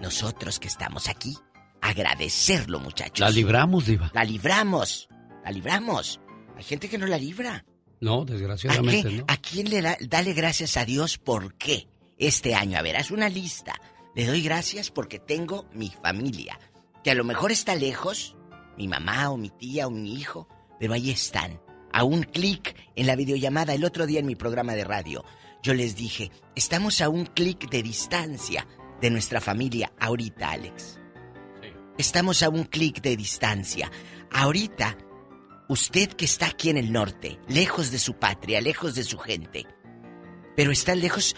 nosotros que estamos aquí, agradecerlo, muchachos. La libramos, diva. La libramos. La libramos. Hay gente que no la libra. No, ¿A, desgraciadamente qué? no. ¿A quién le da, dale gracias a Dios por qué este año? A ver, haz una lista. Le doy gracias porque tengo mi familia, que a lo mejor está lejos, mi mamá o mi tía o mi hijo, pero ahí están. A un clic en la videollamada el otro día en mi programa de radio. Yo les dije, estamos a un clic de distancia de nuestra familia ahorita, Alex. Estamos a un clic de distancia. Ahorita, usted que está aquí en el norte, lejos de su patria, lejos de su gente, pero está lejos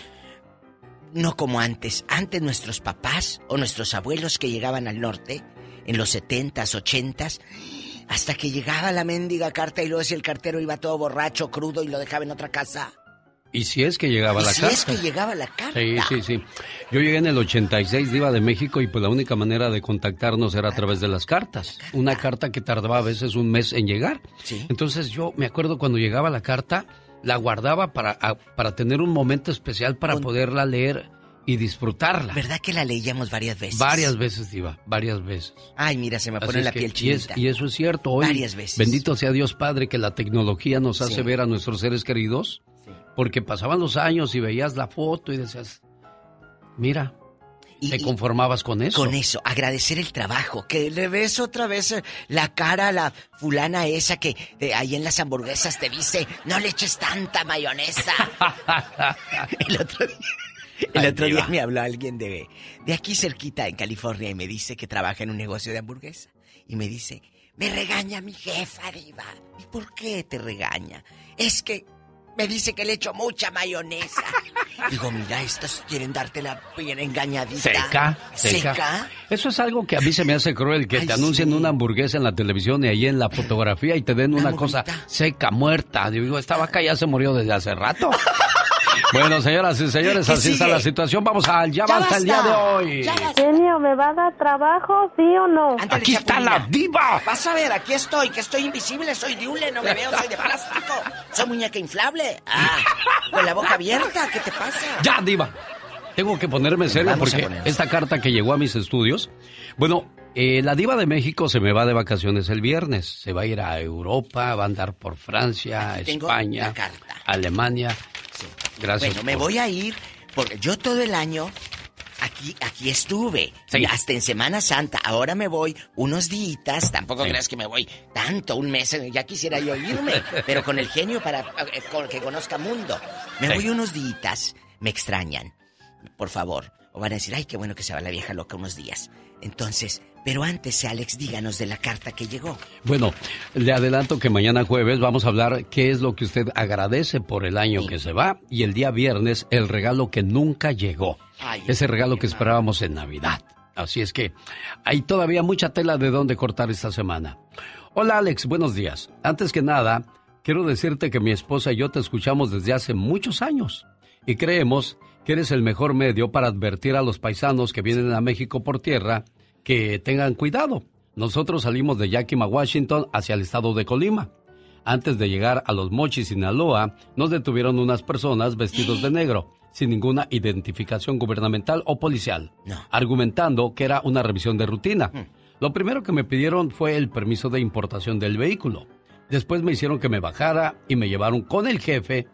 no como antes. Antes nuestros papás o nuestros abuelos que llegaban al norte, en los 70s, 80s, hasta que llegaba la mendiga carta y luego si el cartero iba todo borracho, crudo y lo dejaba en otra casa. Y si es que llegaba y la si carta. es que llegaba la carta. Sí, sí, sí. Yo llegué en el 86, Diva de México, y pues la única manera de contactarnos era a través de las cartas. Una carta que tardaba a veces un mes en llegar. Entonces yo me acuerdo cuando llegaba la carta, la guardaba para, a- para tener un momento especial para poderla leer y disfrutarla. ¿Verdad que la leíamos varias veces? Varias veces, Diva, varias veces. Ay, mira, se me pone la piel y, es- chinita. y eso es cierto. Hoy, Varias veces. Bendito sea Dios Padre que la tecnología nos Sí. hace ver a nuestros seres queridos. Porque pasaban los años y veías la foto y decías, mira, te conformabas con eso. Con eso, agradecer el trabajo. Que le ves otra vez eh, la cara a la fulana esa que eh, ahí en las hamburguesas te dice, no le eches tanta mayonesa. *laughs* *laughs* el otro día, *laughs* el Ay, otro día me habló alguien de, de aquí cerquita en California y me dice que trabaja en un negocio de hamburguesa. Y me dice, me regaña mi jefa, diva. ¿Y por qué te regaña? Es que me dice que le echo mucha mayonesa. *laughs* Digo, mira, estos quieren darte la bien engañadita. Seca, seca. ¿Seca? Eso es algo que a mí se me hace cruel, que Ay, te anuncien una hamburguesa en la televisión y ahí en la fotografía y te den una cosa seca, muerta. Digo, esta vaca ya se murió desde hace rato. *laughs* bueno, señoras y señores, ¿Qué así está la situación. Vamos al ya, basta el día de hoy. Genio, ¿me va a dar trabajo, sí o no? Aquí está la diva. Vas a ver, aquí estoy, que estoy invisible, soy diule, no me veo, soy de plástico. Soy muñeca inflable. Ah, con la boca abierta, ¿qué te pasa? Ya, diva. Tengo que ponerme serio porque esta carta que llegó a mis estudios, bueno, eh, la diva de México se me va de vacaciones el viernes. Se va a ir a Europa, va a andar por Francia, Aquí tengo España, la Gracias. Bueno, me por- voy a ir, porque yo todo el año aquí, aquí estuve. Sí. Hasta en Semana Santa. Ahora me voy unos días. Tampoco Sí. creas que me voy tanto, un mes. Ya quisiera yo irme. *laughs* pero con el genio para eh, que conozca mundo. Me Sí. voy unos días. Me extrañan. Por favor. O van a decir, ay, qué bueno que se va la vieja loca unos días. Entonces, pero antes, Alex, díganos de la carta que llegó. Bueno, le adelanto que mañana jueves vamos a hablar qué es lo que usted agradece por el año que se va y el día viernes el regalo que nunca llegó. Ay, Ese regalo que esperábamos en Navidad. Así es que hay todavía mucha tela de dónde cortar esta semana. Hola Alex, buenos días. Antes que nada, quiero decirte que mi esposa y yo te escuchamos desde hace muchos años y creemos que eres el mejor medio para advertir a los paisanos que vienen a México por tierra que tengan cuidado. Nosotros salimos de Yakima, Washington, hacia el estado de Colima. Antes de llegar a los Mochis, Sinaloa, nos detuvieron unas personas vestidos de negro, sin ninguna identificación gubernamental o policial, argumentando que era una revisión de rutina. Lo primero que me pidieron fue el permiso de importación del vehículo. Después me hicieron que me bajara y me llevaron con el jefe,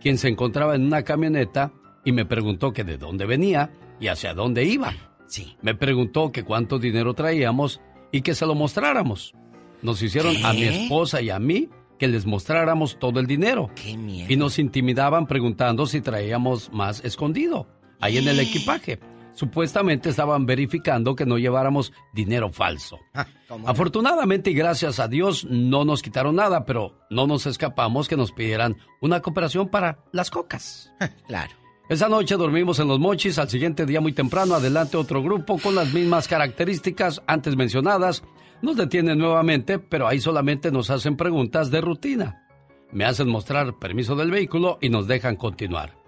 quien se encontraba en una camioneta y me preguntó que de dónde venía y hacia dónde iba. Sí. Me preguntó que cuánto dinero traíamos y que se lo mostráramos. Nos hicieron a mi esposa y a mí que les mostráramos todo el dinero. Qué miedo. Y nos intimidaban preguntando si traíamos más escondido ahí en el equipaje. Supuestamente estaban verificando que no lleváramos dinero falso. ¿cómo no? Afortunadamente y gracias a Dios no nos quitaron nada, pero no nos escapamos que nos pidieran una cooperación para las cocas. *laughs* Claro. Esa noche dormimos en los mochis, al siguiente día muy temprano, adelante otro grupo con las mismas características antes mencionadas. Nos detienen nuevamente, pero ahí solamente nos hacen preguntas de rutina. Me hacen mostrar permiso del vehículo y nos dejan continuar.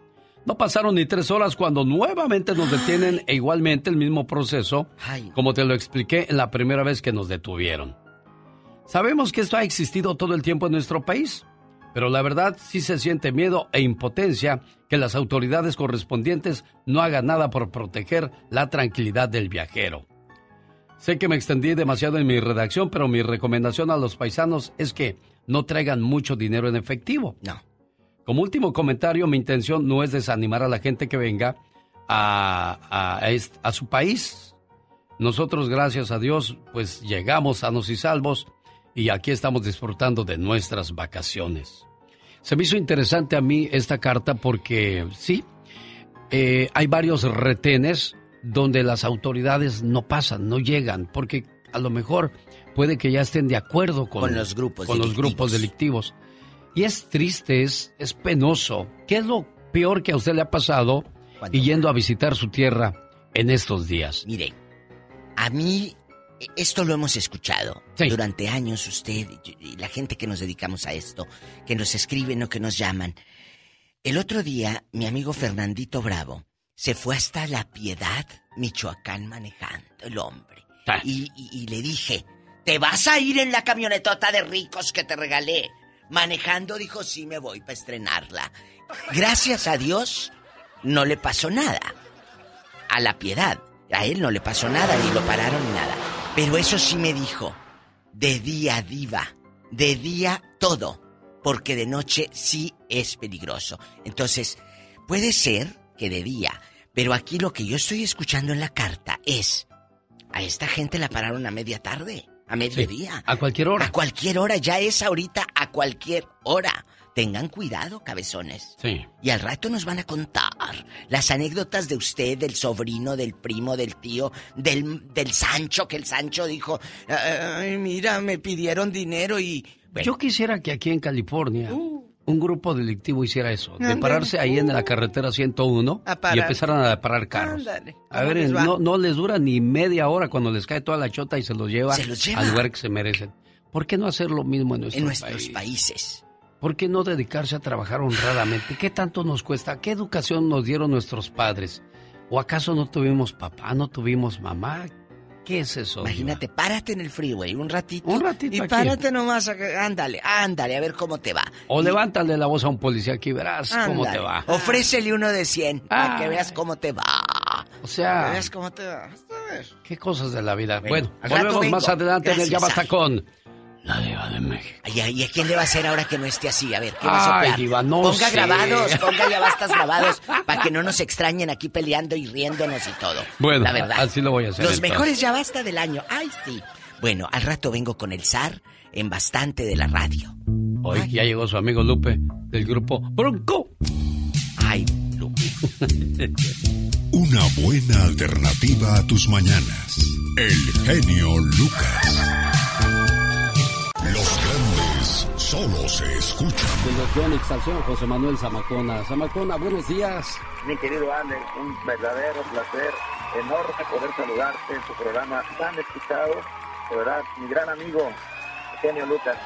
No pasaron ni tres horas cuando nuevamente nos detienen e igualmente el mismo proceso, como te lo expliqué en la primera vez que nos detuvieron. Sabemos que esto ha existido todo el tiempo en nuestro país, pero la verdad sí se siente miedo e impotencia que las autoridades correspondientes no hagan nada por proteger la tranquilidad del viajero. Sé que me extendí demasiado en mi redacción, pero mi recomendación a los paisanos es que no traigan mucho dinero en efectivo. No. Como último comentario, mi intención no es desanimar a la gente que venga a, a, a est- a su país. Nosotros, gracias a Dios, pues llegamos sanos y salvos y aquí estamos disfrutando de nuestras vacaciones. Se me hizo interesante a mí esta carta porque sí, eh, hay varios retenes donde las autoridades no pasan, no llegan, porque a lo mejor puede que ya estén de acuerdo con, Con los grupos con los delictivos. grupos delictivos. Y es triste, es, es penoso. ¿Qué es lo peor que a usted le ha pasado y yendo a visitar su tierra en estos días? Mire, a mí esto lo hemos escuchado durante años usted y- la gente que nos dedicamos a esto, que nos escriben o que nos llaman. El otro día mi amigo Fernandito Bravo se fue hasta La Piedad, Michoacán manejando el hombre. Y, y- y le dije, ¿te vas a ir en la camionetota de ricos que te regalé? Manejando dijo, sí me voy para estrenarla. Gracias a Dios no le pasó nada a la piedad. A él no le pasó nada, ni lo pararon ni nada. Pero eso sí me dijo, de día diva, de día todo, porque de noche sí es peligroso. Entonces, puede ser que de día, pero aquí lo que yo estoy escuchando en la carta es, a esta gente la pararon a media tarde, a mediodía. a cualquier hora. A cualquier hora, ya es ahorita a cualquier hora. Tengan cuidado, cabezones. Sí. Y al rato nos van a contar las anécdotas de usted, del sobrino, del primo, del tío, del, del Sancho, que el Sancho dijo, ay, mira, me pidieron dinero y... Yo quisiera que aquí en California un grupo delictivo hiciera eso, de pararse ahí en la carretera 101 A parar. y empezaran a parar carros. A ¿Cómo ver, no, no les dura ni media hora cuando les cae toda la chota y se los lleva, Se los lleva. al lugar que se merecen. ¿Por qué no hacer lo mismo en nuestro En nuestros país? países. ¿Por qué no dedicarse a trabajar honradamente? ¿Qué tanto nos cuesta? ¿Qué educación nos dieron nuestros padres? ¿O acaso no tuvimos papá, no tuvimos mamá? ¿Qué es eso? Imagínate, párate en el freeway un ratito. Un ratito Y aquí. párate nomás, ándale, ándale, a ver cómo te va. O levántale la voz a un policía aquí y verás cómo te va. Ofrécele uno de 100 para que veas cómo te va. O sea, Para que veas cómo te va. A ver. qué cosas de la vida. Bueno, Bueno, volvemos más adelante en el Ya Basta con la Diva de México. Ay, ay, ¿Y a quién le va a hacer ahora que no esté así? A ver, ¿qué va a Ay, soplar? Diva, no ponga sé. grabados, ponga ya bastas grabados para que no nos extrañen aquí peleando y riéndonos y todo. Bueno, la verdad. así lo voy a hacer. Los entonces. mejores ya basta del año. Ay, sí. Bueno, al rato vengo con el zar en bastante de la radio. Hoy ya llegó su amigo Lupe del grupo Bronco. Ay, Lupe. *laughs* Una buena alternativa a tus mañanas. El genio Lucas. Solo se escuchan. De los Yonix Salción, José Manuel Zamacona. Zamacona, buenos días. Mi querido Alex, un verdadero placer, enorme poder saludarte en tu programa tan escuchado. De verdad, mi gran amigo, genio Lucas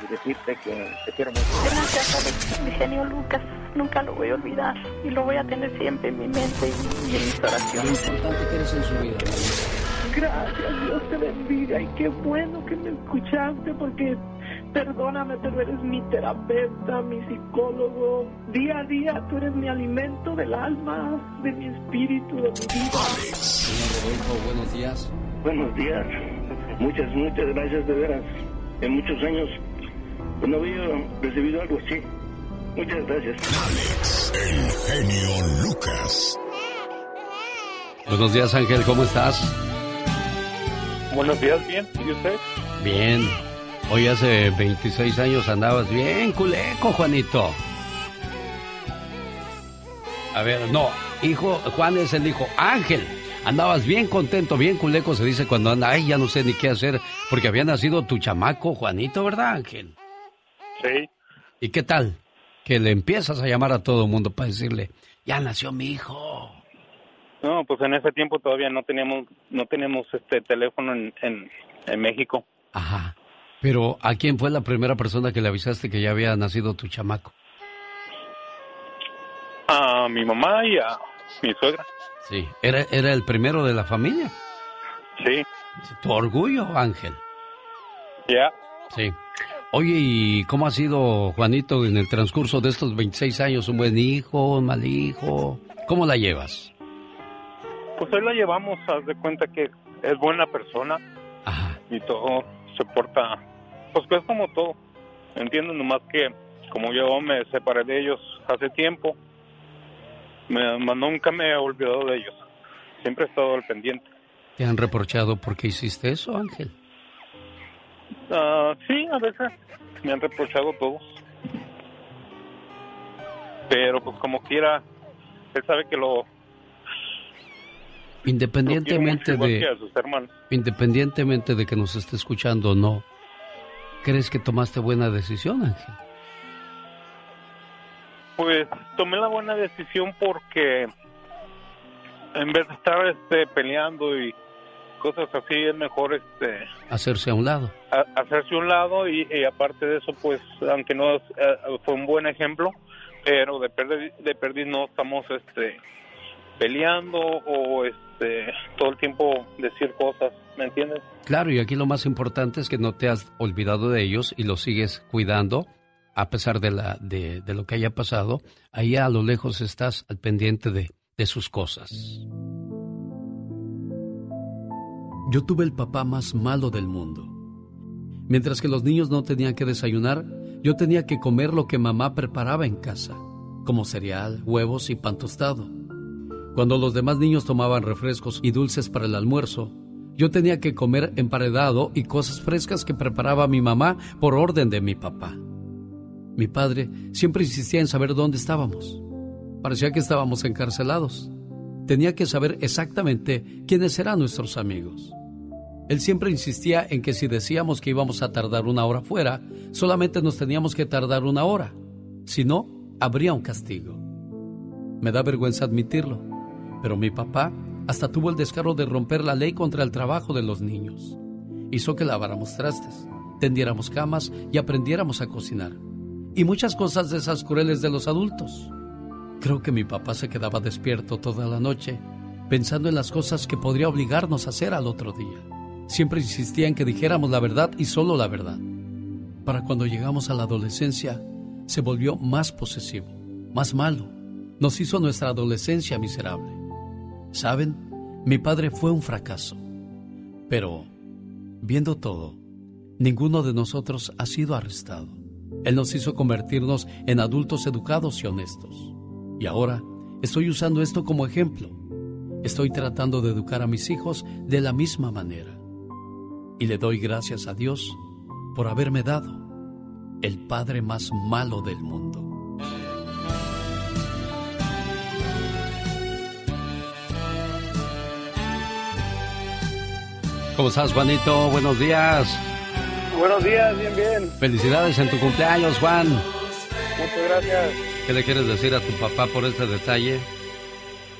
y decirte que te quiero mucho. Gracias, Alex, mi genio Lucas. Nunca lo voy a olvidar y lo voy a tener siempre en mi mente y, y en mis oraciones. Lo importante que eres en su vida. Gracias, Dios te bendiga y qué bueno que me escuchaste porque perdóname, pero eres mi terapeuta, mi psicólogo. Día a día tú eres mi alimento del alma, de mi espíritu, de mi vida. Señor Rodolfo, buenos días. Buenos días. Muchas, muchas gracias de veras. En muchos años no había recibido algo así. Muchas gracias. El genio Lucas. Buenos días, Ángel, ¿cómo estás? Buenos días, bien. ¿Y usted? Bien. Hoy hace 26 años andabas bien, culeco, Juanito. A ver, no, hijo, Juan es el hijo. Ángel, andabas bien contento, bien culeco, se dice cuando anda, ay, ya no sé ni qué hacer, porque había nacido tu chamaco, Juanito, ¿verdad, Ángel? Sí. ¿Y qué tal? Que le empiezas a llamar a todo el mundo para decirle, ya nació mi hijo. No, pues en ese tiempo todavía no teníamos no tenemos este teléfono en, en, en México. Ajá. Pero ¿a quién fue la primera persona que le avisaste que ya había nacido tu chamaco? A mi mamá y a mi suegra. Sí. ¿Era, era el primero de la familia? Sí. Tu orgullo, Ángel. Ya. Sí. Oye, ¿y cómo ha sido Juanito en el transcurso de estos 26 años? ¿Un buen hijo, un mal hijo? ¿Cómo la llevas? Pues hoy la llevamos, haz de cuenta que es buena persona. Y todo se porta, pues que es como todo. Entiendo nomás que como yo me separé de ellos hace tiempo, me, nunca me he olvidado de ellos. Siempre he estado al pendiente. ¿Te han reprochado por qué hiciste eso, Ángel? Ah, sí, a veces me han reprochado todos. Pero pues como quiera, él sabe que lo, Independientemente lo mucho, de... sus. Independientemente de que nos esté escuchando o no, ¿crees que tomaste buena decisión, Ángel? Pues tomé la buena decisión porque en vez de estar este, peleando y cosas así, es mejor este Hacerse a un lado. a- hacerse un lado y, y aparte de eso, pues aunque no eh, fue un buen ejemplo, pero de perder, de no estamos este peleando o este todo el tiempo decir cosas, ¿me entiendes? Claro, y aquí lo más importante es que no te has olvidado de ellos y los sigues cuidando a pesar de, la, de, de lo que haya pasado. Ahí a lo lejos estás al pendiente de, de sus cosas. Yo tuve el papá más malo del mundo. Mientras que los niños no tenían que desayunar, yo tenía que comer lo que mamá preparaba en casa, como cereal, huevos y pan tostado. Cuando los demás niños tomaban refrescos y dulces para el almuerzo, yo tenía que comer emparedado y cosas frescas que preparaba mi mamá por orden de mi papá. Mi padre siempre insistía en saber dónde estábamos. Parecía que estábamos encarcelados. Tenía que saber exactamente quiénes eran nuestros amigos. Él siempre insistía en que si decíamos que íbamos a tardar una hora fuera, solamente nos teníamos que tardar una hora. Si no, habría un castigo. Me da vergüenza admitirlo, pero mi papá hasta tuvo el descaro de romper la ley contra el trabajo de los niños. Hizo que laváramos trastes, tendiéramos camas y aprendiéramos a cocinar. Y muchas cosas de esas crueles de los adultos. Creo que mi papá se quedaba despierto toda la noche, pensando en las cosas que podría obligarnos a hacer al otro día. Siempre insistía en que dijéramos la verdad y solo la verdad. Para cuando llegamos a la adolescencia, se volvió más posesivo, más malo. Nos hizo nuestra adolescencia miserable. ¿Saben? Mi padre fue un fracaso. Pero, viendo todo, ninguno de nosotros ha sido arrestado. Él nos hizo convertirnos en adultos educados y honestos. Y ahora estoy usando esto como ejemplo. Estoy tratando de educar a mis hijos de la misma manera. Y le doy gracias a Dios por haberme dado el padre más malo del mundo. ¿Cómo estás, Juanito? Buenos días. Buenos días, bien, bien. Felicidades en tu cumpleaños, Juan. Muchas gracias. ¿Qué le quieres decir a tu papá por este detalle?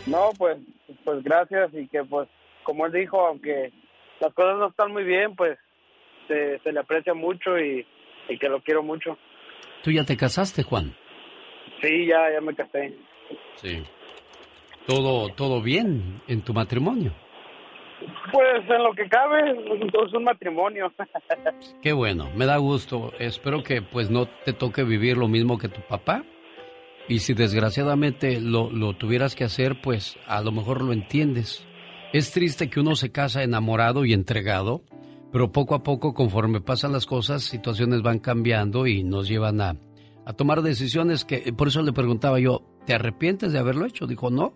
No, pues, pues gracias y que pues, como él dijo, aunque las cosas no están muy bien, pues se, se le aprecia mucho y, y que lo quiero mucho. ¿Tú ya te casaste, Juan? Sí, ya, ya me casé. Sí. ¿Todo, todo bien en tu matrimonio? Pues en lo que cabe, es un matrimonio. Qué bueno, me da gusto. Espero que pues no te toque vivir lo mismo que tu papá. Y si desgraciadamente lo, lo tuvieras que hacer, pues a lo mejor lo entiendes. Es triste que uno se casa enamorado y entregado, pero poco a poco, conforme pasan las cosas, situaciones van cambiando y nos llevan a, a tomar decisiones que, por eso le preguntaba yo, ¿te arrepientes de haberlo hecho? Dijo, no,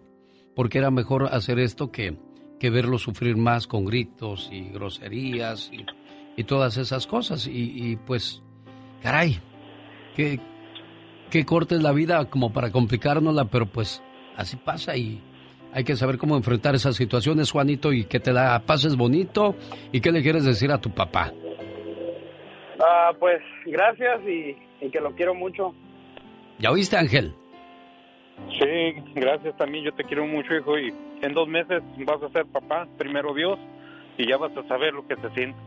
porque era mejor hacer esto que, que verlo sufrir más con gritos y groserías y, y todas esas cosas. Y, y pues, caray, que, que cortes la vida como para complicárnosla, pero pues así pasa y hay que saber cómo enfrentar esas situaciones, Juanito, y que te la pases bonito. ¿Y qué le quieres decir a tu papá? Ah, pues gracias y, y que lo quiero mucho. ¿Ya oíste, Ángel? Sí, gracias también. Yo te quiero mucho, hijo. Y en dos meses vas a ser papá, primero Dios, y ya vas a saber lo que se siente.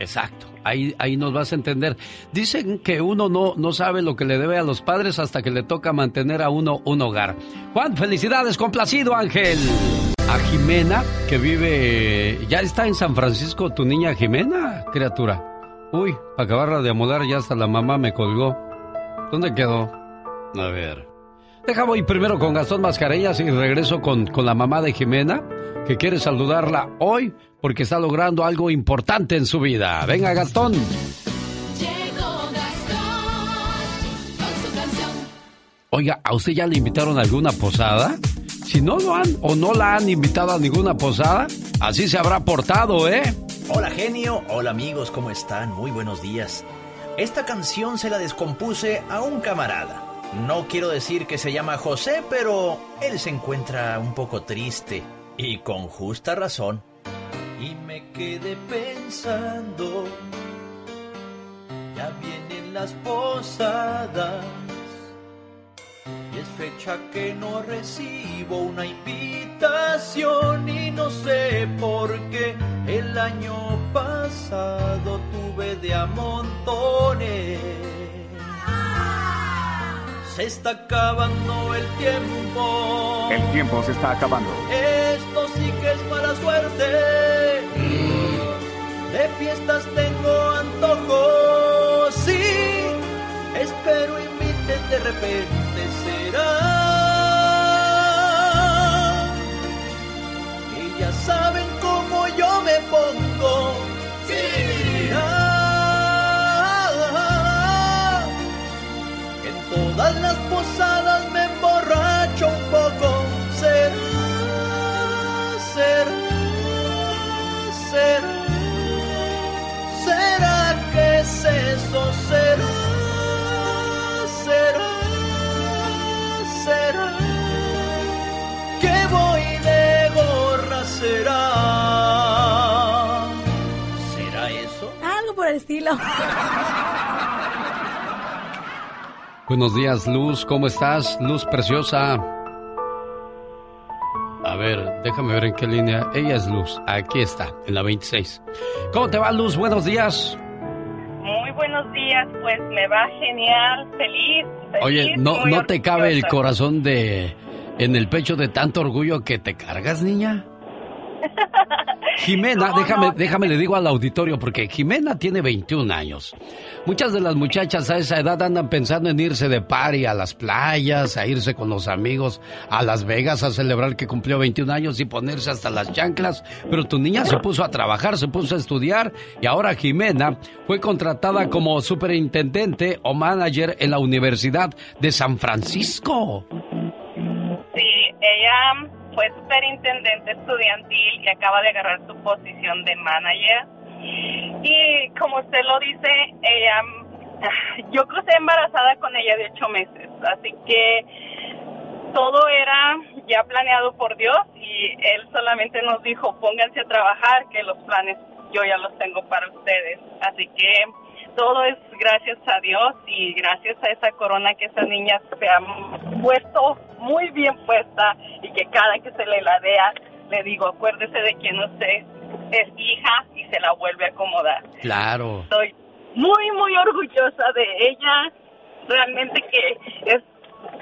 Exacto, ahí, ahí nos vas a entender. Dicen que uno no, no sabe lo que le debe a los padres hasta que le toca mantener a uno un hogar. Juan, felicidades, complacido Ángel. A Jimena, que vive, ya está en San Francisco, tu niña Jimena, criatura. Uy, para acabarla de amodar ya hasta la mamá me colgó. ¿Dónde quedó? A ver. Deja voy primero con Gastón Mascareñas y regreso con, con la mamá de Jimena, que quiere saludarla hoy porque está logrando algo importante en su vida. Venga, Gastón. Oiga, ¿a usted ya le invitaron a alguna posada? Si no lo han o no la han invitado a ninguna posada, así se habrá portado, ¿eh? Hola genio, hola amigos, ¿cómo están? Muy buenos días. Esta canción se la descompuse a un camarada. No quiero decir que se llama José, pero él se encuentra un poco triste y con justa razón. Y me quedé pensando, ya vienen las posadas. Y es fecha que no recibo una invitación y no sé por qué el año pasado tuve de a montones. Se está acabando el tiempo. El tiempo se está acabando. Esto sí que es mala suerte. De fiestas tengo antojo. Sí, espero inviten de repente será. Que ya saben todas las posadas me emborracho un poco. Será, será, será. ¿Será que es eso? ¿Será? ¿Será? ¿Será? Que voy de gorra? ¿Será? ¿Será eso? Algo por el estilo. *laughs* Buenos días, Luz. ¿Cómo estás? Luz preciosa. A ver, déjame ver en qué línea. Ella es Luz. Aquí está, en la 26. ¿Cómo te va, Luz? Buenos días. Muy buenos días, pues me va genial, feliz. feliz Oye, ¿no, ¿no te cabe el corazón de en el pecho de tanto orgullo que te cargas, niña? Jimena, *laughs* déjame, déjame le digo al auditorio, porque Jimena tiene 21 años. Muchas de las muchachas a esa edad andan pensando en irse de party a las playas, a irse con los amigos a Las Vegas a celebrar que cumplió 21 años y ponerse hasta las chanclas. Pero tu niña se puso a trabajar, se puso a estudiar y ahora Jimena fue contratada como superintendente o manager en la Universidad de San Francisco. Sí, ella fue superintendente estudiantil y acaba de agarrar su posición de manager. Y como usted lo dice, ella, *sighs* yo crucé embarazada con ella de ocho meses, así que todo era ya planeado por Dios y Él solamente nos dijo, pónganse a trabajar, que los planes yo ya los tengo para ustedes. Así que todo es gracias a Dios y gracias a esa corona que esa niña se ha puesto muy bien puesta y que cada que se le la vea le digo, acuérdese de quién usted es hija y se la vuelve a acomodar. Claro. Estoy muy, muy orgullosa de ella. Realmente que es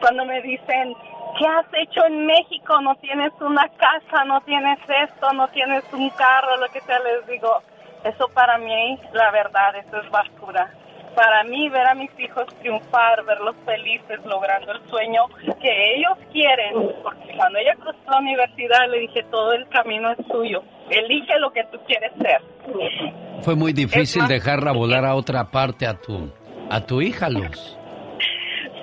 cuando me dicen, ¿qué has hecho en México? No tienes una casa, no tienes esto, no tienes un carro, lo que sea, les digo, eso para mí, la verdad, eso es basura. Para mí, ver a mis hijos triunfar, verlos felices, logrando el sueño que ellos quieren, porque cuando ella cruzó la universidad le dije, todo el camino es tuyo, elige lo que tú quieres ser. Fue muy difícil dejarla volar a otra parte a tu, a tu hija, Luz.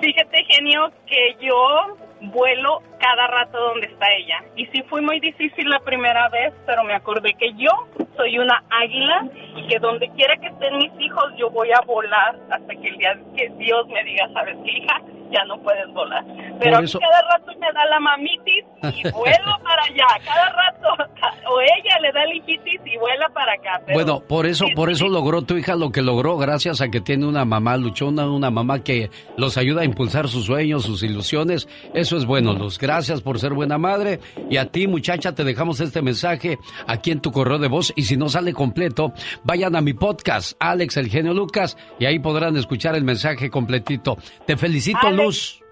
Fíjate, genio, que yo vuelo cada rato donde está ella. Y sí fue muy difícil la primera vez, pero me acordé que yo soy una águila y que donde quiera que estén mis hijos yo voy a volar hasta que el día que Dios me diga, ¿sabes qué, hija? Ya no puedes volar. Pero a mí cada rato me da la mamitis y *laughs* vuelo para allá. Cada rato, o ella le da el hijitis y vuela para acá. bueno, por eso, por eso logró tu hija lo que logró, gracias a que tiene una mamá luchona, una mamá que los ayuda a impulsar sus sueños, sus ilusiones. Eso es bueno, Luz. Gracias por ser buena madre. Y a ti, muchacha, te dejamos este mensaje aquí en tu correo de voz. Y si no sale completo, vayan a mi podcast, Alex El Genio Lucas, y ahí podrán escuchar el mensaje completito. Te felicito, Luz.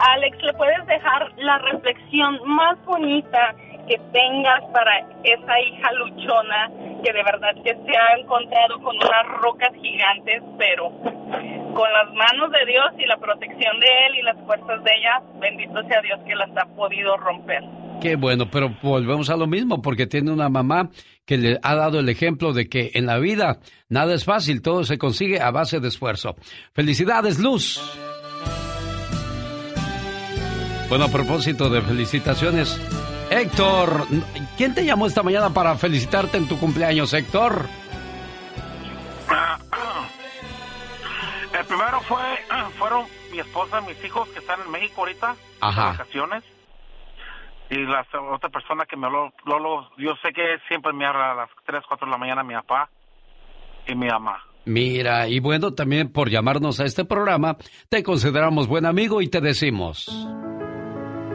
Alex, ¿le puedes dejar la reflexión más bonita que tengas para esa hija luchona que de verdad que se ha encontrado con unas rocas gigantes, pero con las manos de Dios y la protección de Él y las fuerzas de ella, bendito sea Dios que las ha podido romper. Qué bueno, pero volvemos a lo mismo, porque tiene una mamá que le ha dado el ejemplo de que en la vida nada es fácil, todo se consigue a base de esfuerzo. Felicidades, Luz. Bueno, a propósito de felicitaciones, Héctor, ¿quién te llamó esta mañana para felicitarte en tu cumpleaños, Héctor? El primero fue, fueron mi esposa, mis hijos que están en México ahorita, Ajá. de vacaciones. Y la otra persona que me habló, Lolo, yo sé que siempre me habla a las 3, 4 de la mañana mi papá y mi mamá. Mira, y bueno, también por llamarnos a este programa, te consideramos buen amigo y te decimos...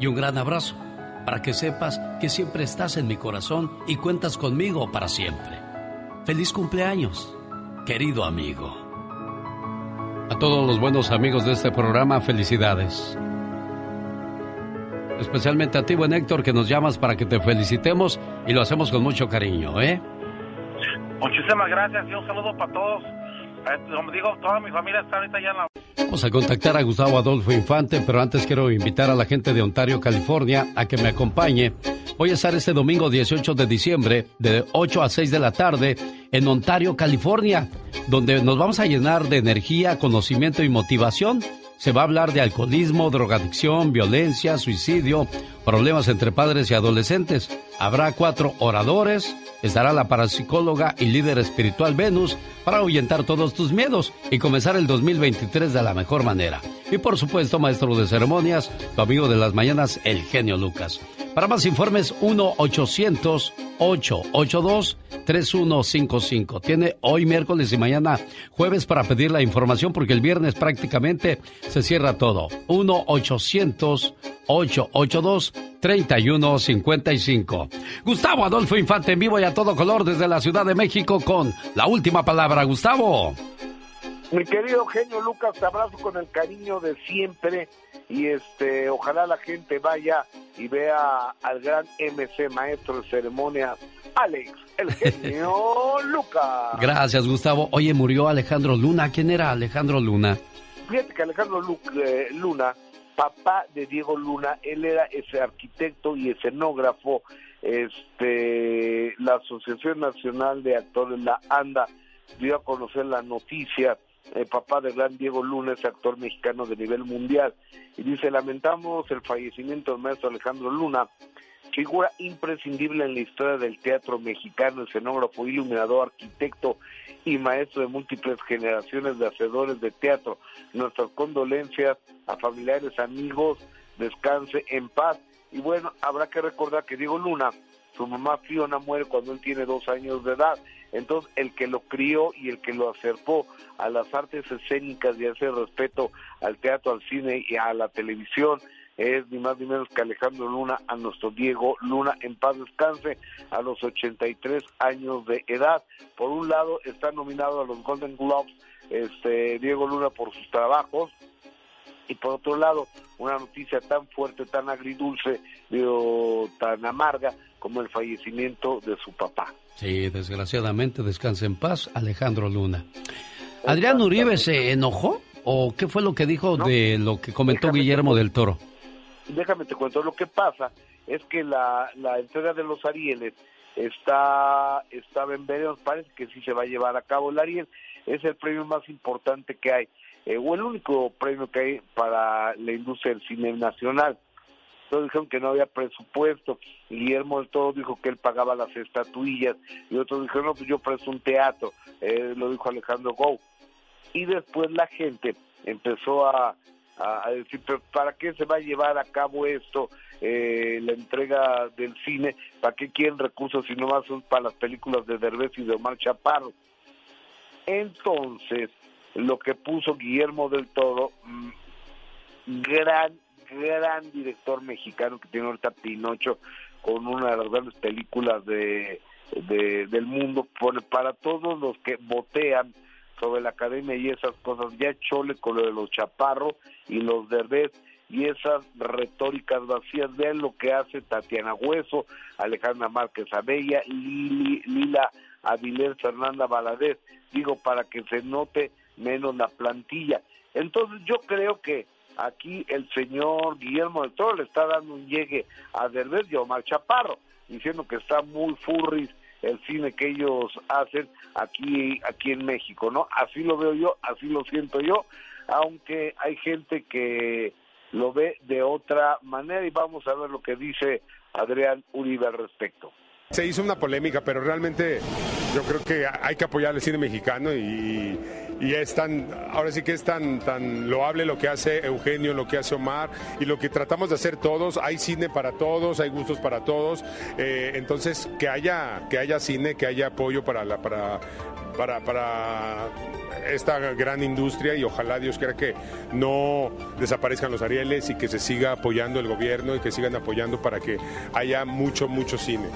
y un gran abrazo para que sepas que siempre estás en mi corazón y cuentas conmigo para siempre. Feliz cumpleaños, querido amigo. A todos los buenos amigos de este programa, felicidades. Especialmente a ti, buen Héctor, que nos llamas para que te felicitemos y lo hacemos con mucho cariño, ¿eh? Muchísimas gracias y un saludo para todos. Digo, toda mi familia está ahorita en la... Vamos a contactar a Gustavo Adolfo Infante, pero antes quiero invitar a la gente de Ontario, California, a que me acompañe. Voy a estar este domingo 18 de diciembre, de 8 a 6 de la tarde, en Ontario, California, donde nos vamos a llenar de energía, conocimiento y motivación. Se va a hablar de alcoholismo, drogadicción, violencia, suicidio, problemas entre padres y adolescentes. Habrá cuatro oradores, estará la parapsicóloga y líder espiritual Venus para ahuyentar todos tus miedos y comenzar el 2023 de la mejor manera. Y por supuesto, maestro de ceremonias, tu amigo de las mañanas, el genio Lucas. Para más informes, 1-800-882-3155. Tiene hoy miércoles y mañana jueves para pedir la información porque el viernes prácticamente se cierra todo. 1-800-882-3155. Gustavo Adolfo Infante en vivo y a todo color desde la Ciudad de México con la última palabra. Gustavo. Mi querido genio Lucas, te abrazo con el cariño de siempre y este ojalá la gente vaya y vea al gran MC maestro de ceremonias Alex, el genio *laughs* Lucas. Gracias, Gustavo. Oye, murió Alejandro Luna. ¿Quién era Alejandro Luna? Fíjate que Alejandro eh, Luna, papá de Diego Luna, él era ese arquitecto y escenógrafo, este, la Asociación Nacional de Actores, la ANDA, dio a conocer la noticia el papá del gran Diego Luna, es actor mexicano de nivel mundial. Y dice, lamentamos el fallecimiento del maestro Alejandro Luna, figura imprescindible en la historia del teatro mexicano, escenógrafo, iluminador, arquitecto y maestro de múltiples generaciones de hacedores de teatro. Nuestras condolencias a familiares, amigos, descanse en paz. Y bueno, habrá que recordar que Diego Luna, su mamá Fiona muere cuando él tiene dos años de edad. Entonces, el que lo crió y el que lo acercó a las artes escénicas y hace respeto al teatro, al cine y a la televisión, es ni más ni menos que Alejandro Luna, a nuestro Diego Luna, en paz descanse, a los 83 años de edad. Por un lado, está nominado a los Golden Globes este, Diego Luna por sus trabajos, y por otro lado, una noticia tan fuerte, tan agridulce, tan amarga como el fallecimiento de su papá. Sí, desgraciadamente, descanse en paz, Alejandro Luna. ¿Adrián Uribe se enojó? ¿O qué fue lo que dijo de lo que comentó Guillermo del Toro? Déjame te cuento, lo que pasa es que la, entrega de los Arieles está, estaba en veremos, parece que sí se va a llevar a cabo. El Ariel es el premio más importante que hay, eh, o el único premio que hay para la industria del cine nacional. Todos dijeron que no había presupuesto. Guillermo del Toro dijo que él pagaba las estatuillas y otros dijeron, no, pues yo presto un teatro. Eh, lo dijo Alejandro Gou. Y después la gente empezó a, a, decir, ¿para qué se va a llevar a cabo esto? Eh, la entrega del cine, ¿para qué quieren recursos si no más son para las películas de Derbez y de Omar Chaparro? Entonces, lo que puso Guillermo del Toro, mm, gran, gran director mexicano que tiene ahorita Pinocho, con una de las grandes películas de, de del mundo, para todos los que botean sobre la academia y esas cosas, ya chole con lo de los chaparros y los derbez y esas retóricas vacías. Vean lo que hace Tatiana Hueso, Alejandra Márquez Abella, Lili, Lila Avilés, Fernanda Valadez, digo, para que se note menos la plantilla. Entonces yo creo que aquí el señor Guillermo del Toro le está dando un llegue a Derbez y Omar Chaparro, diciendo que está muy furris el cine que ellos hacen aquí aquí en México, ¿no? Así lo veo yo, así lo siento yo, aunque hay gente que lo ve de otra manera y vamos a ver lo que dice Adrián Uribe al respecto. Se hizo una polémica, pero realmente yo creo que hay que apoyar el cine mexicano y, es tan, ahora sí que es tan, tan loable lo que hace Eugenio, lo que hace Omar y lo que tratamos de hacer todos. Hay cine para todos, hay gustos para todos. Eh, entonces, que haya, que haya cine, que haya apoyo para, la, para, para, para esta gran industria y ojalá Dios quiera que no desaparezcan los Arieles y que se siga apoyando el gobierno y que sigan apoyando para que haya mucho, mucho cine.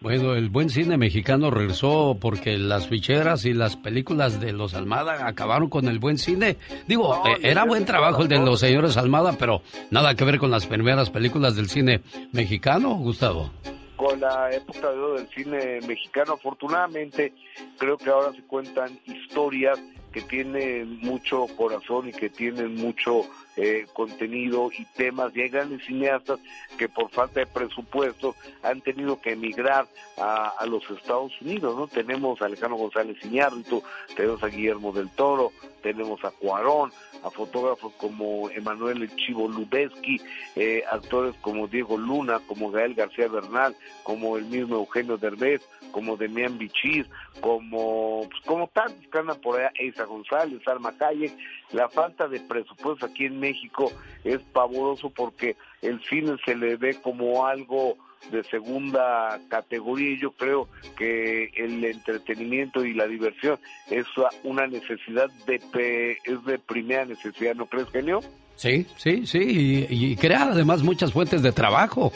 Bueno, el buen cine mexicano regresó porque las ficheras y las películas de los Almada acabaron con el buen cine. Digo, eh, era buen trabajo el de los señores Almada, pero nada que ver con las primeras películas del cine mexicano, Gustavo. Con la época de del cine mexicano, afortunadamente, creo que ahora se cuentan historias que tienen mucho corazón y que tienen mucho eh, contenido y temas. Y hay grandes cineastas que por falta de presupuesto han tenido que emigrar a, los Estados Unidos, ¿no? Tenemos a Alejandro González Iñárritu, tenemos a Guillermo del Toro, tenemos a Cuarón, a fotógrafos como Emanuel El Chivo Lubeski, eh, actores como Diego Luna, como Gael García Bernal, como el mismo Eugenio Derbez, como Demián Bichir, como, pues, como tantos que por allá, Eisa González, Alma Hayek, la falta de presupuesto aquí en México es pavoroso porque el cine se le ve como algo de segunda categoría y yo creo que el entretenimiento y la diversión es una necesidad de es de primera necesidad, ¿no crees, genio? Sí, sí, sí, y, y crea además muchas fuentes de trabajo.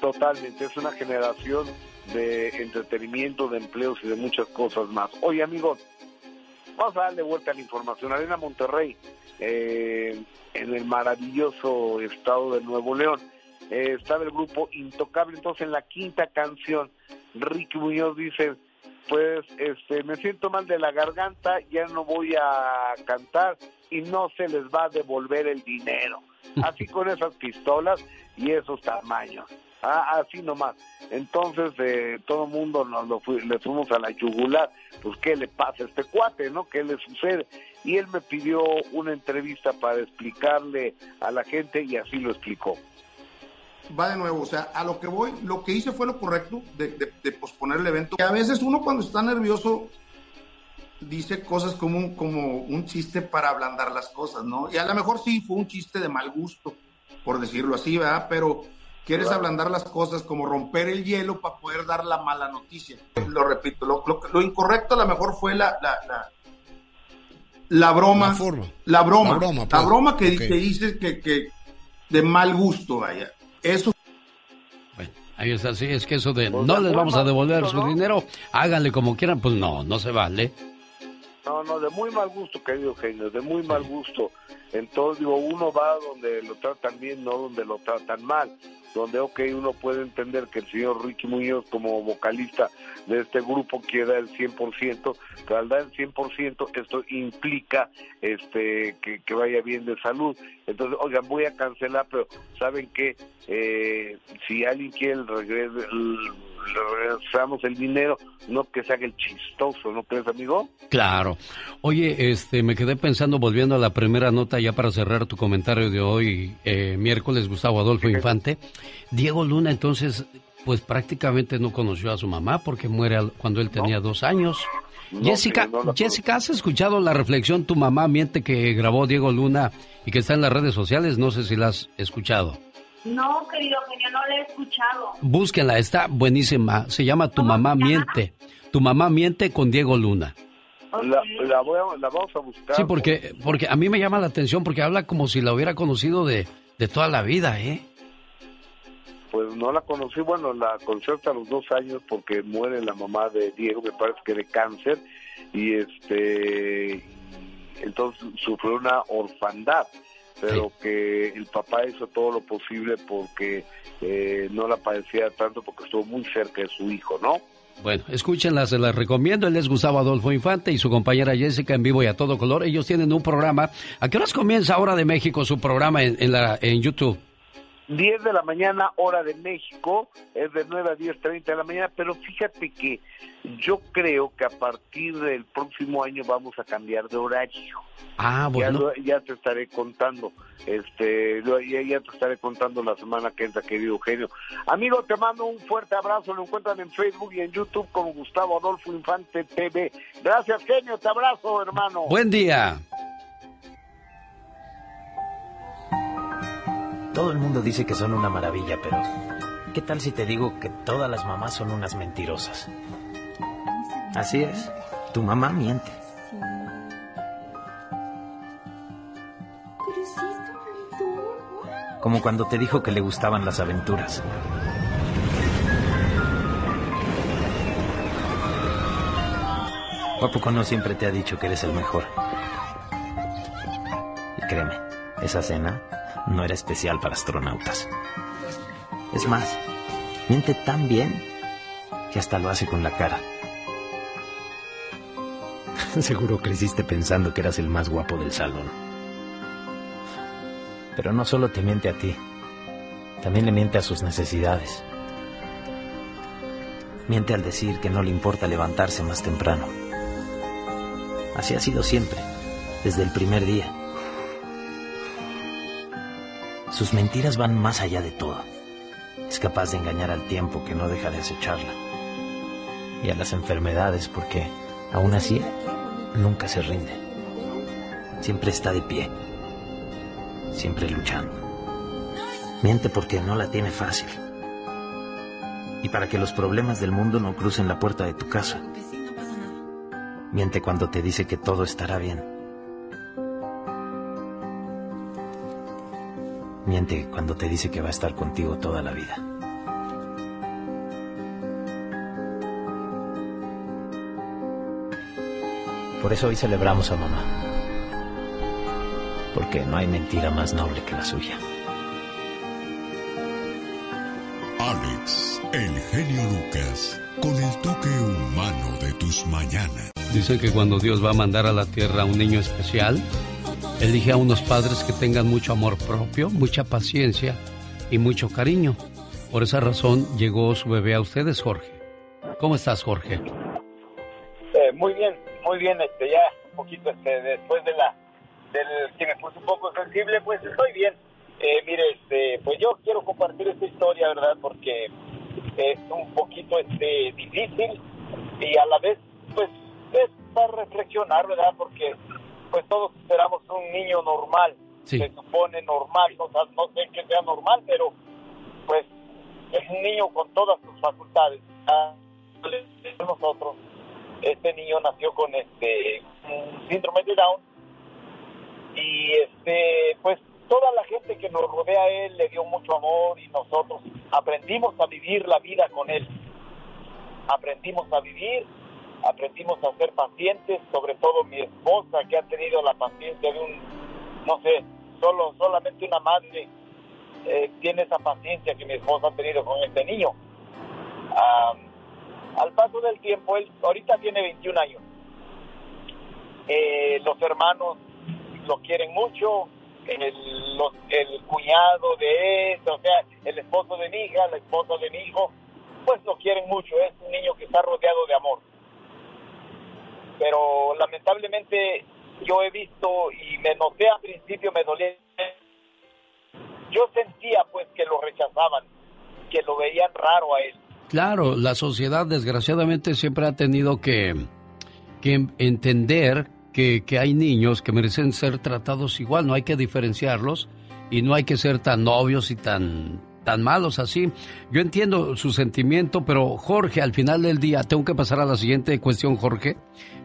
Totalmente, es una generación de entretenimiento, de empleos y de muchas cosas más. Oye, amigos, vamos a darle vuelta a la información. Arena Monterrey, eh, en el maravilloso estado de Nuevo León, eh, estaba el grupo Intocable. Entonces, en la quinta canción, Ricky Muñoz dice, pues este me siento mal de la garganta, ya no voy a cantar y no se les va a devolver el dinero. *laughs* Así con esas pistolas y esos tamaños. Ah, así nomás. Entonces, eh, todo el mundo nos lo le fuimos a la yugular, pues, ¿qué le pasa a este cuate, no? ¿Qué le sucede? Y él me pidió una entrevista para explicarle a la gente y así lo explicó. Va de nuevo, o sea, a lo que voy, lo que hice fue lo correcto de, de, posponer el evento. Que a veces uno cuando está nervioso dice cosas como un, como un chiste para ablandar las cosas, ¿no? Y a lo mejor sí fue un chiste de mal gusto, por decirlo así, ¿verdad? Pero quieres ablandar las cosas como romper el hielo para poder dar la mala noticia. Lo repito, lo, lo, incorrecto a lo mejor fue la, la, la, broma. La, forma. la broma. La broma, la broma que, te dices que, que de mal gusto, vaya. Eso bueno, ahí está, sí, es que eso de pues no les vamos a devolver su dinero, háganle como quieran, pues no, no se vale. No, no, de muy mal gusto, querido genio, de muy mal gusto. Entonces, digo, uno va donde lo tratan bien, no donde lo tratan mal. Donde, ok, uno puede entender que el señor Ricky Muñoz, como vocalista de este grupo, quiera el 100%, pero al dar el 100%, esto implica este que, vaya bien de salud. Entonces, oigan, voy a cancelar, pero ¿saben qué? Eh, si alguien quiere el regreso, regresamos el dinero, no que se haga el chistoso, ¿no crees, amigo? Claro. Oye, este, me quedé pensando, volviendo a la primera nota, ya para cerrar tu comentario de hoy, eh, miércoles, Gustavo Adolfo Infante. Diego Luna, entonces, pues prácticamente no conoció a su mamá porque muere cuando él tenía dos años. Jessica, Jessica, ¿has escuchado la reflexión Tu mamá miente que grabó Diego Luna y que está en las redes sociales? No sé si la has escuchado. No, querido genio, no la he escuchado. Búsquenla, está buenísima. Se llama Tu mamá miente. Tu mamá miente con Diego Luna. La, vamos a buscar. Sí, porque, porque a mí me llama la atención porque habla como si la hubiera conocido de, de toda la vida, ¿eh? Pues no la conocí, bueno, la conocí hasta los dos años porque muere la mamá de Diego, me parece que de cáncer, y este, entonces sufrió una orfandad pero que el papá hizo todo lo posible porque eh, no la padecía tanto porque estuvo muy cerca de su hijo, ¿no? Bueno, escúchenla, se las recomiendo. Él es Gustavo Adolfo Infante y su compañera Jessica en vivo y a todo color. Ellos tienen un programa. ¿A qué horas comienza ahora de México su programa en, en, la, en YouTube? 10 de la mañana, hora de México, es de 9 a 10.30 de la mañana, pero fíjate que yo creo que a partir del próximo año vamos a cambiar de horario. Ah, bueno. Ya, te estaré contando, este, ya, ya, te estaré contando la semana que entra, querido Eugenio. Amigo, te mando un fuerte abrazo, lo encuentran en Facebook y en YouTube como Gustavo Adolfo Infante TV. Gracias, genio, te abrazo, hermano. Buen día. Todo el mundo dice que son una maravilla, pero ¿qué tal si te digo que todas las mamás son unas mentirosas? Así es, tu mamá miente. Como cuando te dijo que le gustaban las aventuras. ¿O poco no siempre te ha dicho que eres el mejor? Y créeme, esa cena no era especial para astronautas. Es más, miente tan bien que hasta lo hace con la cara. *laughs* Seguro creciste pensando que eras el más guapo del salón. Pero no solo te miente a ti, también le miente a sus necesidades. Miente al decir que no le importa levantarse más temprano. Así ha sido siempre, desde el primer día. Sus mentiras van más allá de todo. Es capaz de engañar al tiempo que no deja de acecharla. Y a las enfermedades porque, aún así, nunca se rinde. Siempre está de pie. Siempre luchando. Miente porque no la tiene fácil. Y para que los problemas del mundo no crucen la puerta de tu casa. Miente cuando te dice que todo estará bien Miente cuando te dice que va a estar contigo toda la vida. Por eso hoy celebramos a mamá. Porque no hay mentira más noble que la suya. Alex, el genio Lucas, con el toque humano de tus mañanas. Dicen que cuando Dios va a mandar a la tierra a un niño especial, Elige a unos padres que tengan mucho amor propio, mucha paciencia y mucho cariño. Por esa razón llegó su bebé a ustedes, Jorge. ¿Cómo estás, Jorge? Eh, muy bien, muy bien. Este, ya un poquito este, después de la del que me puse un poco sensible, pues estoy bien. Eh, mire, este, pues yo quiero compartir esta historia, ¿verdad? Porque es un poquito este, difícil y a la vez, pues, es para reflexionar, ¿verdad? Porque, pues, todos esperamos un niño normal, se supone normal, no, no sé que sea normal, pero, pues, es un niño con todas sus facultades. Nosotros, este niño nació con este síndrome de Down y este, pues, toda la gente que nos rodea a él le dio mucho amor y nosotros aprendimos a vivir la vida con él. Aprendimos a vivir, aprendimos a ser pacientes, sobre todo mi esposa que ha tenido la paciencia de un, no sé, solo solamente una madre eh, tiene esa paciencia que mi esposa ha tenido con este niño. al paso del tiempo, él ahorita tiene 21 años. Eh, los hermanos lo quieren mucho, el, el cuñado de él, o sea, el esposo de mi hija, la esposa de mi hijo, pues lo quieren mucho, es un niño que está rodeado de amor. Pero lamentablemente yo he visto y me noté al principio, me dolía, yo sentía pues que lo rechazaban, que lo veían raro a él. Claro, la sociedad desgraciadamente siempre ha tenido que, que entender que, hay niños que merecen ser tratados igual, no hay que diferenciarlos y no hay que ser tan novios y tan, tan malos así. Yo entiendo su sentimiento, pero Jorge, al final del día, tengo que pasar a la siguiente cuestión, Jorge.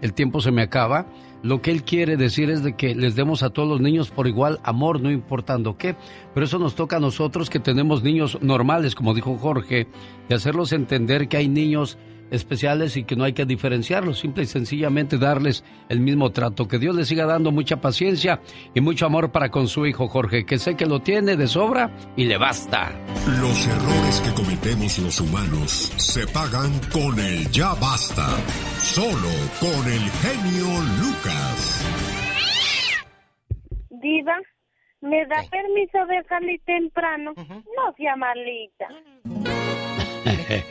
El tiempo se me acaba. Lo que él quiere decir es de que les demos a todos los niños por igual amor, no importando qué. Pero eso nos toca a nosotros que tenemos niños normales, como dijo Jorge, y hacerlos entender que hay niños especiales y que no hay que diferenciarlos, simple y sencillamente darles el mismo trato. Que Dios les siga dando mucha paciencia y mucho amor para con su hijo Jorge, que sé que lo tiene de sobra y le basta. Los errores que cometemos los humanos se pagan con el ya basta, solo con el genio Lucas. Diva, ¿me da permiso de salir temprano? No sea malita.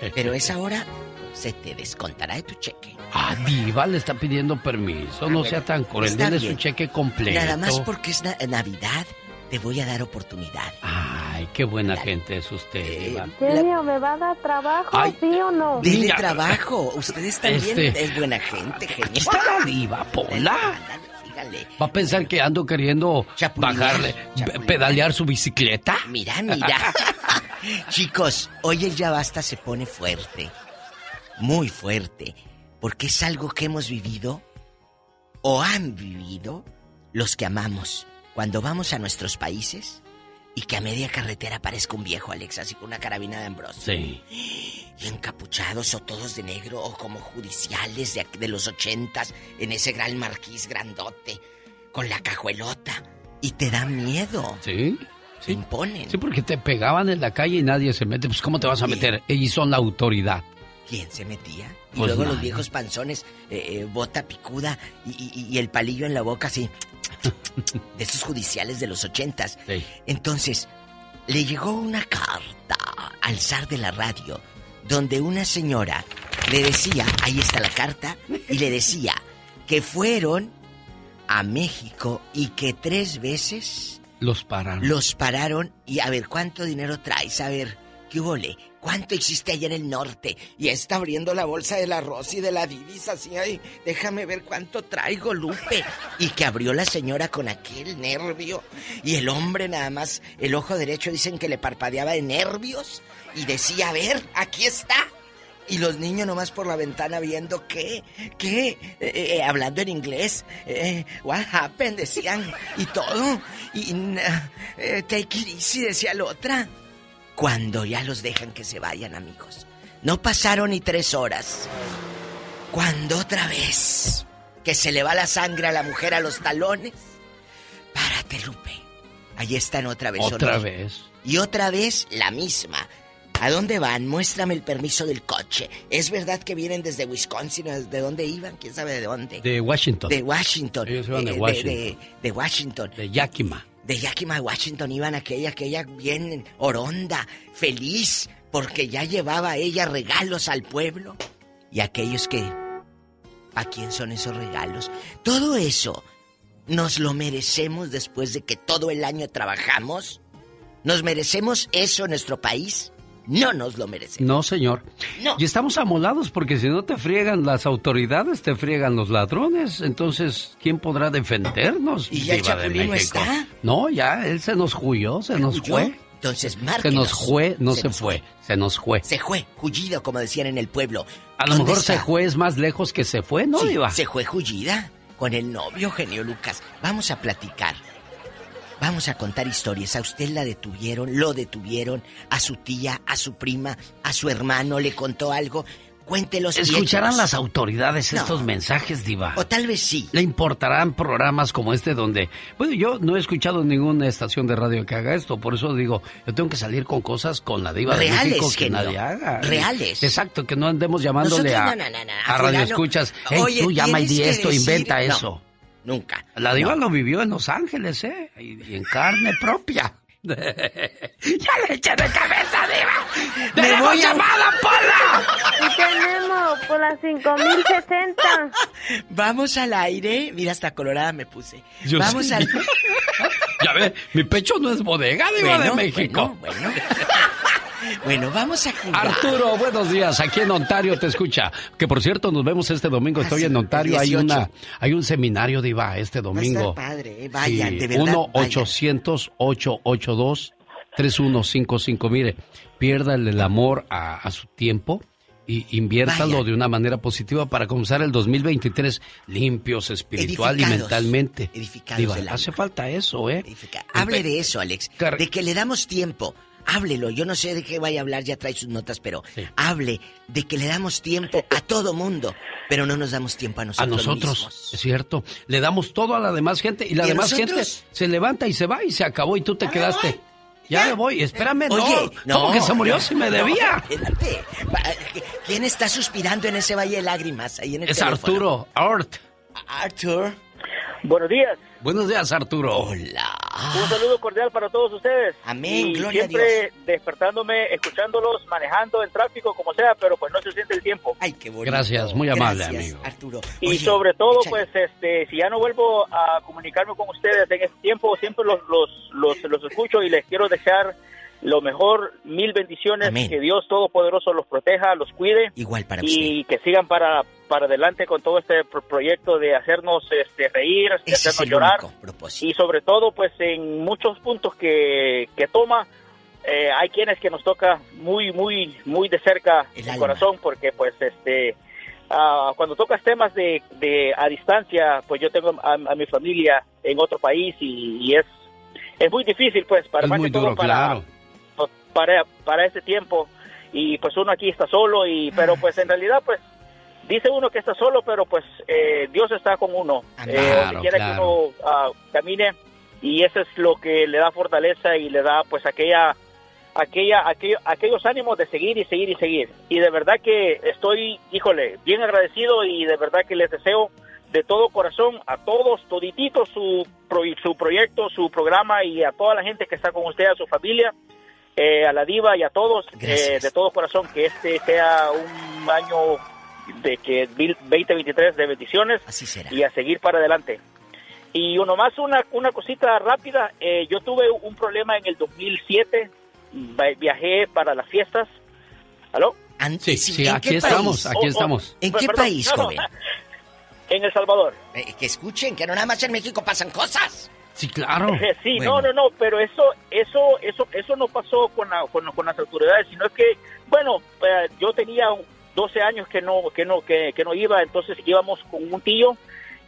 *laughs* Pero es ahora se te descontará de tu cheque. Ah, Diva le está pidiendo permiso. no sea tan cruel. Dele su cheque completo. Nada más porque es Navidad, te voy a dar oportunidad. Ay, qué buena gente es usted, eh, Diva. Genio, ¿me va a dar trabajo, sí o no? Dile trabajo. Ustedes *laughs* también este, es buena gente, genio. Aquí está la Diva, Pola. Va a pensar que ando queriendo bajarle, pedalear su bicicleta. Mira, mira. *laughs* Chicos, hoy el ya basta se pone fuerte muy fuerte, porque es algo que hemos vivido o han vivido los que amamos cuando vamos a nuestros países y que a media carretera aparezca un viejo, Alex, así con una carabina de Ambrosio. Sí. Y encapuchados o todos de negro o como judiciales de, de los ochentas en ese gran marquís grandote con la cajuelota. Y te da miedo. Sí. Se imponen. Sí, porque te pegaban en la calle y nadie se mete. Pues, ¿cómo te vas a meter? Ellos son la autoridad. ¿Quién se metía? Y pues luego los viejos panzones, eh, eh, bota picuda y, el palillo en la boca así. *laughs* de esos judiciales de los ochentas. Entonces, le llegó una carta al zar de la radio donde una señora le decía, ahí está la carta, y le decía que fueron a México y que tres veces... Los pararon. Los pararon y a ver, ¿cuánto dinero traes? A ver, ¿qué hubo? ¿Cuánto existe allá en el norte? Y está abriendo la bolsa del arroz y de la divisa así, ay, déjame ver cuánto traigo, Lupe. Y que abrió la señora con aquel nervio. Y el hombre nada más, el ojo derecho dicen que le parpadeaba de nervios. Y decía, a ver, aquí está. Y los niños nomás por la ventana viendo qué, qué, eh, eh, eh, hablando en inglés, what happened, decían, y todo. Y take it easy, decía la otra cuando ya los dejan que se vayan, amigos. No pasaron ni tres horas. Cuando otra vez que se le va la sangre a la mujer a los talones. Párate, Lupe. Ahí están otra vez. Otra vez. Y otra vez la misma. ¿A dónde van? Muéstrame el permiso del coche. ¿Es verdad que vienen desde Wisconsin? ¿De dónde iban? ¿Quién sabe de dónde? De Washington. De Washington. Ellos iban de, Washington. De, de, Washington. De Yakima de Yakima, Washington, iban aquella, aquella bien oronda, feliz, porque ya llevaba ella regalos al pueblo. Y aquellos que... ¿A quién son esos regalos? Todo eso nos lo merecemos después de que todo el año trabajamos. ¿Nos merecemos eso en nuestro país? No nos lo merecemos. No, señor. Y estamos amolados porque si no te friegan las autoridades, te friegan los ladrones. Entonces, ¿quién podrá defendernos? ¿Y ya Chapulín no está? No, ya, él se nos huyó, se nos fue. Entonces, márquenos. Se nos fue, no se, fue. se nos fue. Se fue, huyido, como decían en el pueblo. A lo mejor se fue es más lejos que se fue, ¿no, Iba? Se fue huyida con el novio, genio Lucas. Vamos a platicar. Vamos a contar historias. A usted la detuvieron, lo detuvieron, a su tía, a su prima, a su hermano le contó algo. Cuéntelos. ¿Escucharán las autoridades estos mensajes, Diva? O tal vez sí. ¿Le importarán programas como este donde... Bueno, yo no he escuchado ninguna estación de radio que haga esto, por eso digo, yo tengo que salir con cosas con la Diva Reales, de México que nadie haga. Reales. Exacto, que no andemos llamándole a, a, radio escuchas. Hey, tú llama y di esto, inventa eso. Nunca. La diva lo vivió en Los Ángeles, ¿eh? Y, en carne propia. *laughs* ya le eché de cabeza, diva. ¡Tenemos llamada, Pola! tenemos por las *laughs* 5060. Vamos al aire. Mira, hasta colorada me puse. Vamos al... *laughs* ya ve, mi pecho no es bodega, diva de México. bueno. bueno. Bueno, vamos a jugar. Arturo, buenos días. Aquí en Ontario te escucha. Que por cierto, nos vemos este domingo. Estoy en Ontario. Hay una, hay un seminario de IVA este domingo. Va padre, eh, vayan, de verdad. 1 800 882 3155. Mire, pierda el amor a, su tiempo y inviértalo de una manera positiva para comenzar el 2023 limpios espiritual y mentalmente. Edificados hace falta eso, ¿eh? Hable de eso, Alex. De que le damos tiempo háblelo. Yo no sé de qué vaya a hablar, ya trae sus notas, pero hable de que le damos tiempo a todo mundo, pero no nos damos tiempo a nosotros. A nosotros, es cierto. Le damos todo a la demás gente y la demás gente se levanta y se va y se acabó y tú te quedaste. Ya, me voy, espérame, Oye, no. ¿Cómo que se murió si me debía? Espérate. ¿Quién está suspirando en ese valle de lágrimas ahí en el Es Arturo, Art. Arthur. Buenos días. Buenos días, Arturo. Hola. Un saludo cordial para todos ustedes. Amén, y gloria siempre a Dios. despertándome, escuchándolos, manejando en tráfico, como sea, pero pues no se siente el tiempo. Ay, qué bonito. Gracias, muy amable, amigo. Arturo. y sobre todo, pues, este, si ya no vuelvo a comunicarme con ustedes en este tiempo, siempre los, los, los, los escucho y les quiero dejar lo mejor, mil bendiciones, que Dios Todopoderoso los proteja, los cuide. Igual para Y que sigan para, para adelante con todo este proyecto de hacernos este, reír, de hacernos llorar. Y sobre todo, pues en muchos puntos que, que toma, eh, hay quienes que nos toca muy, muy, muy de cerca el, corazón, porque pues este... Uh, cuando tocas temas de, de, a distancia, pues yo tengo a, mi familia en otro país y, es es muy difícil, pues, para es muy duro, para, claro. para, para ese tiempo. Y pues uno aquí está solo y pero pues en realidad pues dice uno que está solo pero pues eh, Dios está con uno. Eh, donde quiera que uno ah, camine y eso es lo que le da fortaleza y le da pues aquella aquella aquellos ánimos de seguir y seguir y seguir. Y de verdad que estoy híjole bien agradecido y de verdad que les deseo de todo corazón a todos todititos su su proyecto su programa y a toda la gente que está con usted a su familia eh, a la diva y a todos, eh, de todo corazón, que este sea un año de que 2023 de bendiciones y a seguir para adelante. Y uno más, una, una cosita rápida, eh, yo tuve un problema en el 2007, viajé para las fiestas. ¿Aló? Sí, sí, aquí estamos, aquí estamos. ¿En qué país, joven? *laughs* En El Salvador. que escuchen, que no nada más en México pasan cosas. Sí, claro. *laughs* sí, no, no, no, pero eso, eso, eso, eso no pasó con, con, las autoridades, sino es que, bueno, eh, yo tenía 12 años que no, que no, que, no iba, entonces íbamos con un tío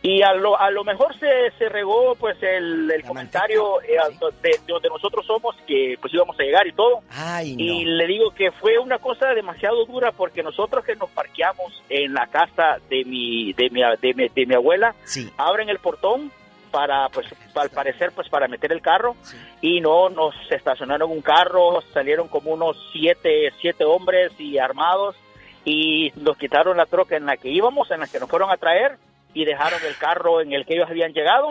y a lo, a lo mejor se, se regó pues el, comentario eh, de, donde nosotros somos que pues íbamos a llegar y todo. Y le digo que fue una cosa demasiado dura porque nosotros que nos parqueamos en la casa de mi de mi, de mi, abuela abren el portón para, pues, al parecer, pues, para meter el carro y no nos estacionaron un carro, salieron como unos siete, siete hombres y armados y nos quitaron la troca en la que íbamos, en la que nos fueron a traer y dejaron el carro en el que ellos habían llegado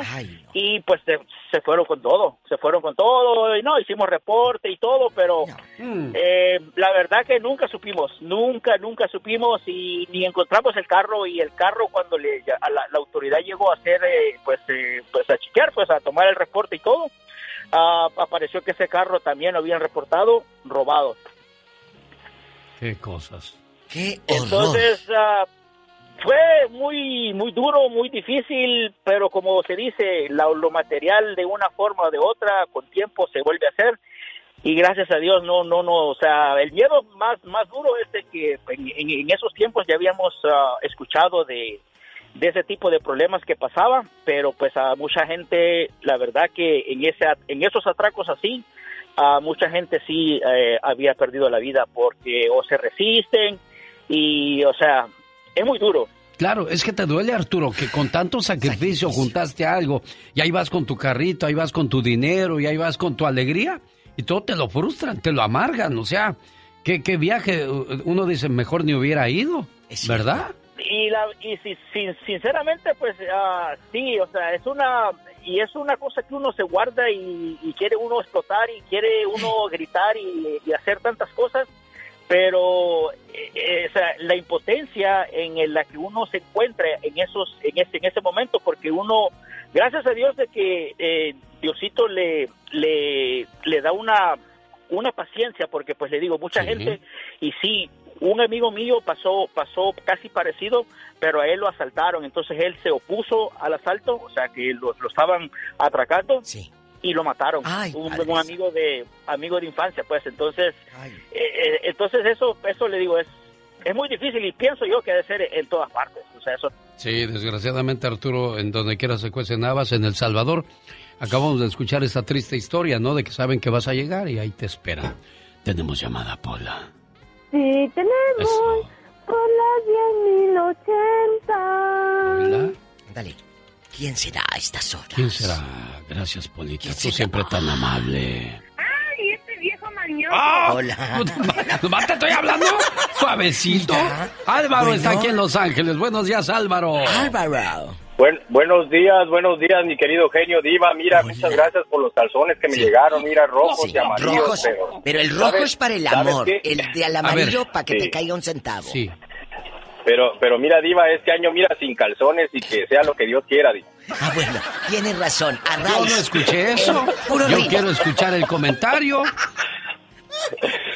y pues se, fueron con todo, se fueron con todo y no, hicimos reporte y todo, pero mm. eh, la verdad que nunca supimos, nunca, nunca supimos y ni encontramos el carro y el carro cuando le, a la, autoridad llegó a hacer, eh, pues, eh, pues a chequear, pues a tomar el reporte y todo, a, apareció que ese carro también lo habían reportado robado. Qué cosas. Qué Entonces, ah, fue muy muy duro, muy difícil, pero como se dice, lo material de una forma o de otra, con tiempo se vuelve a hacer. Y gracias a Dios, no, no, no, o sea, el miedo más, más duro es de que en, esos tiempos ya habíamos ah, escuchado de, de ese tipo de problemas que pasaba, pero pues a mucha gente, la verdad que en, ese, en esos atracos así, a mucha gente sí eh, había perdido la vida porque o se resisten y, o sea, es muy duro. Claro, es que te duele, Arturo, que con tanto sacrificio juntaste algo y ahí vas con tu carrito, ahí vas con tu dinero y ahí vas con tu alegría y todo te lo frustran, te lo amargan, o sea, ¿qué, qué viaje? Uno dice, mejor ni hubiera ido, ¿verdad? Y, la, y si, sinceramente, pues uh, sí, o sea, es una, y es una cosa que uno se guarda y, quiere uno explotar y quiere uno gritar y, y hacer tantas cosas pero eh, la impotencia en la que uno se encuentra en esos en ese en ese momento porque uno gracias a Dios de que eh, Diosito le, le le da una una paciencia porque pues le digo mucha gente y sí un amigo mío pasó pasó casi parecido pero a él lo asaltaron. Entonces él se opuso al asalto o sea que lo, lo estaban atracando. Sí y lo mataron. un, amigo de amigo de infancia, pues. Entonces, eh, eh, entonces eso eso le digo es es muy difícil y pienso yo que debe ser en todas partes. O sea, eso. Sí, desgraciadamente Arturo, en donde quiera se cuecen habas, en El Salvador. Acabamos de escuchar esta triste historia, ¿no? De que saben que vas a llegar y ahí te esperan. Tenemos llamada, Paula. Sí, tenemos. Pola 10.080. Hola. Dale. ¿Quién será a estas horas? ¿Quién será? Gracias, Polita. Tú siempre tan amable. ¡Ay, este viejo mañoso! ¡Ah! Hola. *laughs* ¿Nomás te estoy hablando? Suavecito. Álvaro está aquí en Los Ángeles. Buenos días, Álvaro. Álvaro. buenos días, buenos días, mi querido genio Diva. Mira, muchas gracias por los calzones que me llegaron. Mira, rojos y amarillos. pero, el rojo es para el amor. El de amarillo para que te caiga un centavo. Sí. Pero, pero mira, Diva, este año mira sin calzones y que sea lo que Dios quiera, Diva. Ah, bueno, tienes razón. Yo no escuché eso. Yo quiero escuchar el comentario.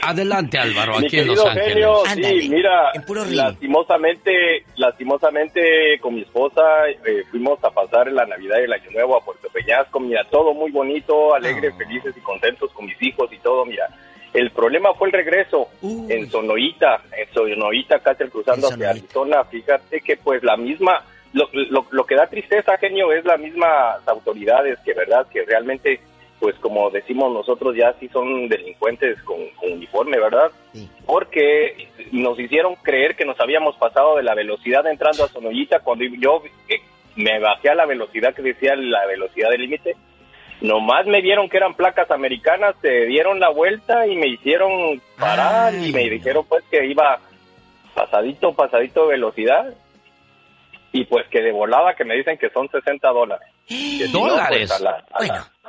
Adelante, Álvaro, aquí en Los Ángeles. Genio, sí, mira, lastimosamente, lastimosamente con mi esposa eh, fuimos a pasar la Navidad y el Año Nuevo a Puerto Peñasco. Mira, todo muy bonito, alegres, ah. felices y contentos con mis hijos y todo. Mira, el problema fue el regreso en Sonoita, en Sonoita, casi cruzando hacia Arizona. Fíjate que pues la misma, lo, lo, que da tristeza, genio, es las mismas autoridades que, verdad, que realmente, pues como decimos nosotros, ya sí son delincuentes con, uniforme, ¿verdad? Porque nos hicieron creer que nos habíamos pasado de la velocidad entrando a Sonoita cuando yo eh, me bajé a la velocidad que decía la velocidad del límite Nomás me vieron que eran placas americanas, se dieron la vuelta y me hicieron parar y me dijeron pues que iba pasadito, pasadito de velocidad. Y pues que de volada que me dicen que son 60 dólares. ¿Dólares?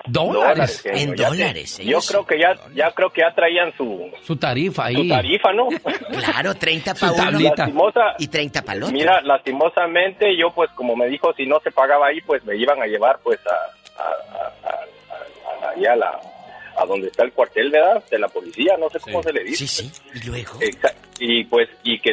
dólares. en dólares. Yo creo que ya, ya creo que ya traían su... Su tarifa ahí. Su tarifa, ¿no? *laughs* claro, 30 para uno y 30 para otro. Mira, lastimosamente yo pues como me dijo si no se pagaba ahí pues me iban a llevar pues a a, allá a, la, a donde está el cuartel ¿verdad? de la policía, no sé cómo se le dice. Sí, sí, y luego. Y pues, y que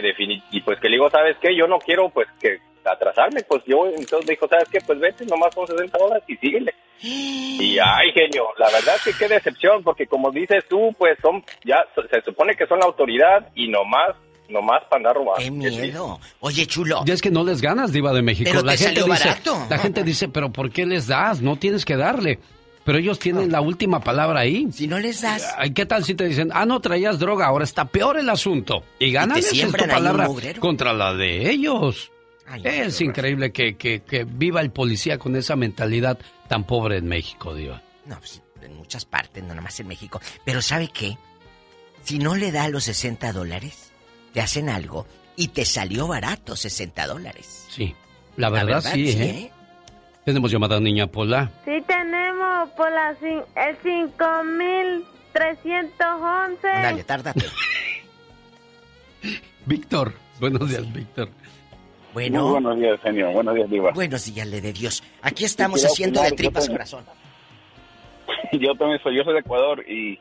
y pues que le digo, ¿sabes qué? Yo no quiero pues que atrasarme, pues yo entonces dijo, ¿sabes qué? Pues vete, nomás son 60 dólares y síguele. Y ay, genio, la verdad que qué decepción, porque como dices tú, pues son, ya se supone que son la autoridad y nomás nomás para andar robando. ¡Qué miedo! Oye, chulo. Ya es que no les ganas, Diva de México. Pero la gente dice, La gente dice, pero ¿por qué les das? No tienes que darle. Pero ellos tienen la última palabra ahí. Si no les das. ¿Qué tal si te dicen, ah, no traías droga, ahora está peor el asunto? Y ganan es tu palabra contra la de ellos. es increíble que, que, que, viva el policía con esa mentalidad tan pobre en México, Diva. No, pues en muchas partes, no nada más en México. Pero ¿sabe qué? Si no le da los 60 dólares, te hacen algo y te salió barato 60 dólares. Sí, la verdad, sí, ¿eh? ¿eh? Tenemos llamada niña Pola. Sí, tenemos Pola, el 5311. Dale, tárdate. *laughs* Víctor, buenos días, Víctor. Bueno. buenos días, señor. Buenos días, Diva. Buenos días, le de Dios. Aquí estamos haciendo de tripas corazón. *laughs* yo también soy, yo soy de Ecuador y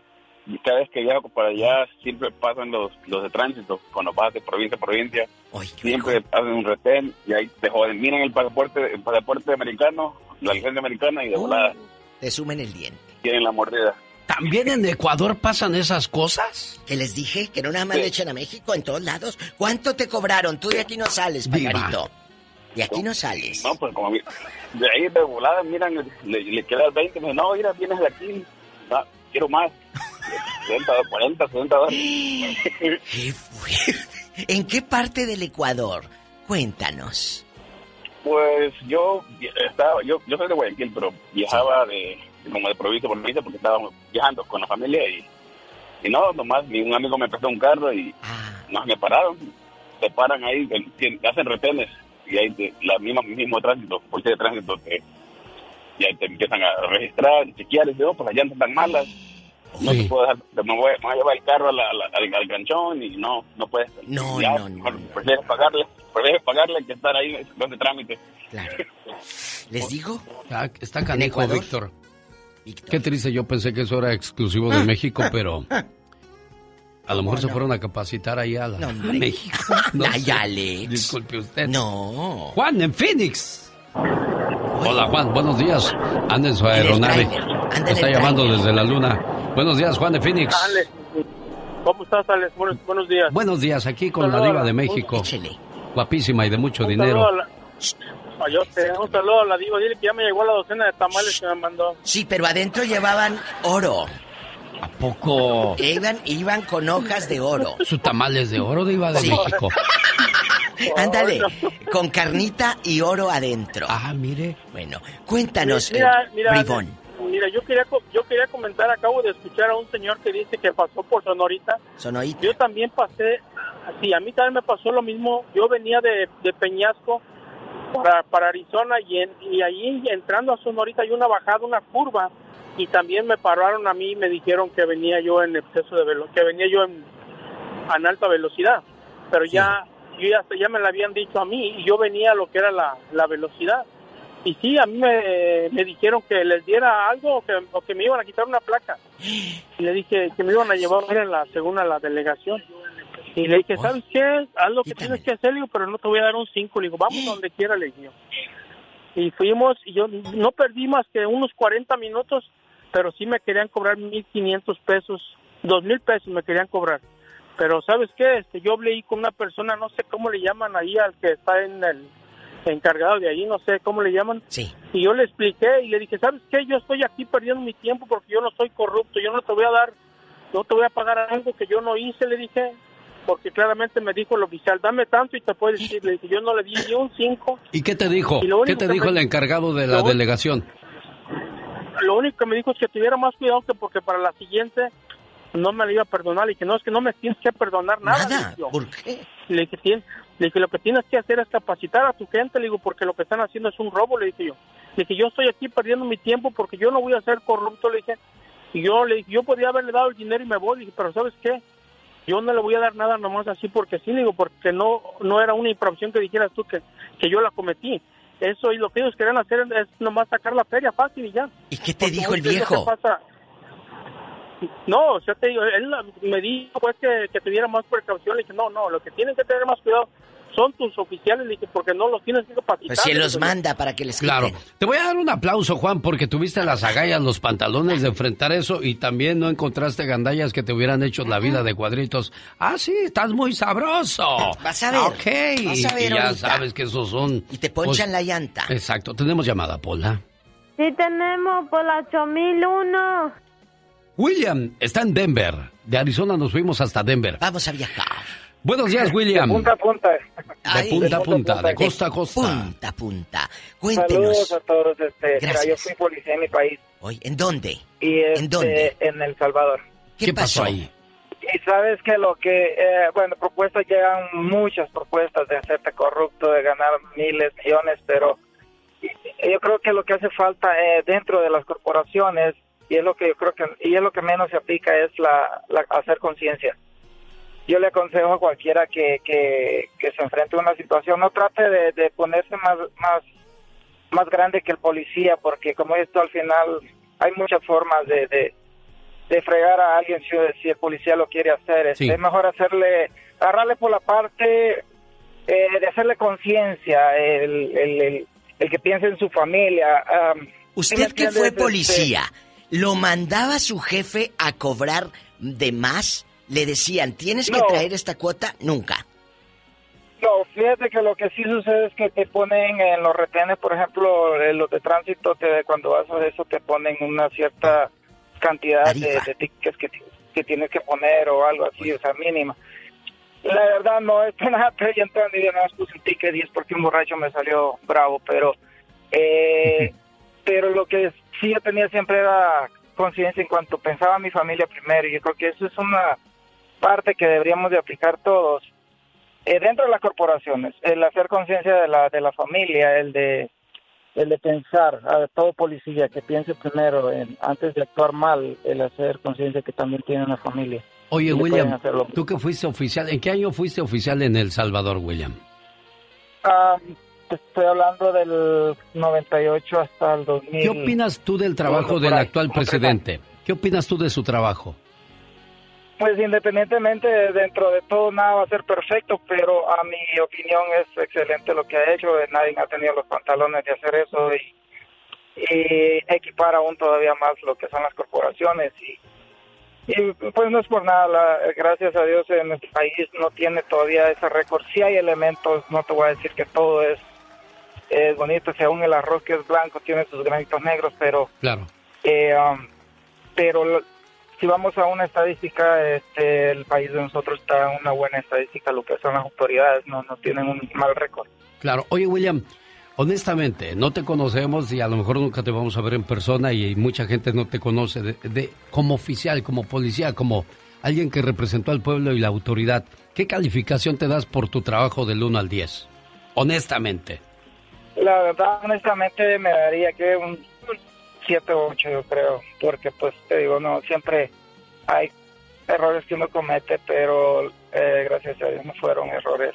cada vez que viajo para allá siempre pasan los, los de tránsito, cuando vas de provincia a provincia, siempre hacen un retén y ahí te joden, miran el pasaporte, el pasaporte americano, la licencia americana y de uh, volada. Te sumen el diente. Tienen la mordida. ¿También en Ecuador pasan esas cosas? Que les dije que no nada más le echan a México en todos lados. ¿Cuánto te cobraron? Tú de aquí no sales, pajarito. De aquí no sales. No, pues como de ahí de volada, miran, le, le queda el 20, me no, mira, vienes de aquí, quiero más. 60, 40, 60 dólares. ¿Qué ¿En qué parte del Ecuador? Cuéntanos. Pues yo estaba, yo, yo soy de Guayaquil, pero viajaba de como de provincia por provincia porque estábamos viajando con la familia y, y no, nomás un amigo me prestó un carro y ah. nos me pararon, se paran ahí, hacen retenes y ahí la misma mismo tránsito, policía de tránsito que y ahí te empiezan a registrar, chequear y digo, oh, pues las llantas están malas no te puedo dejar, me voy, a llevar el carro al, al, ganchón y no, no puedes. No, no, no. Prefieres pagarle, prefieres pagarle que estar ahí de trámite. Claro. *laughs* ¿Les digo? está canijo, Víctor. Qué triste, yo pensé que eso era exclusivo de México, *laughs* pero... A lo mejor se fueron a capacitar ahí a, la, México. *laughs* No Ay, Alex. Disculpe usted. No. Juan, en Phoenix. Hola, Juan. Buenos días. Anda en su aeronave. Está llamando desde la luna. Buenos días, Juan de Phoenix. Alex. ¿Cómo estás, Alex? Buenos, días. Buenos días, aquí con la diva de México. Guapísima y de mucho dinero. un saludo a la diva. Dile que ya me llegó la docena de tamales que me mandó. Sí, pero adentro llevaban oro. ¿A poco? Iban, iban con hojas de oro. Su tamales de oro, diva de México. *laughs* *laughs* Ándale, con carnita y oro adentro. Ah, mire. Bueno, cuéntanos, mira, Mira, yo quería, yo quería comentar, acabo de escuchar a un señor que dice que pasó por Sonorita. Sonorita. Yo también pasé, sí, a mí también me pasó lo mismo. Yo venía de, Peñasco para, para Arizona y, y ahí entrando a Sonorita hay una bajada, una curva y también me pararon a mí y me dijeron que venía yo en exceso de velocidad, que venía yo en, alta velocidad. Pero ya, yo ya, ya me lo habían dicho a mí y yo venía a lo que era la, la velocidad y sí, a mí me, dijeron que les diera algo o que, o que, me iban a quitar una placa. Y le dije que me iban a llevar en la segunda la delegación. Y le dije, ¿sabes qué? Haz lo que tienes que hacer, pero no te voy a dar un 5. Le digo, vamos donde quiera, le dije. Y fuimos, y yo no perdí más que unos 40 minutos, pero sí me querían cobrar 1.500 pesos, 2.000 pesos me querían cobrar. Pero ¿sabes qué? Este, yo hablé con una persona, no sé cómo le llaman ahí al que está en el encargado de ahí, no sé cómo le llaman. Sí. Y yo le expliqué y le dije, ¿sabes qué? Yo estoy aquí perdiendo mi tiempo porque yo no soy corrupto, yo no te voy a dar, no te voy a pagar algo que yo no hice, le dije, porque claramente me dijo el oficial, dame tanto y te puedes decir, le dije, yo no le di ni un 5. ¿Y qué te dijo? ¿Qué te dijo el encargado de la delegación? Lo único que me dijo es que tuviera más cuidado que porque para la siguiente no me la iba a perdonar. Le dije, no, es que no me tienes que perdonar nada. ¿Nada? ¿Por qué? Le dije, le dije, lo que tienes que hacer es capacitar a tu gente, le digo, porque lo que están haciendo es un robo, le dije yo. Le dije, yo estoy aquí perdiendo mi tiempo porque yo no voy a ser corrupto, le dije. Y yo le dije, yo podía haberle dado el dinero y me voy, le dije, pero ¿sabes qué? Yo no le voy a dar nada nomás así porque sí, le digo, porque no no era una infracción que dijeras tú que, que yo la cometí. Eso y lo que ellos querían hacer es nomás sacar la feria fácil y ya. ¿Y qué te dijo el viejo? No, yo te digo, él me dijo pues que, que tuviera más precaución. Le dije, no, no, lo que tienen que tener más cuidado son tus oficiales, le dije, porque no los tienes que capacitar. Pues si él los manda para que les quiten. Claro. Te voy a dar un aplauso, Juan, porque tuviste las agallas, los pantalones de enfrentar eso y también no encontraste gandallas que te hubieran hecho la vida de cuadritos. Ah, sí, estás muy sabroso. Vas a ver. Ok. Vas a ver y ya sabes que esos son... Y te ponchan pues, la llanta. Exacto. Tenemos llamada, Pola. Sí, tenemos, Pola 8001. William está en Denver. De Arizona nos fuimos hasta Denver. Vamos a viajar. Buenos días, William. De punta a punta. De punta a punta, de costa a costa. Punta a punta. Cuéntenos. Saludos a todos. Este, Gracias. yo fui policía en mi país. Hoy, ¿En dónde? Y ¿En dónde? Este, en El Salvador. ¿Qué, pasó? ahí? Y sabes que lo que, eh, bueno, propuestas llegan muchas propuestas de hacerte corrupto, de ganar miles, millones, pero yo creo que lo que hace falta eh, dentro de las corporaciones y es lo que yo creo que y es lo que menos se aplica es la, hacer conciencia yo le aconsejo a cualquiera que, que, se enfrente a una situación no trate de, ponerse más más más grande que el policía porque como esto al final hay muchas formas de, de, de fregar a alguien si, si, el policía lo quiere hacer. Es, mejor hacerle, agarrarle por la parte eh, de hacerle conciencia, el, el, el, que piense en su familia. Usted que fue policía, ¿lo mandaba su jefe a cobrar de más? ¿Le decían, tienes que traer esta cuota? Nunca. No, fíjate que lo que sí sucede es que te ponen en los retenes, por ejemplo, en los de tránsito, te, cuando vas a eso te ponen una cierta cantidad de, tickets que, que, tienes que poner o algo así, o sea, mínima. La verdad no es nada yo ni de nada puse un ticket y es porque un borracho me salió bravo, pero eh, pero lo que sí yo tenía siempre era conciencia en cuanto pensaba mi familia primero y yo creo que eso es una parte que deberíamos de aplicar todos eh, dentro de las corporaciones, el hacer conciencia de la, de la familia, el de, el de pensar, a todo policía que piense primero en, antes de actuar mal, el hacer conciencia que también tiene una familia. Oye, William, tú que fuiste oficial, ¿en qué año fuiste oficial en El Salvador, William? Estoy hablando del 98 hasta el 2000. ¿Qué opinas tú del trabajo del actual presidente? ¿Qué opinas tú de su trabajo? Pues independientemente, dentro de todo nada va a ser perfecto, pero a mi opinión es excelente lo que ha hecho. Nadie ha tenido los pantalones de hacer eso y, equipar aún todavía más lo que son las corporaciones. Y, y pues no es por nada, gracias a Dios en nuestro país no tiene todavía ese récord. Sí hay elementos, no te voy a decir que todo es, es bonito, si aún el arroz que es blanco tiene sus granitos negros, pero... Claro. Eh, um, pero si vamos a una estadística, este, el país de nosotros está en una buena estadística, lo que son las autoridades, no, no tienen un mal récord. Claro, oye William, honestamente, no te conocemos y a lo mejor nunca te vamos a ver en persona y mucha gente no te conoce de, como oficial, como policía, como alguien que representó al pueblo y la autoridad. ¿Qué calificación te das por tu trabajo del 1 al 10? Honestamente. La verdad, honestamente, me daría que un 7 o 8 yo creo, porque pues te digo, no, siempre hay errores que uno comete, pero eh, gracias a Dios no fueron errores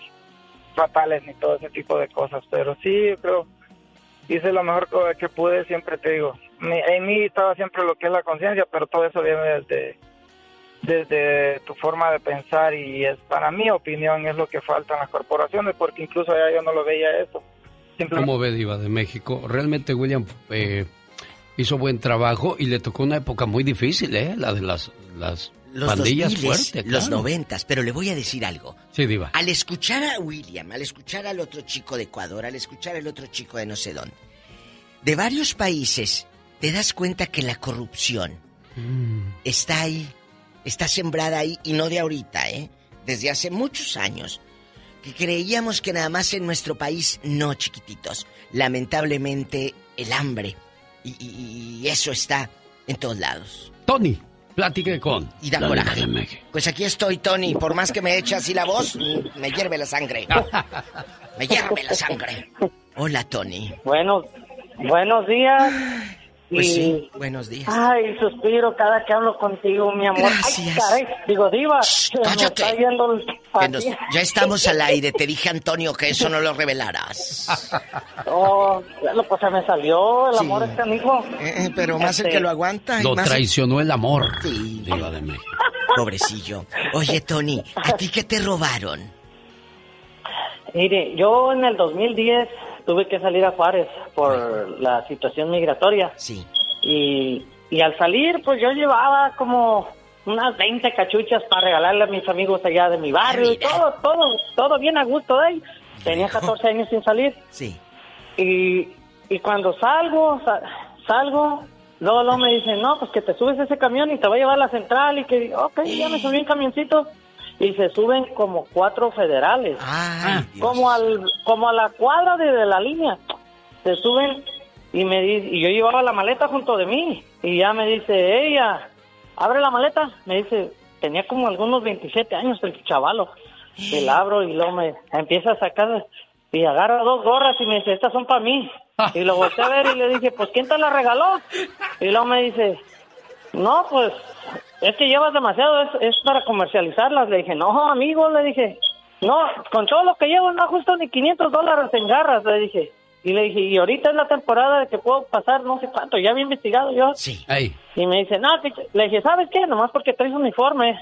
fatales ni todo ese tipo de cosas, pero sí, yo creo, hice lo mejor que pude, siempre te digo, en mí estaba siempre lo que es la conciencia, pero todo eso viene desde desde tu forma de pensar y es para mi opinión es lo que falta en las corporaciones porque incluso allá yo no lo veía eso. ¿Cómo ve Diva de México? Realmente William eh, hizo buen trabajo y le tocó una época muy difícil, ¿eh? La de las, las los pandillas fuertes. Los noventas, pero le voy a decir algo. Sí, Diva. Al escuchar a William, al escuchar al otro chico de Ecuador, al escuchar al otro chico de no sé dónde, de varios países, te das cuenta que la corrupción mm. está ahí, está sembrada ahí y no de ahorita, ¿eh? Desde hace muchos años. Que creíamos que nada más en nuestro país, no chiquititos. Lamentablemente, el hambre, y, eso está en todos lados. Tony, platique con. Y da coraje. Pues aquí estoy, Tony. Por más que me eche así la voz, me hierve la sangre. *laughs* me hierve la sangre. Hola, Tony. Bueno, buenos días. Pues sí, buenos días. Ay, suspiro cada que hablo contigo, mi amor. Gracias. Ay, digo, diva, cállate. ya estamos al aire. Te dije, Antonio, que eso no lo revelaras. *laughs* oh, pues se me salió el amor este amigo. Eh, eh, pero más el que lo aguanta. Lo traicionó el amor. Sí. Diva de México. Pobrecillo. Oye, Tony, ¿a ti qué te robaron? Mire, yo en el 2010 tuve que salir a Juárez por la situación migratoria. Sí. Y, y al salir, pues yo llevaba como unas 20 cachuchas para regalarle a mis amigos allá de mi barrio y todo, todo, todo bien a gusto de ahí. Tenía 14 años sin salir. Sí. Y, y cuando salgo, salgo, luego, luego me dicen, no, pues que te subes a ese camión y te va a llevar a la central y que, ok, ya me subí en camioncito y se suben como cuatro federales. como al como a la cuadra de, la línea. Se suben y me dice, y yo llevaba la maleta junto de mí y ya me dice, ella, abre la maleta. Me dice, tenía como algunos 27 años el chavalo. Y la abro y luego me empieza a sacar y agarra dos gorras y me dice, estas son para mí. Y lo volteé a ver y le dije, pues ¿quién te la regaló? Y luego me dice, no, pues es que llevas demasiado, es, es para comercializarlas. Le dije, no, amigo, le dije, no, con todo lo que llevo no ajusto ni 500 dólares en garras, le dije. Y le dije, y ahorita es la temporada de que puedo pasar no sé cuánto, ya había investigado yo. Sí. Y me dice, no, le dije, ¿sabes qué? Nomás porque traes uniforme.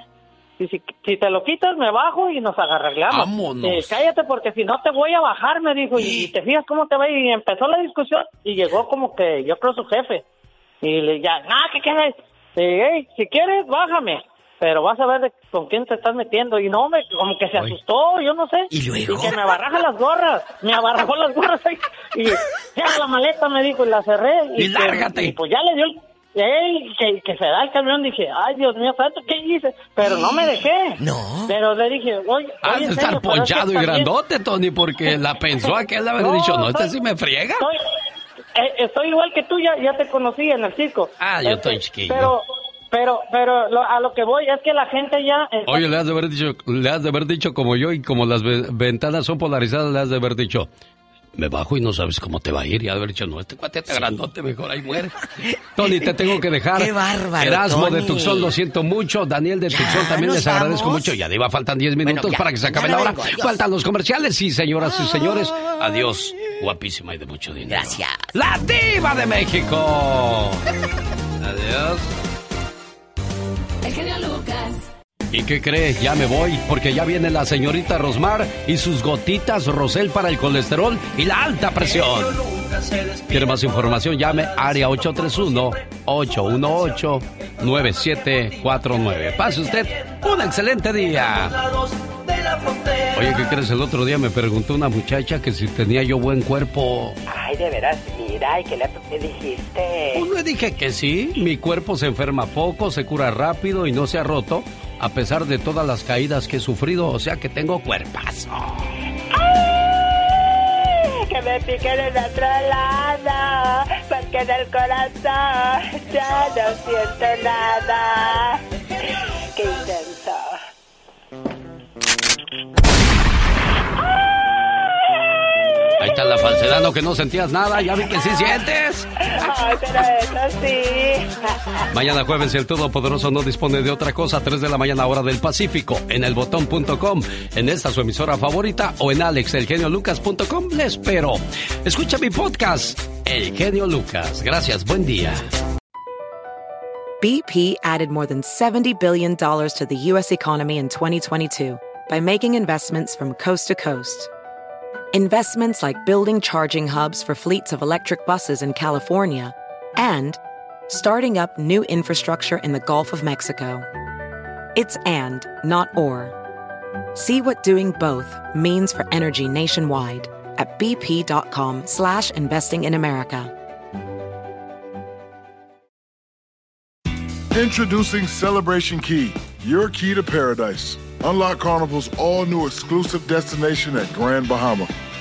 Y si, si te lo quitas, me bajo y nos agarramos. Vámonos. Eh, cállate porque si no te voy a bajar, me dijo. Y, te fijas cómo te va. Y empezó la discusión y llegó como que yo creo su jefe. Y le ya, nada, ¿qué quieres? Hey, si quieres, bájame. Pero vas a ver de con quién te estás metiendo. Y no, me, como que se asustó, yo no sé. ¿Y luego? que me abarraja las gorras. Me abarrajó las gorras ahí. Y ya la maleta me dijo y la cerré. Y, lárgate. y pues ya le dio el Ey, que, que, se da el camión, dije, ay, Dios mío, ¿tanto qué hice? Pero no me dejé. No. Pero le dije, oye, Has de estar ponchado y grandote, Tony, porque la pensó *laughs* aquel haber dicho, no, este sí me friega. Estoy, eh, estoy, igual que tú, ya, ya te conocí en el circo. Ah, yo Este, estoy chiquillo. Pero, pero, pero lo- a lo que voy es que la gente ya... está- Oye, le has de haber dicho, le has de haber dicho como yo y como las ve- ventanas son polarizadas, le has de haber dicho, me bajo y no sabes cómo te va a ir. Y haber dicho, no, este cuate está grandote, mejor ahí muere. *laughs* Tony, te tengo que dejar. Qué bárbaro, Erasmo de. Tucson, lo siento mucho. Daniel de Tucson también les agradezco vamos. mucho. Ya diva, faltan 10 minutos ya, para que se acabe ya la hora. vengo. Faltan los comerciales, sí, señoras y señores. Adiós, guapísima y de mucho dinero. Gracias. La diva de México. *laughs* Adiós. El genio Lucas. ¿Y qué cree? Ya me voy, porque ya viene la señorita Rosmar y sus gotitas Rosel para el colesterol y la alta presión. ¿Quiere más información? Llame área 831-818-9749. Pase usted un excelente día. Oye, ¿qué crees? El otro día me preguntó una muchacha que si tenía yo buen cuerpo. Ay, de veras, mira, ¿y qué le dijiste? Pues le dije que sí, mi cuerpo se enferma poco, se cura rápido y no se ha roto, a pesar de todas las caídas que he sufrido, o sea que tengo cuerpazo. Ay, que me piquen en otro lado, porque en el corazón ya no siento nada. Qué intenso. Ahí está la falsedad, no que no sentías nada, ya vi que sí sientes. Ay, pero eso sí. Mañana jueves el Todopoderoso no dispone de otra cosa, 3 de la mañana hora del Pacífico, en elbotón.com, en esta su emisora favorita o en alexelgeniolucas.com. Le espero. Escucha mi podcast, El Genio Lucas. Gracias, buen día. BP added more than $70 billion to the U.S. economy in 2022 by making investments from coast to coast. Investments like building charging hubs for fleets of electric buses in California and starting up new infrastructure in the Gulf of Mexico. It's and, not or. See what doing both means for energy nationwide at bp.com slash investing in America. Introducing Celebration Key, your key to paradise. Unlock Carnival's all new exclusive destination at Grand Bahama,